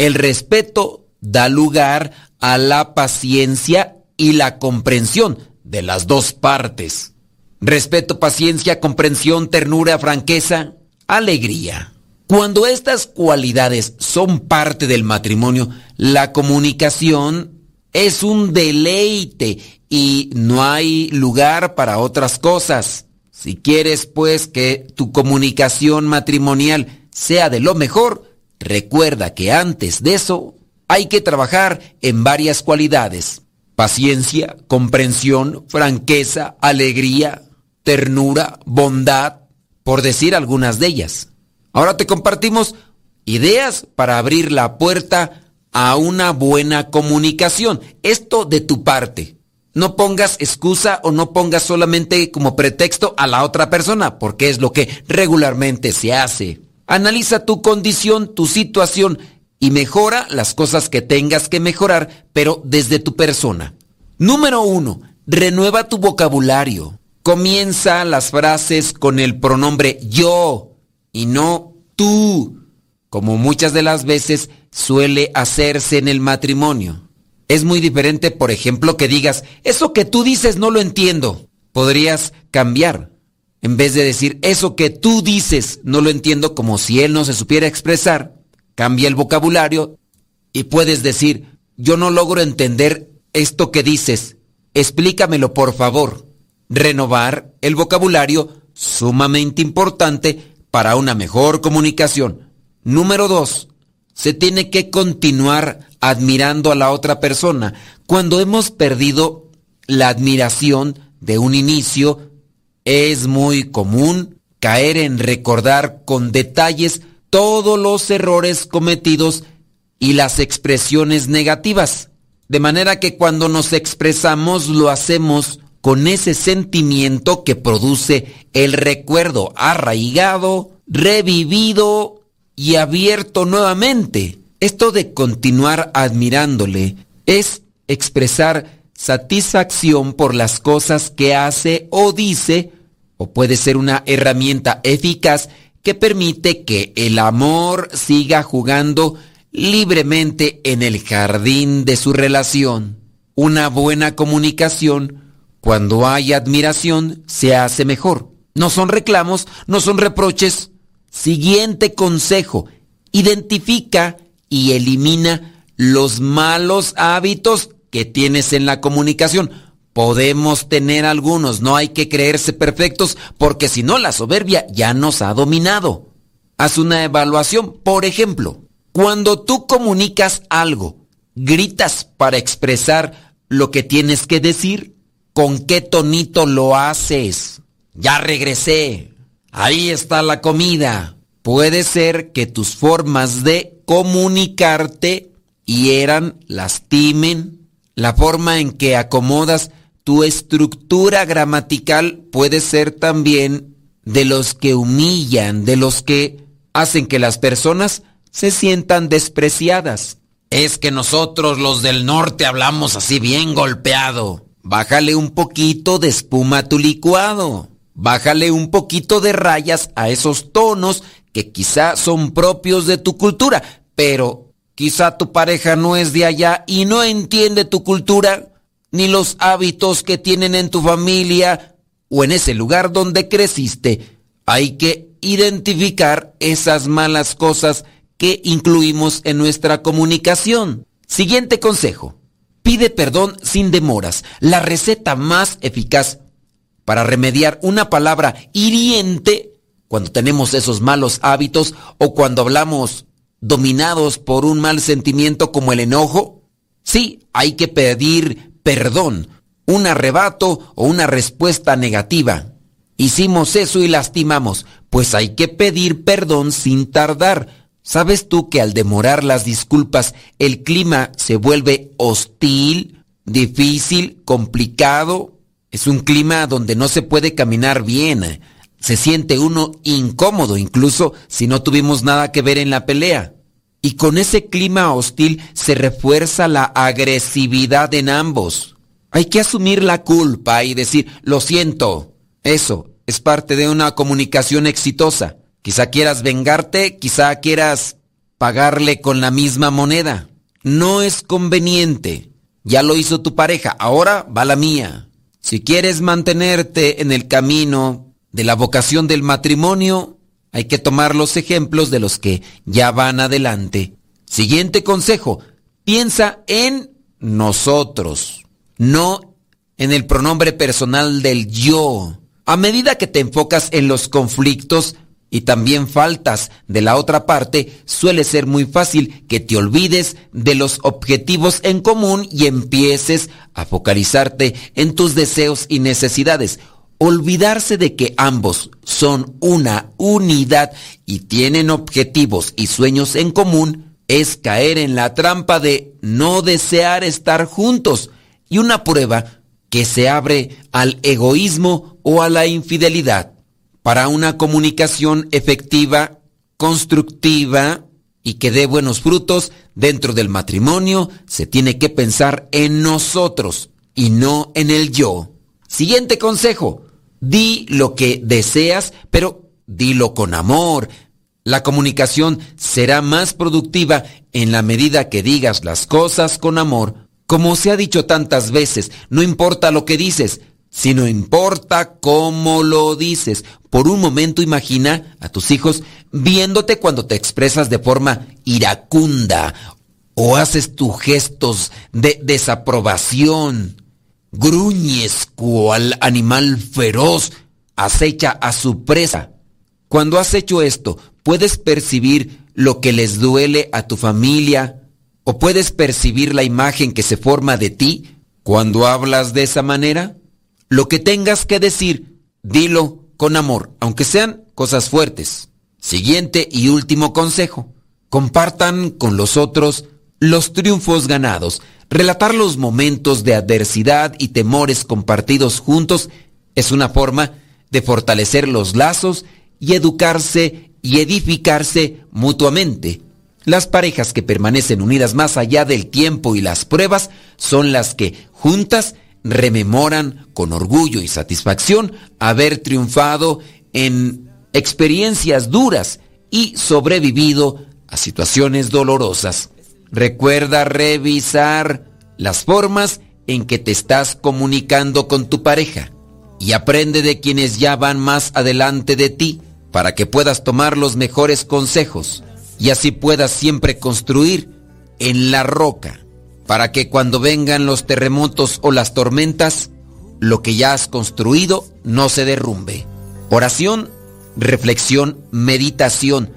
[SPEAKER 4] el respeto da lugar a la paciencia y la comprensión de las dos partes. Respeto, paciencia, comprensión, ternura, franqueza, alegría. Cuando estas cualidades son parte del matrimonio, la comunicación es un deleite y no hay lugar para otras cosas. Si quieres pues que tu comunicación matrimonial sea de lo mejor, recuerda que antes de eso hay que trabajar en varias cualidades. Paciencia, comprensión, franqueza, alegría, ternura, bondad, por decir algunas de ellas. Ahora te compartimos ideas para abrir la puerta a una buena comunicación. Esto de tu parte. No pongas excusa o no pongas solamente como pretexto a la otra persona, porque es lo que regularmente se hace. Analiza tu condición, tu situación y mejora las cosas que tengas que mejorar, pero desde tu persona. Número uno, renueva tu vocabulario. Comienza las frases con el pronombre yo y no tú, como muchas de las veces suele hacerse en el matrimonio. Es muy diferente, por ejemplo, que digas, eso que tú dices no lo entiendo. Podrías cambiar. En vez de decir, eso que tú dices no lo entiendo como si él no se supiera expresar, Cambia el vocabulario y puedes decir, yo no logro entender esto que dices, explícamelo por favor. Renovar el vocabulario, sumamente importante para una mejor comunicación. Número dos, se tiene que continuar admirando a la otra persona. Cuando hemos perdido la admiración de un inicio, es muy común caer en recordar con detalles todos los errores cometidos y las expresiones negativas. De manera que cuando nos expresamos lo hacemos con ese sentimiento que produce el recuerdo arraigado, revivido y abierto nuevamente. Esto de continuar admirándole es expresar satisfacción por las cosas que hace o dice, o puede ser una herramienta eficaz que permite que el amor siga jugando libremente en el jardín de su relación. Una buena comunicación, cuando hay admiración, se hace mejor. No son reclamos, no son reproches. Siguiente consejo, identifica y elimina los malos hábitos que tienes en la comunicación. Podemos tener algunos, no hay que creerse perfectos porque si no la soberbia ya nos ha dominado. Haz una evaluación, por ejemplo, cuando tú comunicas algo, gritas para expresar lo que tienes que decir, ¿con qué tonito lo haces? Ya regresé. ahí está la comida. Puede ser que tus formas de comunicarte hieran, lastimen. La forma en que acomodas tu estructura gramatical puede ser también de los que humillan, de los que hacen que las personas se sientan despreciadas. Es que nosotros los del norte hablamos así bien golpeado. Bájale un poquito de espuma a tu licuado. Bájale un poquito de rayas a esos tonos que quizá son propios de tu cultura, pero quizá tu pareja no es de allá y no entiende tu cultura ni los hábitos que tienen en tu familia o en ese lugar donde creciste. Hay que identificar esas malas cosas que incluimos en nuestra comunicación. Siguiente consejo. Pide perdón sin demoras. La receta más eficaz para remediar una palabra hiriente cuando tenemos esos malos hábitos o cuando hablamos dominados por un mal sentimiento como el enojo. Sí, hay que pedir perdón, un arrebato o una respuesta negativa. Hicimos eso y lastimamos, pues hay que pedir perdón sin tardar ¿Sabes tú que al demorar las disculpas el clima se vuelve hostil, difícil, complicado? Es un clima donde no se puede caminar bien. Se siente uno incómodo incluso si no tuvimos nada que ver en la pelea. Y con ese clima hostil se refuerza la agresividad en ambos. Hay que asumir la culpa y decir, lo siento. Eso es parte de una comunicación exitosa. Quizá quieras vengarte, quizá quieras pagarle con la misma moneda. No es conveniente. Ya lo hizo tu pareja, ahora va la mía. Si quieres mantenerte en el camino de la vocación del matrimonio, hay que tomar los ejemplos de los que ya van adelante. Siguiente consejo, piensa en nosotros, no en el pronombre personal del yo. A medida que te enfocas en los conflictos, y también faltas de la otra parte, suele ser muy fácil que te olvides de los objetivos en común y empieces a focalizarte en tus deseos y necesidades. Olvidarse de que ambos son una unidad y tienen objetivos y sueños en común es caer en la trampa de no desear estar juntos y una prueba que se abre al egoísmo o a la infidelidad. Para una comunicación efectiva, constructiva y que dé buenos frutos dentro del matrimonio, se tiene que pensar en nosotros y no en el yo. Siguiente consejo, di lo que deseas, pero dilo con amor. La comunicación será más productiva en la medida que digas las cosas con amor. Como se ha dicho tantas veces, no importa lo que dices, sino importa cómo lo dices. Por un momento imagina a tus hijos viéndote cuando te expresas de forma iracunda o haces tus gestos de desaprobación, gruñes cual animal feroz acecha a su presa. Cuando has hecho esto, puedes percibir lo que les duele a tu familia o puedes percibir la imagen que se forma de ti cuando hablas de esa manera. Lo que tengas que decir, dilo con amor, aunque sean cosas fuertes. Siguiente y último consejo. Compartan con los otros los triunfos ganados. Relatar los momentos de adversidad y temores compartidos juntos es una forma de fortalecer los lazos y educarse y edificarse mutuamente. Las parejas que permanecen unidas más allá del tiempo y las pruebas son las que juntas rememoran con orgullo y satisfacción haber triunfado en experiencias duras y sobrevivido a situaciones dolorosas. Recuerda revisar las formas en que te estás comunicando con tu pareja y aprende de quienes ya van más adelante de ti para que puedas tomar los mejores consejos y así puedas siempre construir en la roca para que cuando vengan los terremotos o las tormentas, lo que ya has construido no se derrumbe. Oración, reflexión, meditación.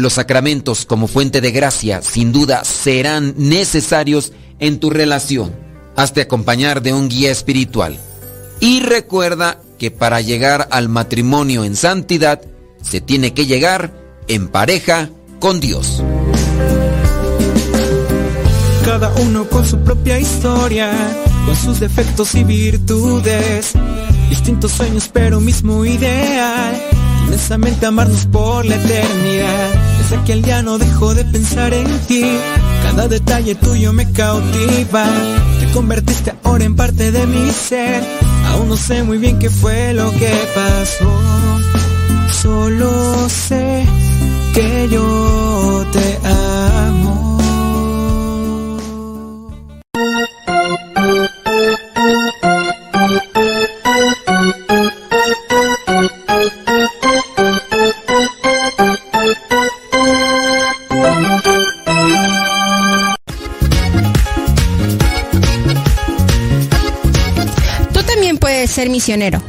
[SPEAKER 4] Los sacramentos como fuente de gracia sin duda serán necesarios en tu relación. Hazte acompañar de un guía espiritual. Y recuerda que para llegar al matrimonio en santidad se tiene que llegar en pareja con Dios.
[SPEAKER 19] Cada uno con su propia historia, con sus defectos y virtudes. Distintos sueños, pero mismo ideal. Inmensamente amarnos por la eternidad. Desde aquel día no dejo de pensar en ti. Cada detalle tuyo me cautiva. Te convertiste ahora en parte de mi ser. Aún no sé muy bien qué fue lo que pasó. Solo sé que yo te amo.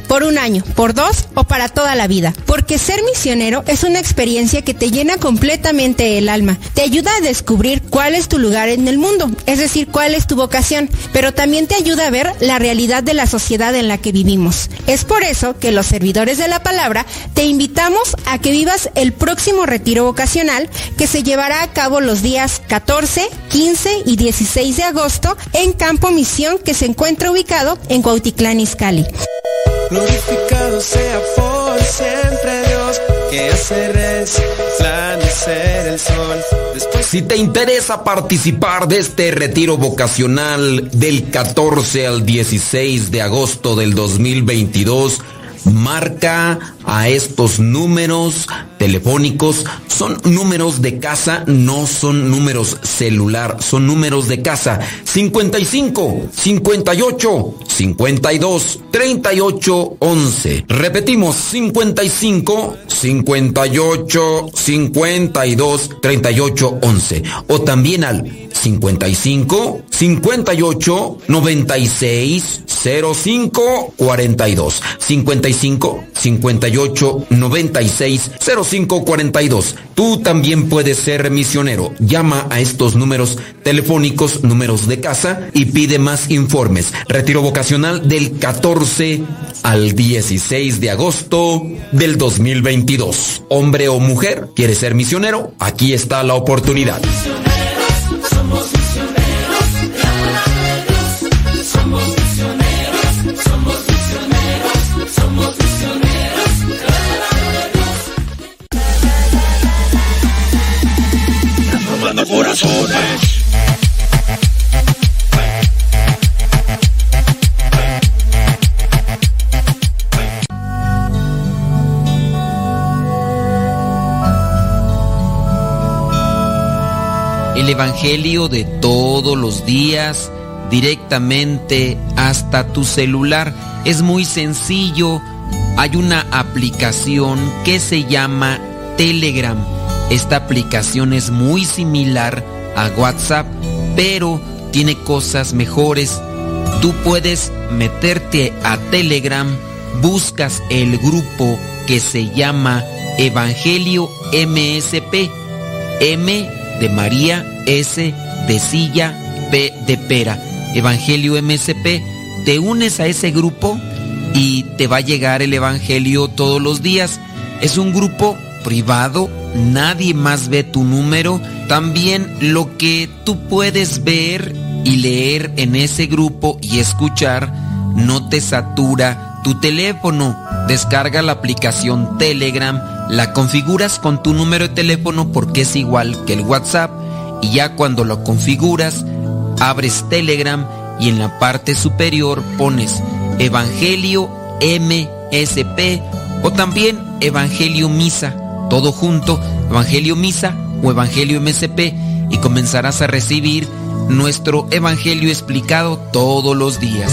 [SPEAKER 21] Por un año, por dos o para toda la vida. Porque ser misionero es una experiencia que te llena completamente el alma. Te ayuda a descubrir cuál es tu lugar en el mundo, es decir, cuál es tu vocación, pero también te ayuda a ver la realidad de la sociedad en la que vivimos. Es por eso que los servidores de la palabra te invitamos a que vivas el próximo retiro vocacional que se llevará a cabo los días 14, 15 y 16 de agosto en Campo Misión que se encuentra ubicado en Cuautitlán Izcalli.
[SPEAKER 19] Glorificado sea por siempre Dios, que hace resplandecer el sol.
[SPEAKER 4] Si te interesa participar de este retiro vocacional del 14 al 16 de agosto del 2022, marca a estos números telefónicos. Son números de casa, no son números celular, son números de casa. 55 58 52 38 11. Repetimos, 55 58 52 38 11. O también al 55 58 96 05 42. 55 58 96 05 42. Tú también puedes ser misionero. Llama a estos números telefónicos, números de casa y pide más informes. Retiro vocacional del 14 al 16 de agosto del 2022. Hombre o mujer, ¿quieres ser misionero? Aquí está la oportunidad. El Evangelio de todos los días directamente hasta tu celular. Es muy sencillo. Hay una aplicación que se llama Telegram. Esta aplicación es muy similar a WhatsApp, pero tiene cosas mejores. Tú puedes meterte a Telegram, buscas el grupo que se llama Evangelio MSP. M de María, S de silla, P de pera. Evangelio MSP. Te unes a ese grupo y te va a llegar el Evangelio todos los días. Es un grupo privado, nadie más ve tu número. También lo que tú puedes ver y leer en ese grupo y escuchar no te satura tu teléfono. Descarga la aplicación Telegram, la configuras con tu número de teléfono porque es igual que el WhatsApp y ya cuando lo configuras, abres Telegram y en la parte superior pones Evangelio MSP o también Evangelio Misa, todo junto, Evangelio Misa o Evangelio MSP y comenzarás a recibir nuestro Evangelio explicado todos los días.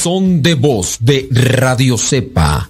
[SPEAKER 4] Buzón de voz de Radio Cepa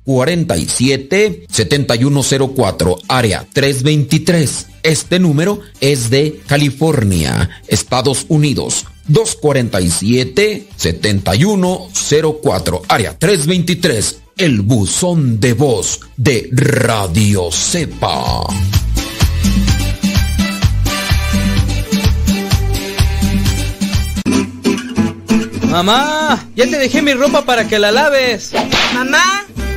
[SPEAKER 4] 47 7104, área 323. Este número es de California, Estados Unidos. 247-7104, área 323, el buzón de voz de Radio Cepa.
[SPEAKER 22] Mamá, ya te dejé mi ropa para que la laves.
[SPEAKER 23] Mamá.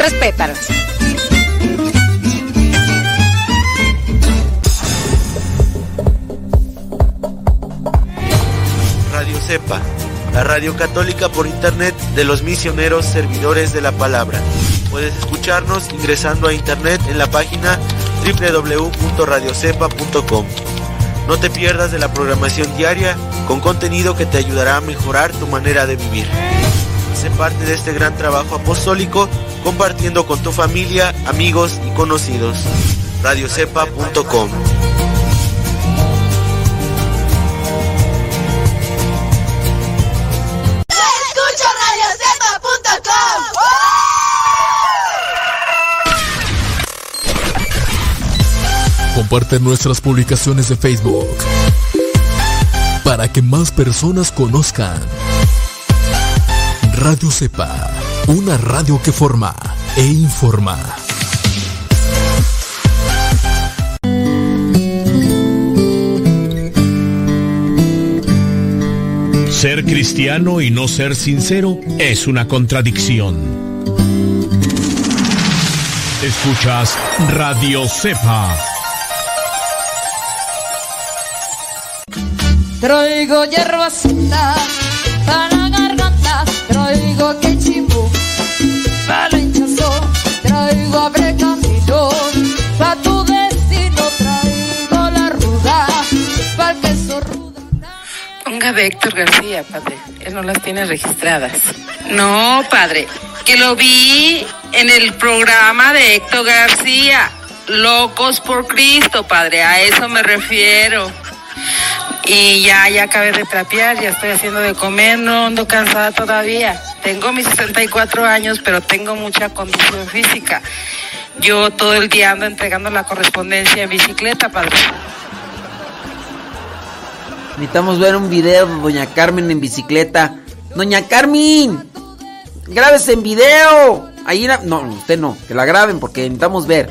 [SPEAKER 24] Respétalas.
[SPEAKER 25] Radio Cepa, la radio católica por internet de los misioneros servidores de la palabra. Puedes escucharnos ingresando a internet en la página www.radiocepa.com. No te pierdas de la programación diaria con contenido que te ayudará a mejorar tu manera de vivir. Sé parte de este gran trabajo apostólico compartiendo con tu familia, amigos y conocidos. radiocepa.com.
[SPEAKER 26] Comparte nuestras publicaciones de Facebook para que más personas conozcan Radio Cepa, una radio que forma e informa.
[SPEAKER 8] Ser cristiano y no ser sincero es una contradicción. Escuchas Radio Cepa.
[SPEAKER 6] Traigo para
[SPEAKER 15] Ponga de Héctor García, padre. Él no las tiene registradas. No, padre. Que lo vi en el programa de Héctor García. Locos por Cristo, padre. A eso me refiero. Y ya, ya acabé de trapear, ya estoy haciendo de comer, no ando cansada todavía. Tengo mis 64 años, pero tengo mucha condición física. Yo todo el día ando entregando la correspondencia en bicicleta, padre.
[SPEAKER 4] Necesitamos ver un video de Doña Carmen en bicicleta. Doña Carmen, grábese en video. Ahí la- no, usted no, que la graben porque necesitamos ver.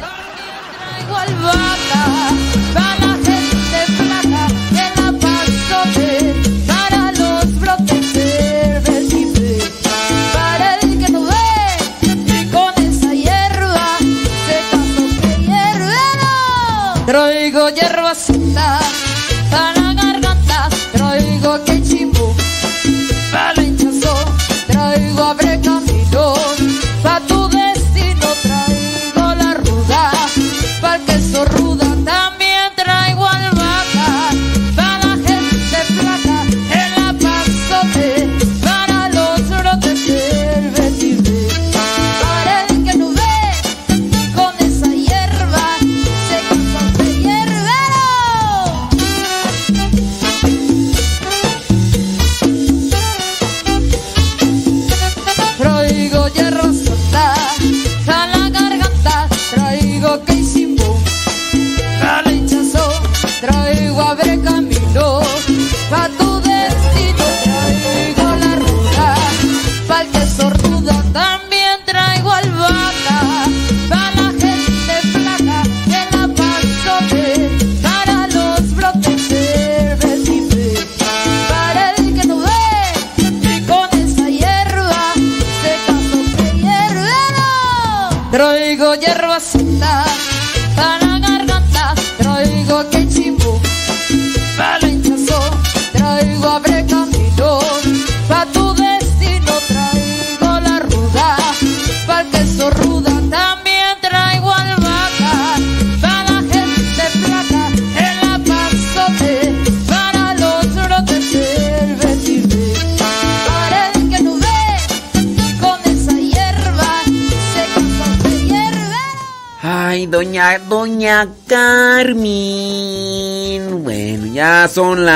[SPEAKER 6] Hierbacita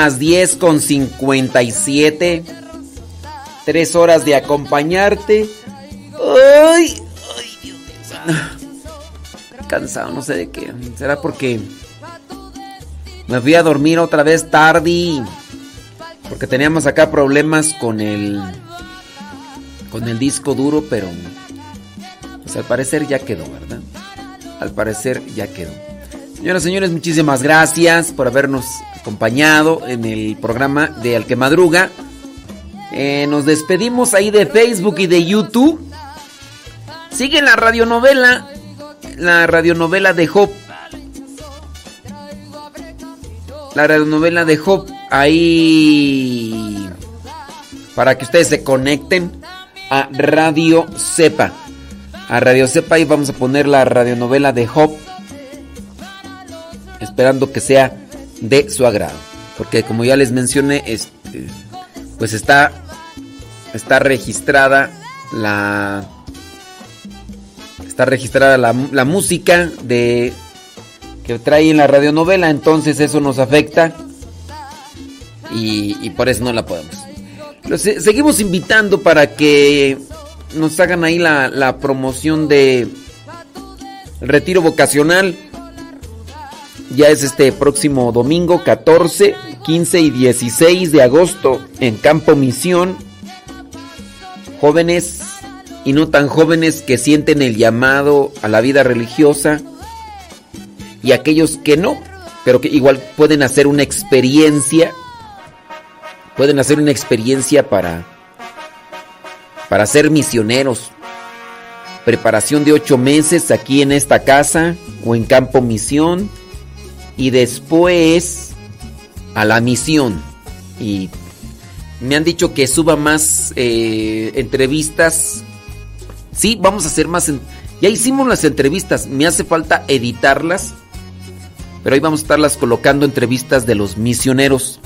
[SPEAKER 4] las 10 con 57. Tres horas de acompañarte. Cansado, no sé de qué. ¿Será porque me fui a dormir otra vez tarde? Porque teníamos acá problemas con el con el disco duro, pero pues al parecer ya quedó, ¿verdad? Al parecer ya quedó. Señoras y señores, muchísimas gracias por habernos acompañado en el programa de Al que Madruga. Eh, nos despedimos ahí de Facebook y de YouTube. Sigue la radionovela, la radionovela de Job. La radionovela de Job ahí para que ustedes se conecten a Radio Cepa. A Radio Cepa y vamos a poner la radionovela de Job. Esperando que sea de su agrado. Porque como ya les mencioné, este, pues está, está registrada la... Está registrada la, la música de que trae en la radionovela, entonces eso nos afecta y, por eso no la podemos. Seguimos invitando para que nos hagan ahí la, la promoción de retiro vocacional. Ya es este próximo domingo 14, 15 y 16 de agosto en Campo Misión. Jóvenes y no tan jóvenes que sienten el llamado a la vida religiosa y aquellos que no, pero que igual pueden hacer una experiencia, pueden hacer una experiencia para, para ser misioneros. Preparación de ocho meses aquí en esta casa o en Campo Misión y después a la misión. Y me han dicho que suba más eh, entrevistas. Sí, vamos a hacer más. Ya hicimos las entrevistas, me hace falta editarlas pero ahí vamos a estarlas colocando entrevistas de los misioneros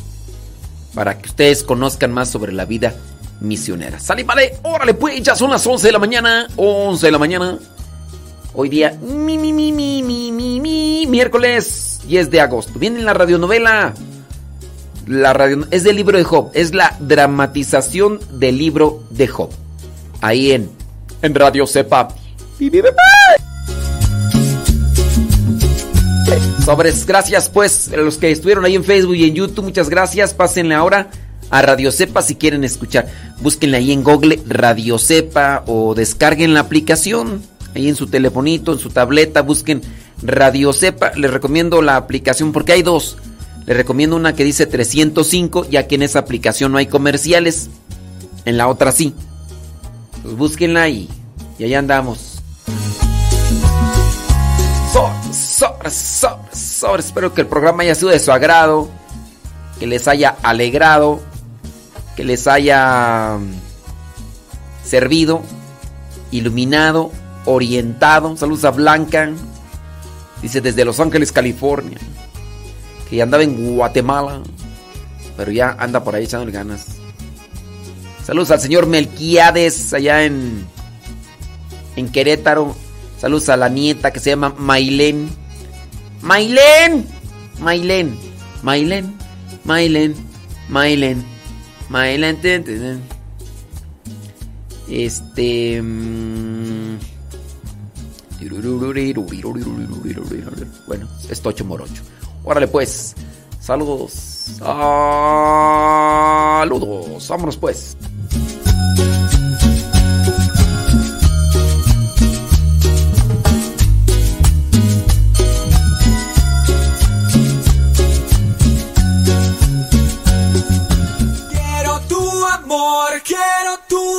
[SPEAKER 4] para que ustedes conozcan más sobre la vida misionera. Sale, vale, órale, pues ya son las 11 de la mañana, 11 de la mañana. Hoy día, mi, mi, mi, mi, mi, mi, mi, miércoles 10 de agosto. Viene la radionovela. La radio, es del libro de Job, es la dramatización del libro de Job. Ahí en, en Radio Cepa. Sobres, gracias pues a los que estuvieron ahí en Facebook y en YouTube, muchas gracias. Pásenle ahora a Radio Cepa si quieren escuchar. Búsquenle ahí en Google Radio Cepa o descarguen la aplicación ahí en su telefonito, en su tableta, busquen Radio Cepa. Les recomiendo la aplicación porque hay dos. Les recomiendo una que dice 305, ya que en esa aplicación no hay comerciales. En la otra sí. Pues búsquenla ahí. Y ahí andamos. Sobre, sobre, sobre. Espero que el programa haya sido de su agrado. Que les haya alegrado. Que les haya mm, servido. Iluminado. Orientado. Saludos a Blanca. Dice desde Los Ángeles, California. Que ya andaba en Guatemala. Pero ya anda por ahí echándole ganas. Saludos al señor Melquiades allá en, en Querétaro. Saludos a la nieta que se llama Mailén. Mailén. Mailén. Mailén. Mailén. Mailén. Mailén. Este... Bueno, es Tocho Morocho. Órale pues. Saludos. Saludos. Vámonos pues. Quiero tu amor, quiero tu amor.